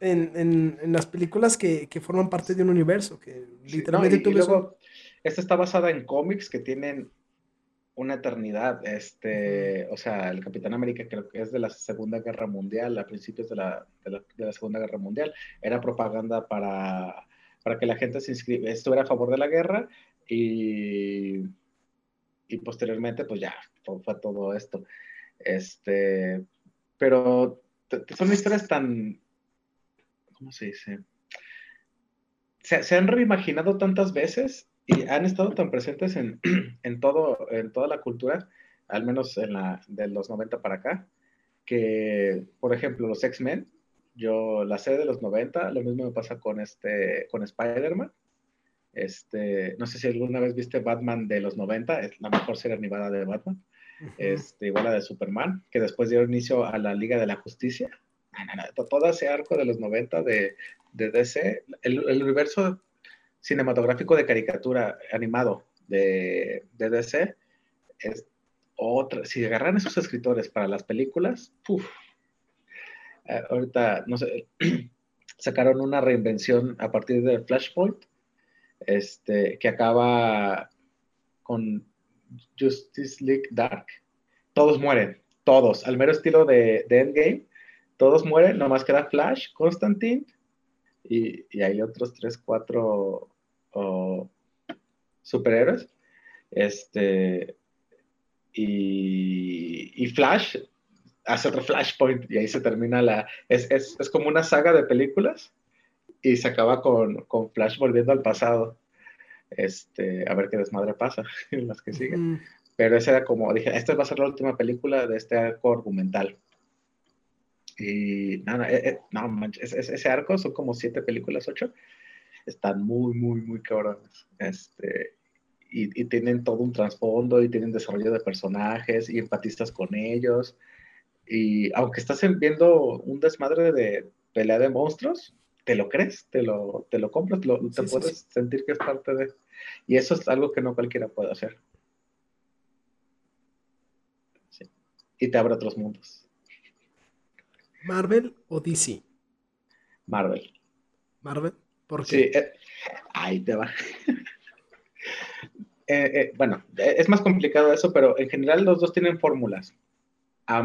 En, en, en, las películas que, que, forman parte de un universo, que literalmente tú Esta está basada en cómics que tienen una eternidad. Este, o sea, el Capitán América creo que es de la Segunda Guerra Mundial, a principios de la, de la, de la Segunda Guerra Mundial. Era propaganda para, para que la gente se estuviera a favor de la guerra y y posteriormente, pues ya, fue todo esto. Este, pero son historias tan, ¿cómo se dice? Se, han reimaginado tantas veces y han estado tan presentes en, [clears throat] en, todo, en toda la cultura, al menos en la de los 90 para acá, que, por ejemplo, los X-Men, yo la sé de los 90, lo mismo me pasa con, este, con Spider-Man, este, no sé si alguna vez viste Batman de los 90, es la mejor serie animada de Batman. este, igual la de Superman, que después dio inicio a la Liga de la Justicia. todo ese arco de los 90 de, de DC, el, universo cinematográfico de caricatura animado de, de DC es otra, si agarran esos escritores para las películas, puf, eh, ahorita, no sé, [clears throat] sacaron una reinvención a partir de Flashpoint, este, que acaba con Justice League Dark. Todos mueren, todos, al mero estilo de, Endgame, todos mueren, nomás queda Flash, Constantine, y, hay otros tres, cuatro superhéroes. Este, y, Flash hace otro Flashpoint y ahí se termina la... Es, como una saga de películas y se acaba con, Flash volviendo al pasado. Este, a ver qué desmadre pasa [laughs] en las que siguen. Pero esa era como, dije, esta va a ser la última película de este arco argumental. Y nada, eh, eh, no, ese arco son como siete películas, ocho. Están muy, muy, muy cabrones. Este, y, tienen todo un trasfondo y tienen desarrollo de personajes y empatizas con ellos. Y aunque estás viendo un desmadre de pelea de monstruos, te lo crees, te lo, te lo compras, te puedes sentir que es parte de... Y eso es algo que no cualquiera puede hacer. Y te abre otros mundos. ¿Marvel o DC? Marvel. ¿Marvel? ¿Por qué? Sí, eh, ahí te va. [laughs] Eh, eh, bueno, es más complicado eso, pero en general los dos tienen fórmulas. A,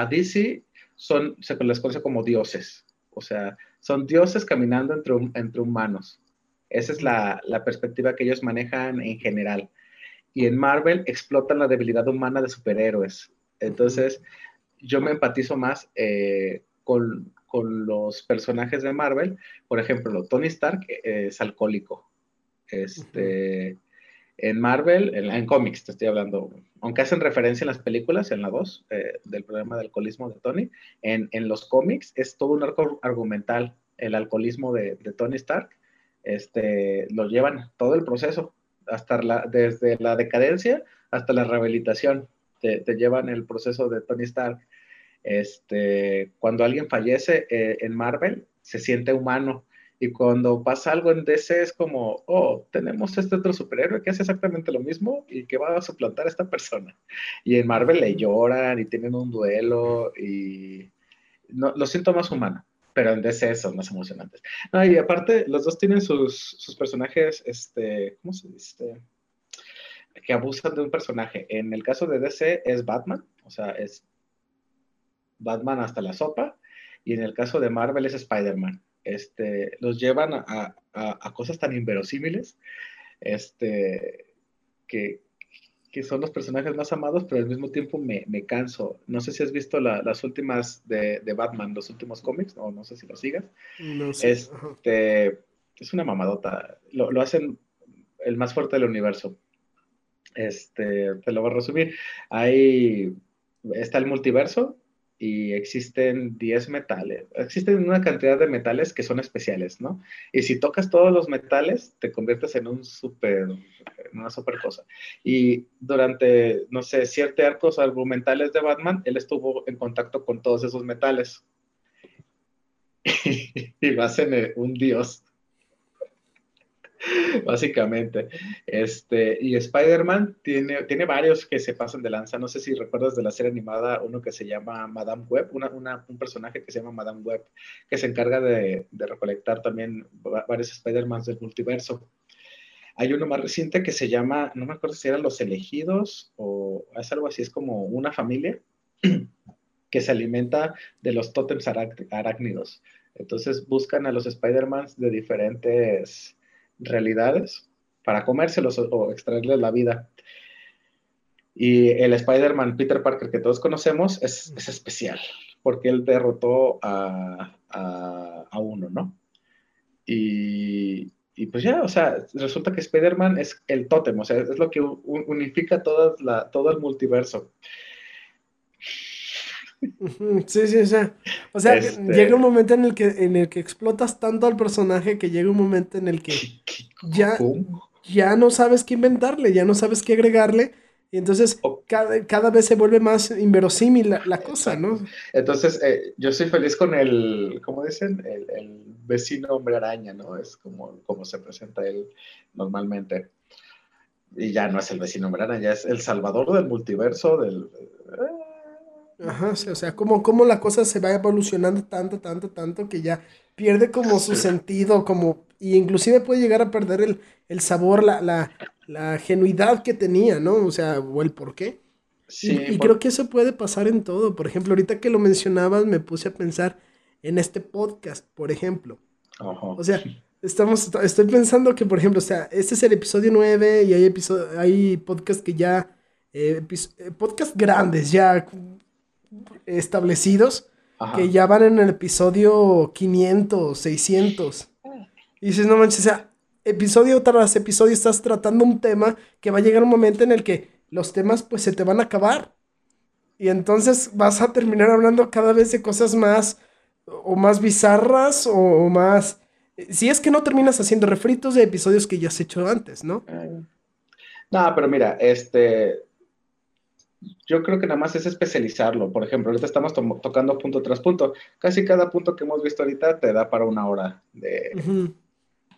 a DC son, se les conoce como dioses, o sea, son dioses caminando entre, entre humanos. Esa es la, la, perspectiva que ellos manejan en general. Y en Marvel explotan la debilidad humana de superhéroes. Entonces, yo me empatizo más eh, con, con, los personajes de Marvel. Por ejemplo, Tony Stark es alcohólico. Este, en Marvel, en, cómics te estoy hablando, aunque hacen referencia en las películas, en la 2, eh, del problema de alcoholismo de Tony, en, los cómics es todo un arco argumental, el alcoholismo de, Tony Stark, este, lo llevan todo el proceso, hasta la, desde la decadencia hasta la rehabilitación, te, llevan el proceso de Tony Stark. Este, cuando alguien fallece eh, en Marvel, se siente humano, y cuando pasa algo en DC es como, oh, tenemos este otro superhéroe que hace exactamente lo mismo y que va a suplantar a esta persona. Y en Marvel le lloran y tienen un duelo y no, lo siento más humano, pero en DC son más emocionantes. No, y aparte, los dos tienen sus, sus personajes, este, ¿cómo se dice? Que abusan de un personaje. En el caso de DC es Batman, o sea, es Batman hasta la sopa, y en el caso de Marvel es Spider-Man este, los llevan a, cosas tan inverosímiles, este, que, son los personajes más amados, pero al mismo tiempo me, canso. No sé si has visto las últimas de, Batman, los últimos cómics, o no sé si lo sigas. No sé. Este, es una mamadota. Lo, lo, hacen el más fuerte del universo. Este, te lo voy a resumir. Ahí está el multiverso, y existen 10 metales, existen una cantidad de metales que son especiales, ¿no? Y si tocas todos los metales, te conviertes en un super, en una super cosa. Y durante, no sé, ciertos arcos argumentales de Batman, él estuvo en contacto con todos esos metales. [laughs] y a ser un dios. [laughs] básicamente. Este, y Spider-Man tiene, tiene varios que se pasan de lanza. No sé si recuerdas de la serie animada uno que se llama Madame Web, un personaje que se llama Madame Web, que se encarga de, recolectar también varios Spider-Mans del multiverso. Hay uno más reciente que se llama, no me acuerdo si eran Los Elegidos o es algo así, es como una familia [clears throat] que se alimenta de los tótems arácnidos. Entonces buscan a los Spider-Mans de diferentes realidades para comérselos o, extraerles la vida. Y el Spider-Man Peter Parker que todos conocemos es, especial, porque él derrotó a, uno, ¿no? Y, pues ya, o sea, resulta que Spider-Man es el tótem, o sea, es lo que unifica la, todo el multiverso. Sí, sí, sí. O sea, este llega un momento en el que en el que explotas tanto al personaje que llega un momento en el que ya, ya no sabes qué inventarle, ya no sabes qué agregarle. Y entonces cada, vez se vuelve más inverosímil la, cosa, ¿no? Entonces, eh, yo soy feliz con el, ¿cómo dicen? El, vecino hombre araña, ¿no? Es como, como se presenta él normalmente. y ya no es el vecino Brana, ya es el salvador del multiverso, del... Ajá, o sea, como, como la cosa se va evolucionando tanto, tanto, tanto que ya pierde como su sentido, como, y inclusive puede llegar a perder el, sabor, la, la, la, genuidad que tenía, ¿no? O sea, o el por qué. Sí, y, creo que eso puede pasar en todo. Por ejemplo, ahorita que lo mencionabas, me puse a pensar en este podcast, por ejemplo. O sea, estamos, estoy pensando que, por ejemplo, o sea, este es el episodio 9 y hay, episodio, hay podcasts que ya, eh, eh, podcasts grandes ya establecidos, que ya van en el episodio 500, 600. Y dices, no manches, o sea, episodio tras episodio estás tratando un tema que va a llegar un momento en el que los temas pues se te van a acabar. Y entonces vas a terminar hablando cada vez de cosas más o más bizarras o, más... Si es que no terminas haciendo refritos de episodios que ya has hecho antes, ¿no? No, pero mira, este, yo creo que nada más es especializarlo. Por ejemplo, ahorita estamos tocando punto tras punto. Casi cada punto que hemos visto ahorita te da para una hora de,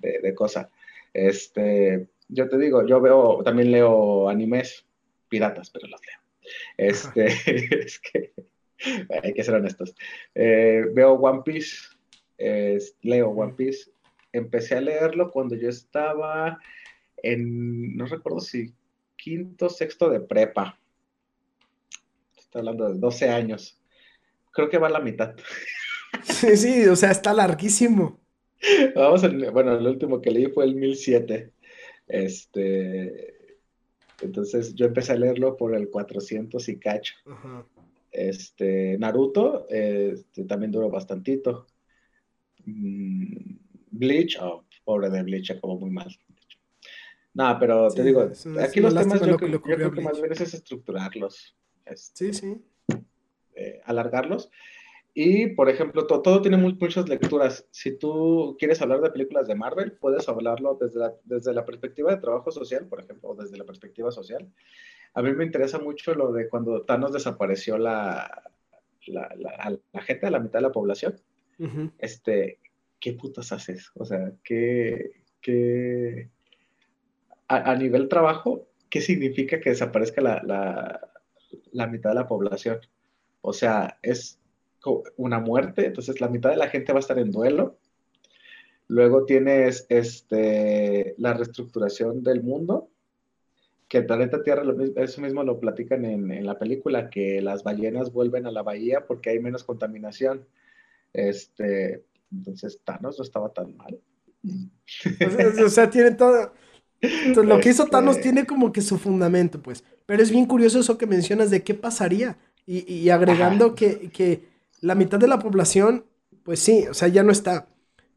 de, cosa. Este, yo te digo, yo veo, también leo animes piratas, pero los leo. Este, [laughs] es que hay que ser honestos. Eh, veo One Piece, leo One Piece. Empecé a leerlo cuando yo estaba en, no recuerdo si quinto, sexto de prepa. Estoy hablando de 12 años. Creo que va a la mitad. Sí, sí, o sea, está larguísimo. Vamos bueno, el último que leí fue el 1007. Este, entonces yo empecé a leerlo por el 400 y cacho. Este, Naruto este, también duró bastantito. Mm, Bleach, oh, pobre de Bleach, acabó muy mal. No, pero te digo, aquí los temas yo, creo que más bien es estructurarlos. Sí, sí. Eh, alargarlos. Y, por ejemplo, todo tiene muchas lecturas. Si tú quieres hablar de películas de Marvel, puedes hablarlo desde la, desde la perspectiva de trabajo social, por ejemplo, o desde la perspectiva social. A mí me interesa mucho lo de cuando Thanos desapareció la, la, la, gente, a la mitad de la población. Este, ¿qué putas haces? O sea, ¿qué, qué a, a, nivel trabajo, qué significa que desaparezca la, la, la mitad de la población? O sea, es una muerte, entonces la mitad de la gente va a estar en duelo. Luego tienes este, la reestructuración del mundo, que el planeta Tierra, eso mismo lo platican en, la película, que las ballenas vuelven a la bahía porque hay menos contaminación. Este, entonces Thanos no estaba tan mal. O sea, tiene todo... lo que hizo este Thanos tiene como que su fundamento, pues. Pero es bien curioso eso que mencionas de qué pasaría. Y, agregando que, que la mitad de la población, pues sí, o sea, ya no está.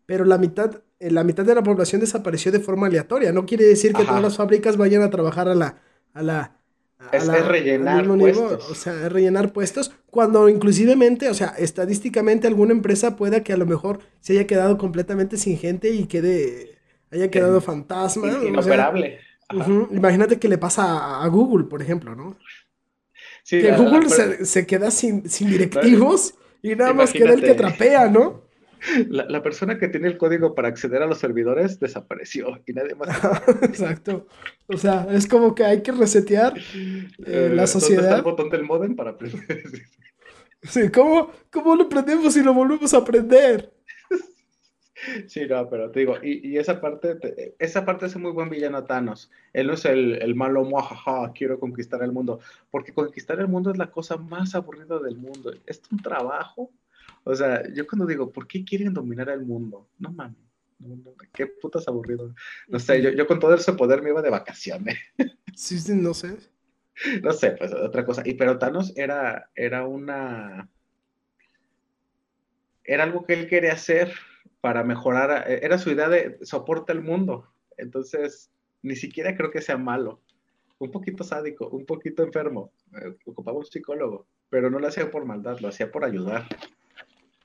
Pero la mitad, eh, la mitad de la población desapareció de forma aleatoria. No quiere decir que todas las fábricas vayan a trabajar a la... A la es, rellenar puestos. O sea, es rellenar puestos. Cuando inclusivemente, o sea, estadísticamente alguna empresa pueda que a lo mejor se haya quedado completamente sin gente y quede, haya quedado fantasma. Inoperable. Imagínate que le pasa a, Google, por ejemplo, ¿no? que Google se, se, queda sin, sin [laughs] directivos y nada más queda el que trapea, ¿no? [laughs] La, persona que tiene el código para acceder a los servidores desapareció y nadie más. [laughs] Exacto. O sea, es como que hay que resetear eh, la sociedad. ¿Dónde está el botón del modem para aprender? sí, ¿cómo, ¿cómo lo prendemos y lo volvemos a aprender? Sí, no, pero te digo, y, esa parte, esa parte es muy buen villano Thanos. Él no es el, el malo, muajaja, quiero conquistar el mundo, porque conquistar el mundo es la cosa más aburrida del mundo. Es un trabajo. O sea, yo cuando digo, ¿por qué quieren dominar el mundo? No mames, qué putas aburrido. No sé, yo, yo, con todo ese poder me iba de vacaciones. [laughs] Sí, sí, no sé. No sé, pues otra cosa. Y pero Thanos era, era una... Era algo que él quería hacer para mejorar, eh, era su idea de soporte al mundo. Entonces, ni siquiera creo que sea malo. Un poquito sádico, un poquito enfermo. Eh, ocupaba un psicólogo, pero no lo hacía por maldad, lo hacía por ayudar.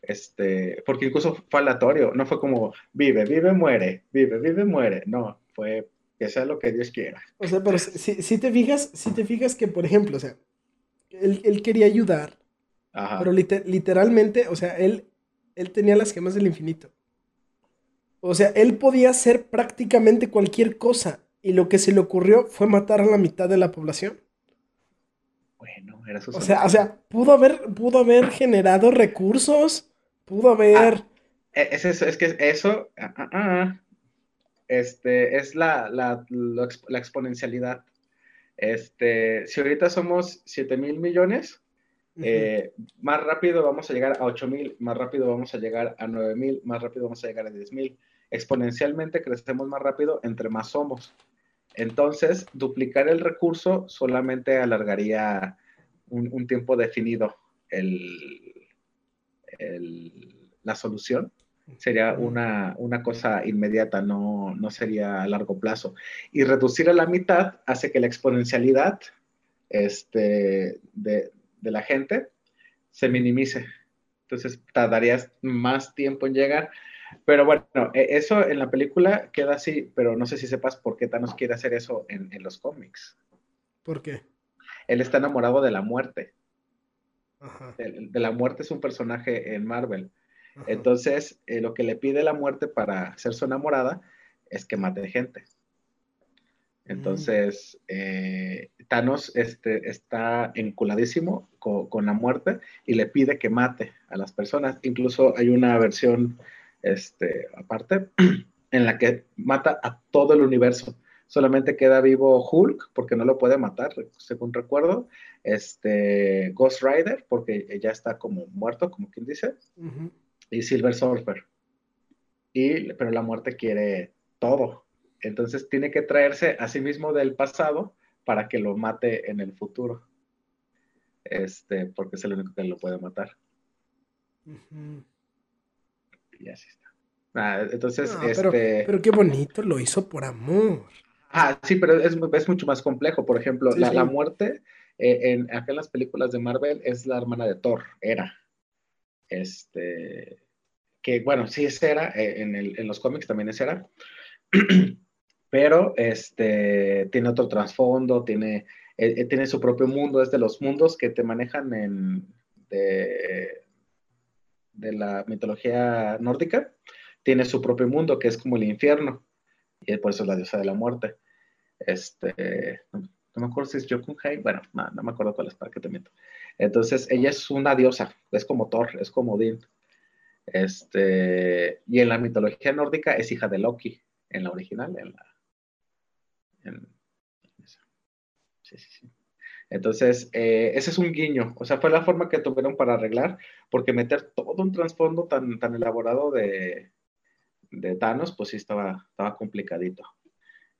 Este, porque incluso fue aleatorio, no fue como vive, vive, muere, vive, vive, muere. No, fue que sea lo que Dios quiera. O sea, pero si, si te fijas, si te fijas que, por ejemplo, o sea, él, él quería ayudar, pero literalmente, o sea, él, él tenía las gemas del infinito. O sea, él podía hacer prácticamente cualquier cosa y lo que se le ocurrió fue matar a la mitad de la población. Bueno, era su O sea, o sea, pudo haber, pudo haber generado recursos, pudo haber... Ah, e, es, eso, es que eso, ah, ah, ah, este, es la, la, la, exponencialidad. Este, si ahorita somos 7 mil millones, eh, más rápido vamos a llegar a 8 mil, más rápido vamos a llegar a 9 mil, más rápido vamos a llegar a 10 mil. Exponencialmente crecemos más rápido entre más somos. Entonces, duplicar el recurso solamente alargaría un, tiempo definido el, la solución. Sería una, cosa inmediata, no, no, sería a largo plazo. Y reducir a la mitad hace que la exponencialidad este, de, de la gente se minimice. Entonces, tardarías más tiempo en llegar. Pero bueno, e, eso en la película queda así, pero no sé si sepas por qué Thanos quiere hacer eso en, los cómics. ¿Por qué? Él está enamorado de la muerte. De, la muerte es un personaje en Marvel. Entonces, eh, lo que le pide la muerte para ser su enamorada es que mate gente. Entonces, eh, Thanos este, está enculadísimo con, con, la muerte y le pide que mate a las personas. Incluso hay una versión este, aparte, [clears throat] en la que mata a todo el universo. Solamente queda vivo Hulk, porque no lo puede matar, según recuerdo. Este, Ghost Rider, porque ya está como muerto, como quien dice. Y Silver Surfer. Y, pero la muerte quiere todo. Entonces tiene que traerse a sí mismo del pasado para que lo mate en el futuro. Este, porque es el único que lo puede matar. Y así está. Ah, entonces, este... Pero, qué bonito, lo hizo por amor. Ah, sí, pero es, es mucho más complejo. Por ejemplo, la, muerte, eh, en, acá en las películas de Marvel, es la hermana de Thor, era. Este, que bueno, sí es era, eh, en, el, en, los cómics también es era, [clears throat] pero este, tiene otro trasfondo, tiene, eh, tiene su propio mundo, es de los mundos que te manejan en, de, de la mitología nórdica, tiene su propio mundo, que es como el infierno, y por eso es la diosa de la muerte. Este, no, me acuerdo si es Jokunheim, bueno, no, me acuerdo cuál es, para que te miento. Entonces, ella es una diosa, es como Thor, es como Odín. Este, y en la mitología nórdica es hija de Loki, en la original, en la... sí, sí, sí. Entonces, eh, ese es un guiño, o sea, fue la forma que tuvieron para arreglar, porque meter todo un trasfondo tan, tan elaborado de, de Thanos, pues sí estaba, estaba complicadito.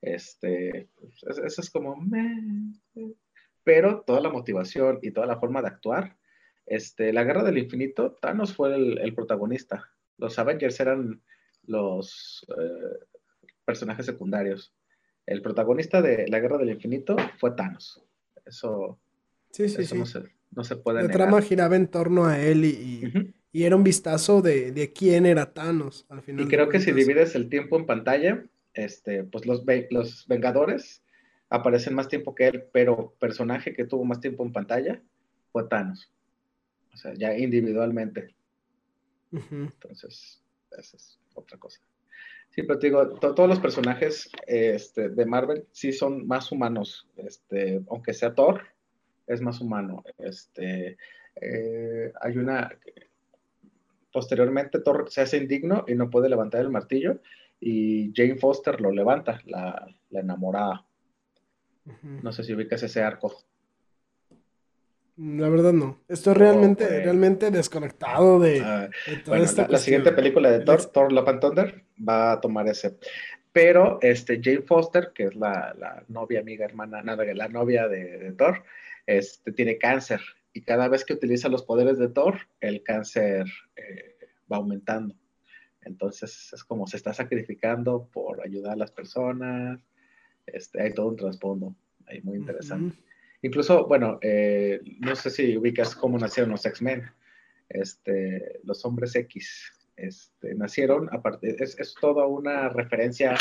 Este, pues, eso es como, pero toda la motivación y toda la forma de actuar, este, la Guerra del Infinito, Thanos fue el, protagonista. Los Avengers eran los eh, personajes secundarios. El protagonista de la Guerra del Infinito fue Thanos. Eso, sí, sí, sí. No, se, puede La trama giraba en torno a él y, era un vistazo de, quién era Thanos al final. Y creo que si divides el tiempo en pantalla, este, pues los, los Vengadores aparecen más tiempo que él, pero personaje que tuvo más tiempo en pantalla fue Thanos. O sea, ya individualmente. Entonces, esa es otra cosa. Sí, pero te digo, todos los personajes este, de Marvel sí son más humanos. Este, aunque sea Thor, es más humano. Este, eh, hay una. Posteriormente, Thor se hace indigno y no puede levantar el martillo. Y Jane Foster lo levanta, la, la enamorada. No sé si ubicas ese arco. La verdad no. Estoy realmente, realmente desconectado de, ah, toda esta la, siguiente película de Thor, Thor Love and Thunder, va a tomar ese. Pero este, Jane Foster, que es la, novia, amiga, hermana, nada, la novia de, Thor, este, tiene cáncer. Y cada vez que utiliza los poderes de Thor, el cáncer eh, va aumentando. Entonces es como se está sacrificando por ayudar a las personas. Este, hay todo un trasfondo ahí muy interesante. Incluso, bueno, eh, no sé si ubicas cómo nacieron los X-Men, este, los hombres X. Este, nacieron, aparte, es, es toda una referencia,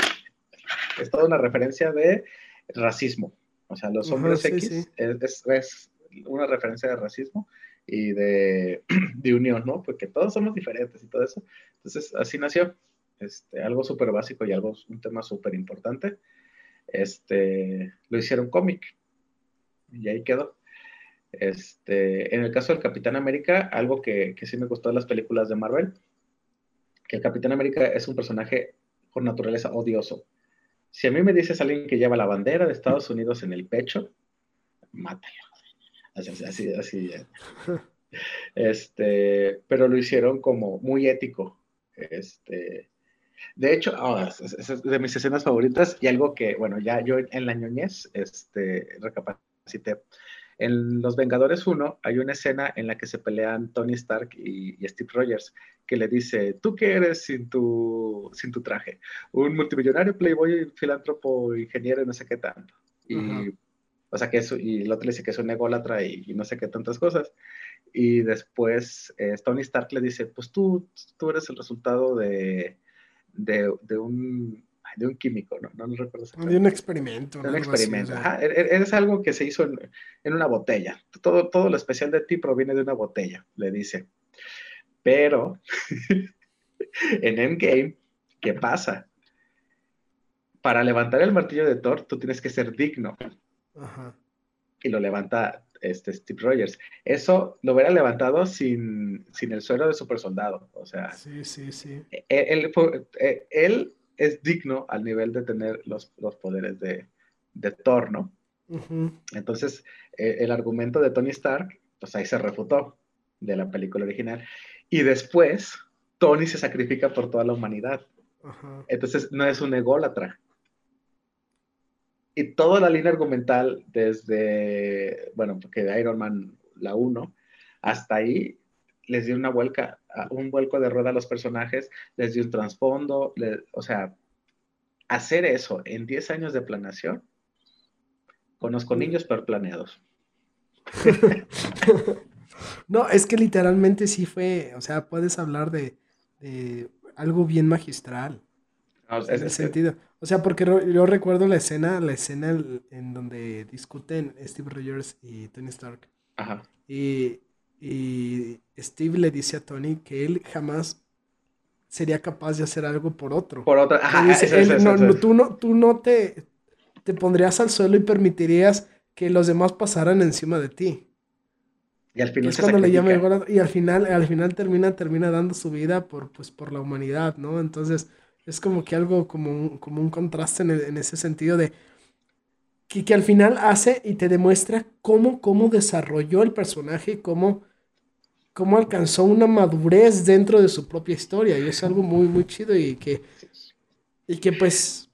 es toda una referencia de racismo. O sea, los hombres X Es, es, una referencia de racismo y de, [clears throat] de, unión, ¿no? Porque todos somos diferentes y todo eso. Entonces, así nació. Este, algo súper básico y algo, un tema súper importante. este, lo hicieron cómic. Y ahí quedó. Este, en el caso del Capitán América, algo que, que sí me gustó de las películas de Marvel, que el Capitán América es un personaje por naturaleza odioso. Si a mí me dices alguien que lleva la bandera de Estados Unidos en el pecho, mátalo. Así, así, así. Este, pero lo hicieron como muy ético. Este, de hecho, ah, es, de mis escenas favoritas y algo que, bueno, ya yo en la ñoñez, este, recapacité. En Los Vengadores 1 hay una escena en la que se pelean Tony Stark y, Steve Rogers, que le dice, ¿tú qué eres sin tu, sin tu traje? Un multimillonario, playboy, filántropo, ingeniero, no sé qué tanto. Y, o sea, que eso, y el otro le dice que es un ególatra y, y no sé qué tantas cosas. Y después eh, Tony Stark le dice, pues tú, tú eres el resultado de, de, un, de un químico, ¿no? No, recuerdo. De un experimento. De un experimento. Ajá, e, e, es algo que se hizo en, una botella. Todo, todo lo especial de ti proviene de una botella, le dice. Pero [laughs] en Endgame, ¿qué pasa? Para levantar el martillo de Thor, tú tienes que ser digno. Ajá. Y lo levanta este Steve Rogers. Eso lo hubiera levantado sin, el suero de super soldado. O sea, sí, sí, sí. E, él, e, él, es digno al nivel de tener los, poderes de, de Thor, ¿no? Entonces, e, el argumento de Tony Stark, pues ahí se refutó de la película original. Y después, Tony se sacrifica por toda la humanidad. Entonces, no es un ególatra, y toda la línea argumental, desde, bueno, porque de Iron Man, la 1, hasta ahí, les dio una vuelca, un vuelco de rueda a los personajes, les dio un trasfondo, o sea, hacer eso en 10 años de planeación, conozco niños per planeados. [laughs] no, es que literalmente sí fue, o sea, puedes hablar de, de algo bien magistral. en ese sentido. O sea, porque yo recuerdo la escena, la escena en donde discuten Steve Rogers y Tony Stark. Ajá. Y, Steve le dice a Tony que él jamás sería capaz de hacer algo por otro. Por otro, ajá. tú no, tú no te, te pondrías al suelo y permitirías que los demás pasaran encima de ti. Y al final y al final, al final termina, termina dando su vida por, pues, por la humanidad, ¿no? Entonces, es como que algo como un, como un contraste en, ese sentido de que, que, al final hace y te demuestra cómo, cómo desarrolló el personaje, cómo, cómo alcanzó una madurez dentro de su propia historia. Y es algo muy, muy chido y que, y que pues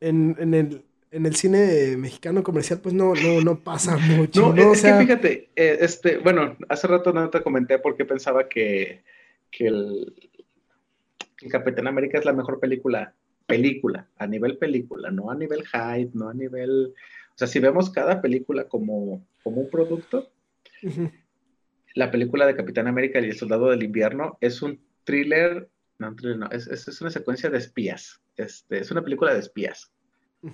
en, en el, en el cine mexicano comercial, pues no, no, no pasa mucho. No, es que fíjate, eh, este, bueno, hace rato no te comenté porque pensaba que, que el, el Capitán América es la mejor película, película, a nivel película, no a nivel hype, no a nivel... O sea, si vemos cada película como, como un producto, la película de Capitán América y el Soldado del Invierno es un thriller, no, un thriller, no es, es, una secuencia de espías, este, es una película de espías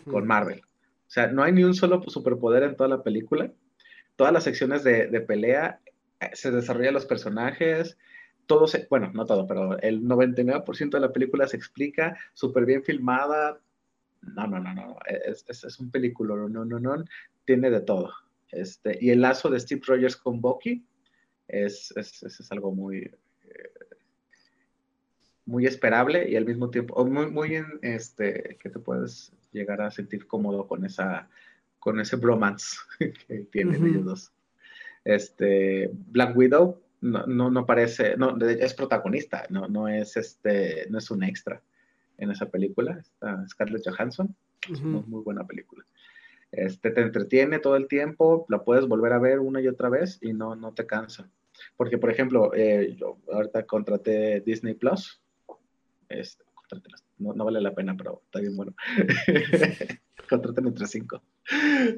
con Marvel. O sea, no hay ni un solo superpoder en toda la película. Todas las secciones de, de pelea eh, se desarrollan los personajes, todo se, bueno, no todo, pero el 99% de la película se explica súper bien filmada. No, no, no, no, es, es, un película, no, no, no, tiene de todo. Este, y el lazo de Steve Rogers con Bucky es, es, es algo muy, eh, muy esperable y al mismo tiempo, muy, muy en, este, que te puedes llegar a sentir cómodo con esa, con ese bromance [laughs] que tienen ellos dos. Este, Black Widow, no, no, no parece, no, es protagonista, no, no es este, no es un extra en esa película, está Scarlett Johansson, es muy, muy, buena película. Este, te entretiene todo el tiempo, la puedes volver a ver una y otra vez y no, no te cansa. Porque, por ejemplo, eh, yo ahorita contraté Disney Plus, no, vale la pena, pero está bien bueno. [laughs] Contraten entre cinco.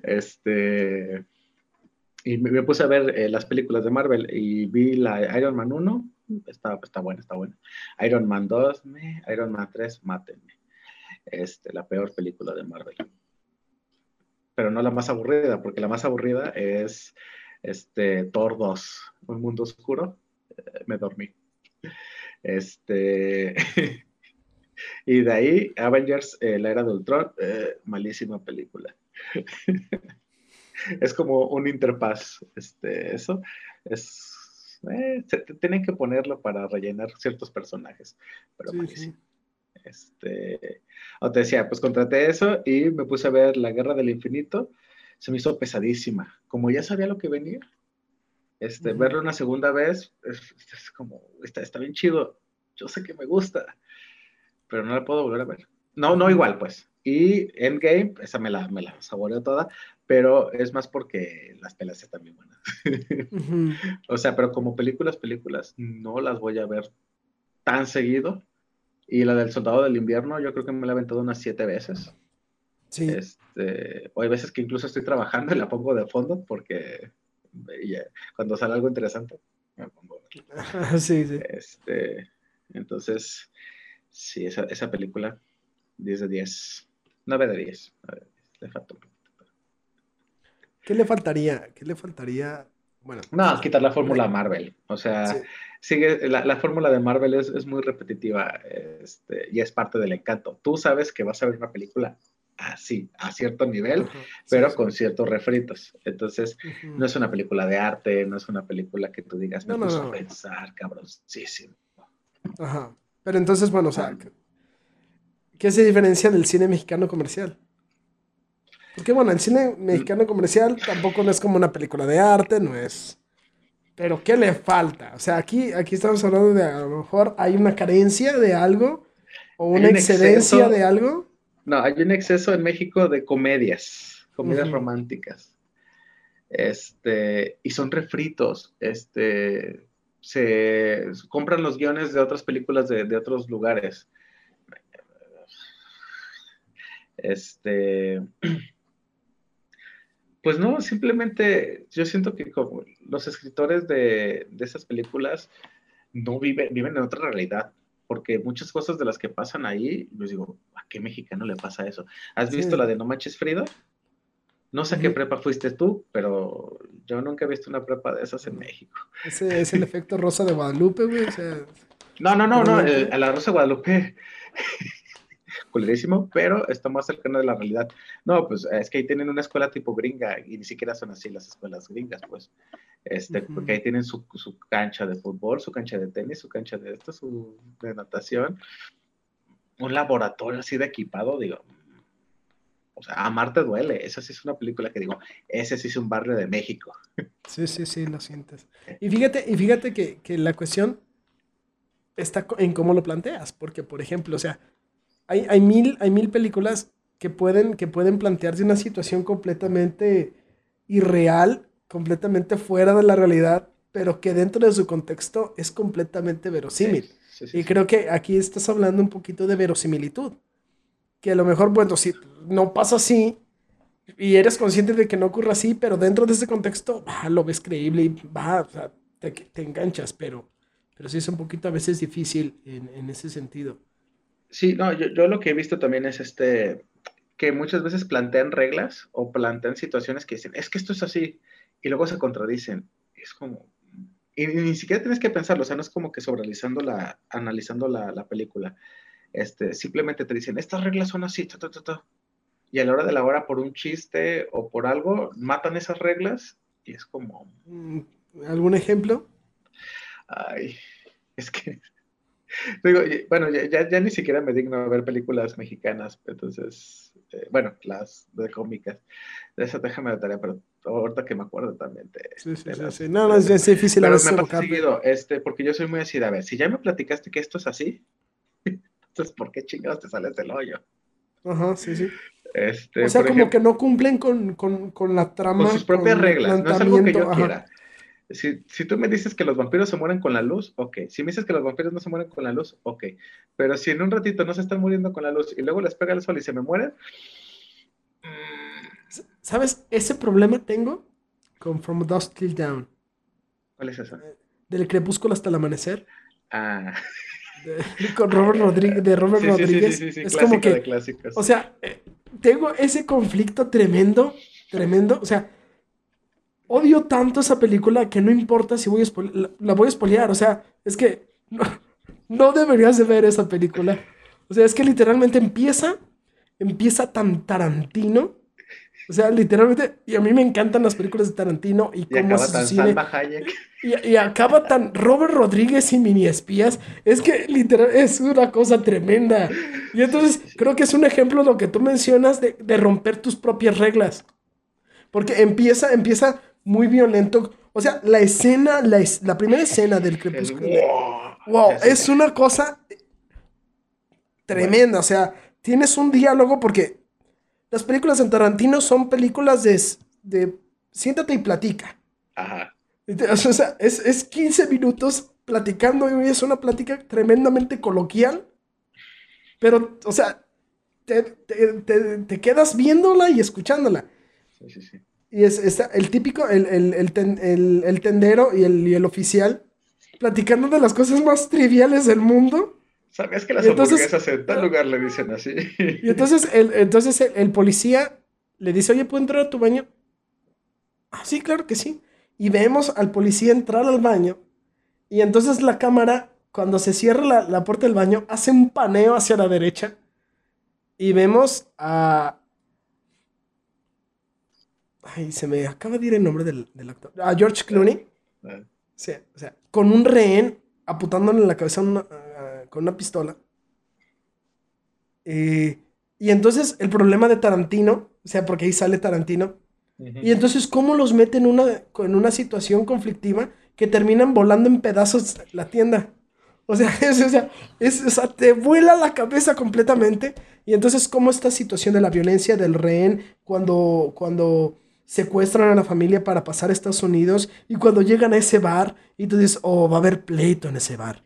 Este, y me, puse a ver eh, las películas de Marvel y vi la Iron Man 1, está, está buena, está buena. Iron Man 2, me, Iron Man 3, mátenme. Este, la peor película de Marvel. Pero no la más aburrida, porque la más aburrida es este, Thor 2, Un Mundo Oscuro. Eh, me dormí. Este. [laughs] Y de ahí, Avengers, eh, la era de Ultron, eh, malísima película. [laughs] es como un interpaz, este, eso. Es, eh, tienen que ponerlo para rellenar ciertos personajes, pero malísimo. Este, o te decía, pues contraté eso y me puse a ver La Guerra del Infinito. Se me hizo pesadísima. Como ya sabía lo que venía, este, verlo una segunda vez es, como, está, está bien chido. Yo sé que me gusta, pero no la puedo volver a ver. No, no igual, pues. Y Endgame, esa me la, me la saboreo toda, pero es más porque las pelas están bien buenas. [laughs] o sea, pero como películas, películas, no las voy a ver tan seguido y la del Soldado del Invierno, yo creo que me la he aventado unas siete veces. Sí. Este, o hay veces que incluso estoy trabajando y la pongo de fondo porque cuando sale algo interesante, me pongo. [laughs] sí, sí. Este, entonces, sí, esa, esa película, 10 de 10. 9 de 10. Le falta un poquito. ¿Qué le faltaría? ¿Qué le faltaría? Bueno, no, quitar la fórmula Marvel. O sea, sigue, la, fórmula de Marvel es, muy repetitiva este, y es parte del encanto. Tú sabes que vas a ver una película así, a cierto nivel, pero con ciertos refritos. Entonces, no es una película de arte, no es una película que tú digas, me puso a pensar, cabroncísimo. Ajá. Pero entonces, bueno, o sea, ¿qué se diferencia del cine mexicano comercial? Porque bueno, el cine mexicano comercial tampoco no es como una película de arte, no es pero ¿qué le falta? O sea, aquí, aquí estamos hablando de a lo mejor hay una carencia de algo o una excedencia de algo. No, hay un exceso en México de comedias, comedias románticas. Este, y son refritos. Este, se compran los guiones de otras películas de, de otros lugares. Este, Pues no, simplemente yo siento que como los escritores de, esas películas no viven, viven en otra realidad, porque muchas cosas de las que pasan ahí, les digo, ¿a qué mexicano le pasa eso? ¿Has visto la de No Manches Frida? No sé qué prepa fuiste tú, pero yo nunca he visto una prepa de esas en México. Ese es el efecto Rosa de Guadalupe, güey. no, no, no, no, a la Rosa de Guadalupe culerísimo, pero está más cercano de la realidad. No, pues es que ahí tienen una escuela tipo gringa y ni siquiera son así las escuelas gringas, pues. Este, Porque ahí tienen su, su, cancha de fútbol, su cancha de tenis, su cancha de esto, su de natación, un laboratorio así de equipado, digo. O sea, Amarte duele. Esa sí es una película que digo, ese sí es un barrio de México. Sí, sí, sí, lo sientes. Y fíjate, y fíjate que, que la cuestión está en cómo lo planteas, porque, por ejemplo, o sea, hay, mil, hay mil películas que pueden, que pueden plantearse una situación completamente irreal, completamente fuera de la realidad, pero que dentro de su contexto es completamente verosímil. y creo que aquí estás hablando un poquito de verosimilitud. Que a lo mejor, bueno, si no pasa así y eres consciente de que no ocurra así, pero dentro de ese contexto lo ves creíble y o sea, te, enganchas, pero, pero sí es un poquito a veces difícil en, en ese sentido. Sí, no, yo, yo, lo que he visto también es este, que muchas veces plantean reglas o plantean situaciones que dicen, es que esto es así, y luego se contradicen. Es como, y, ni siquiera tienes que pensarlo, o sea, no es como que sobreanalizando la, analizando la, la película. Este, simplemente te dicen, estas reglas son así, ta, ta, ta, y a la hora de la hora, por un chiste o por algo, matan esas reglas y es como... Mm, ¿Algún ejemplo? Ay, es que bueno, ya, ya, ni siquiera me digno ver películas mexicanas, entonces, eh, bueno, las de cómicas. De esa déjame de tarea, pero ahorita que me acuerdo también de... Sí, sí, sí, No, no, es, difícil pero me pasa seguido, este, porque yo soy muy así, a ver, si ya me platicaste que esto es así, [laughs] entonces, ¿por qué chingados te sales del hoyo? Ajá, sí, sí. Este, o sea, como que no cumplen con, con, con la trama. Con sus propias reglas, no es algo que yo quiera. Si, tú me dices que los vampiros se mueren con la luz, ok. Si me dices que los vampiros no se mueren con la luz, ok. Pero si en un ratito no se están muriendo con la luz y luego les pega el sol y se me mueren. ¿Sabes? Ese problema tengo con From Dusk Till Down. ¿Cuál es eso? Del crepúsculo hasta el amanecer. Ah. con Robert Rodríguez, de Robert Rodríguez. es como que. O sea, eh, tengo ese conflicto tremendo, tremendo. O sea odio tanto esa película que no importa si voy a la, voy a espolear. O sea, es que no, deberías de ver esa película. O sea, es que literalmente empieza, empieza tan Tarantino. O sea, literalmente, y a mí me encantan las películas de Tarantino y, Y cómo acaba tan. Salma Hayek. Y, y acaba tan Robert Rodríguez y mini espías. Es que literal es una cosa tremenda. Y entonces creo que es un ejemplo lo que tú mencionas de, de romper tus propias reglas. Porque empieza, empieza muy violento. O sea, la escena, la, es- la primera escena del El crepúsculo. wow. Wow, es una cosa tremenda. O sea, tienes un diálogo porque las películas de Tarantino son películas de, de siéntate y platica. Ajá. O sea, es, es 15 minutos platicando y es una plática tremendamente coloquial. Pero, o sea, te, te- te- te quedas viéndola y escuchándola. Sí, sí, sí. Y es, está el típico, el, el- el ten- el- tendero y el, y el oficial platicando de las cosas más triviales del mundo. ¿Sabías que las entonces- hamburguesas en tal lugar le dicen así? Y entonces el, entonces el, el policía le dice, oye, ¿puedo entrar a tu baño? Ah, sí, claro que sí. Y vemos al policía entrar al baño. Y entonces la cámara, cuando se cierra la, la puerta del baño, hace un paneo hacia la derecha. Y vemos a... Ay, se me acaba de ir el nombre del, del actor. A George Clooney. Ah, Sí, o sea, con un rehén apuntándole en la cabeza una- ah, con una pistola. Eh, y entonces el problema de Tarantino, o sea, porque ahí sale Tarantino, y entonces cómo los mete en una, en una situación conflictiva que terminan volando en pedazos la tienda. O sea, [laughs] es, o sea, es- o sea, te vuela la cabeza completamente. Y entonces cómo esta situación de la violencia del rehén cuando, cuando secuestran a la familia para pasar a Estados Unidos y cuando llegan a ese bar y tú dices, oh, va a haber pleito en ese bar.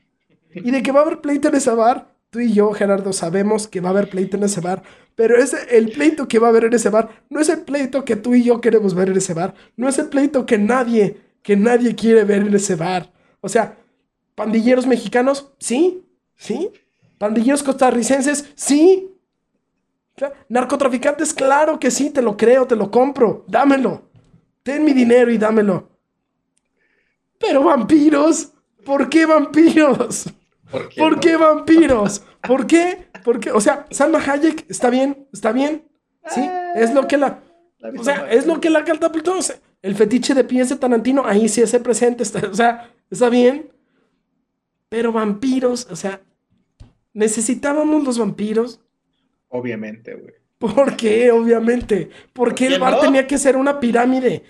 Y de que va a haber pleito en ese bar, tú y yo, Gerardo, sabemos que va a haber pleito en ese bar, pero ese, el pleito que va a haber en ese bar no es el pleito que tú y yo queremos ver en ese bar, no es el pleito que nadie, que nadie quiere ver en ese bar. O sea, pandilleros mexicanos, sí, sí. Pandilleros costarricenses, sí. Narcotraficantes, claro que sí, te lo creo, te lo compro, dámelo. Ten mi dinero y dámelo. Pero vampiros, ¿por qué vampiros? ¿Por qué? ¿Por no? qué vampiros? ¿Por qué? ¿Por qué? O sea, Salma Hayek está bien, está bien. Sí, es lo que la. O sea, es lo que la catapultó. O sea, el fetiche de pies de Tarantino, ahí sí hace presente. Está, o sea, está bien. Pero vampiros, o sea, necesitábamos los vampiros. Obviamente, güey. ¿Por qué? Obviamente. ¿Por qué el bar no? tenía que ser una pirámide.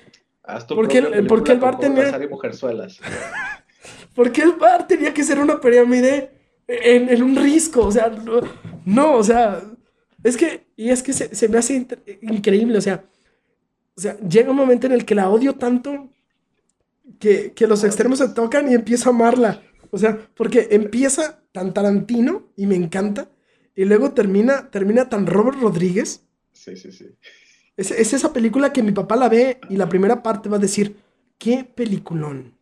Haz tu ¿Por qué el- por qué bar tenía- y Mujerzuelas. [laughs] Porque el bar tenía que ser una pirámide en, en un risco. O sea, no, no, o sea, es que, y es que se, se me hace inter- increíble. O sea, o sea, llega un momento en el que la odio tanto que, que los extremos se tocan y empiezo a amarla. O sea, porque empieza tan Tarantino y me encanta, y luego termina, termina tan Robert Rodríguez. Sí, sí, sí. Es, es esa película que mi papá la ve y la primera parte va a decir, qué peliculón.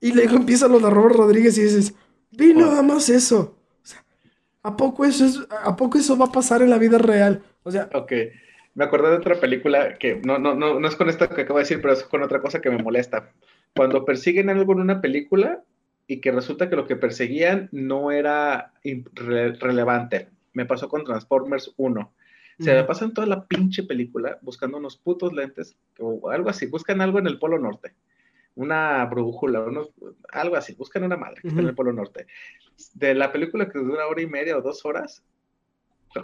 Y luego empieza lo de Robert Rodríguez y dices, vi nada más eso. O sea, ¿a poco eso, es, ¿a poco eso va a pasar en la vida real? O sea, Ok. Me acordé de otra película que no, no, no, no es con esto que acabo de decir, pero es con otra cosa que me molesta. Cuando persiguen algo en una película y que resulta que lo que perseguían no era re- relevante. Me pasó con Transformers 1. Se me pasan toda la pinche película buscando unos putos lentes o algo así. Buscan algo en el Polo Norte. Una brújula, unos- algo así. Buscan una madre que está en el. Polo Norte. De la película que dura hora y media o dos horas,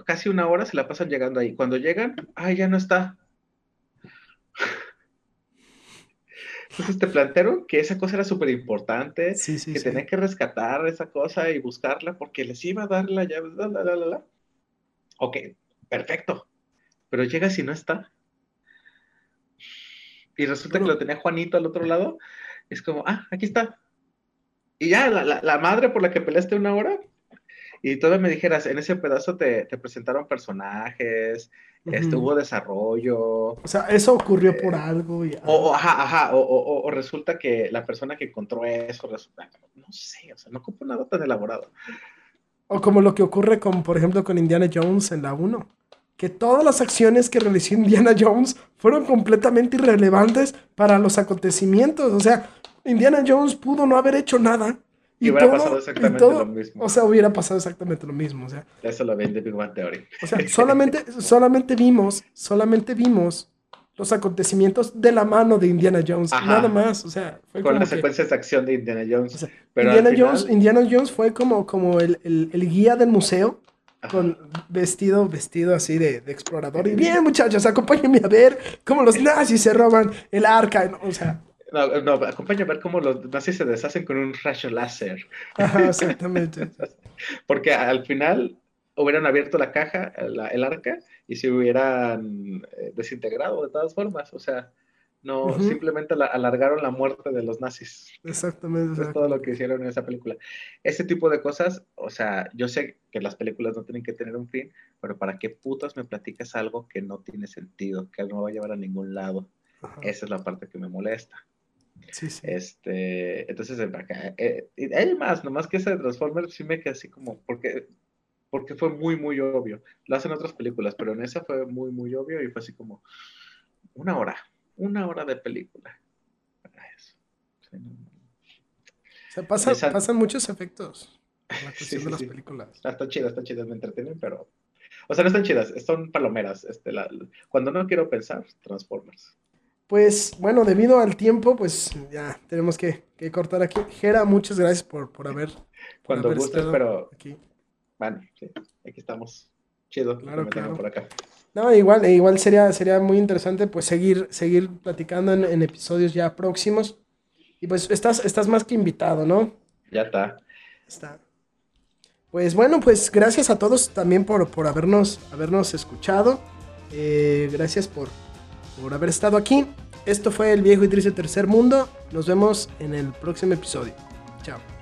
casi una hora se la pasan llegando ahí. Cuando llegan, ay, ya no está. Entonces te plantearon que esa cosa era súper importante, sí, sí, que sí. tenían que rescatar esa cosa y buscarla porque les iba a dar la llave. La, la, la, la, la. Ok, perfecto. Pero llegas y no está. Y resulta que lo tenía Juanito al otro lado. Es como, ah, aquí está. Y ya, la, la- la madre por la que peleaste una hora. Y todavía me dijeras, en ese pedazo te, te presentaron personajes, este, Ujú. hubo desarrollo. O sea, eso ocurrió por algo. y- O, o, ajá, ajá, o, o- o- o resulta que la persona que encontró eso, resulta, no sé, o sea, no ocupo nada tan elaborado. O como lo que ocurre con, por ejemplo, con Indiana Jones en la 1. Que todas las acciones que realizó Indiana Jones fueron completamente irrelevantes para los acontecimientos. O sea, Indiana Jones pudo no haber hecho nada Y, hubiera pasado exactamente lo mismo. O sea, hubiera pasado exactamente lo mismo. O sea, Eso lo ven de Big Bang Theory. O sea, solamente, [laughs] solamente vimos, solamente vimos los acontecimientos de la mano de Indiana Jones, nada más, o sea, fue con las secuencias de acción de Indiana Jones. Indiana, Jones Indiana Jones fue como, como el, el, guía del museo, con vestido, vestido así de, de, explorador. Y bien, muchachos, acompáñenme a ver cómo los nazis se roban el arca, o sea. No, no, acompáñame a ver cómo los nazis se deshacen con un rayo láser. Ajá, exactamente. [laughs] Porque al final hubieran abierto la caja, el arca, y se hubieran eh, desintegrado de todas formas. O sea, no, simplemente alargaron la muerte de los nazis. Exactamente. Es todo lo que hicieron en esa película. Ese tipo de cosas, o sea, yo sé que las películas no tienen que tener un fin, pero ¿para qué putas me platicas algo que no tiene sentido, que no va a llevar a ningún lado? Esa es la parte que me molesta. Sí, sí. Este, entonces, eh, hay más, nomás que ese de Transformers sí me quedé así como, porque porque fue muy, muy obvio. Lo hacen otras películas, pero en esa fue muy, muy obvio y fue así como una hora, una hora de película. O sea, pasan, muchos efectos en la [laughs] cuestión de las películas. Están chidas, están chidas, me entretienen, pero... O sea, no están chidas, son palomeras. Este, cuando no quiero pensar, Transformers. Pues bueno, debido al tiempo, pues ya tenemos que, cortar aquí. Gera, muchas gracias por, por haber. Cuando gustes, pero aquí. Bueno, sí, aquí estamos. Chido. Claro, claro. Por acá. No, igual, igual sería, sería muy interesante pues seguir, seguir platicando en, episodios ya próximos. Y pues estás, estás más que invitado, ¿no? Ya está. Está. Pues bueno, pues gracias a todos también por, por habernos, habernos escuchado. Eh, gracias por, por haber estado aquí. Esto fue el viejo y triste tercer mundo. Nos vemos en el próximo episodio. Chao.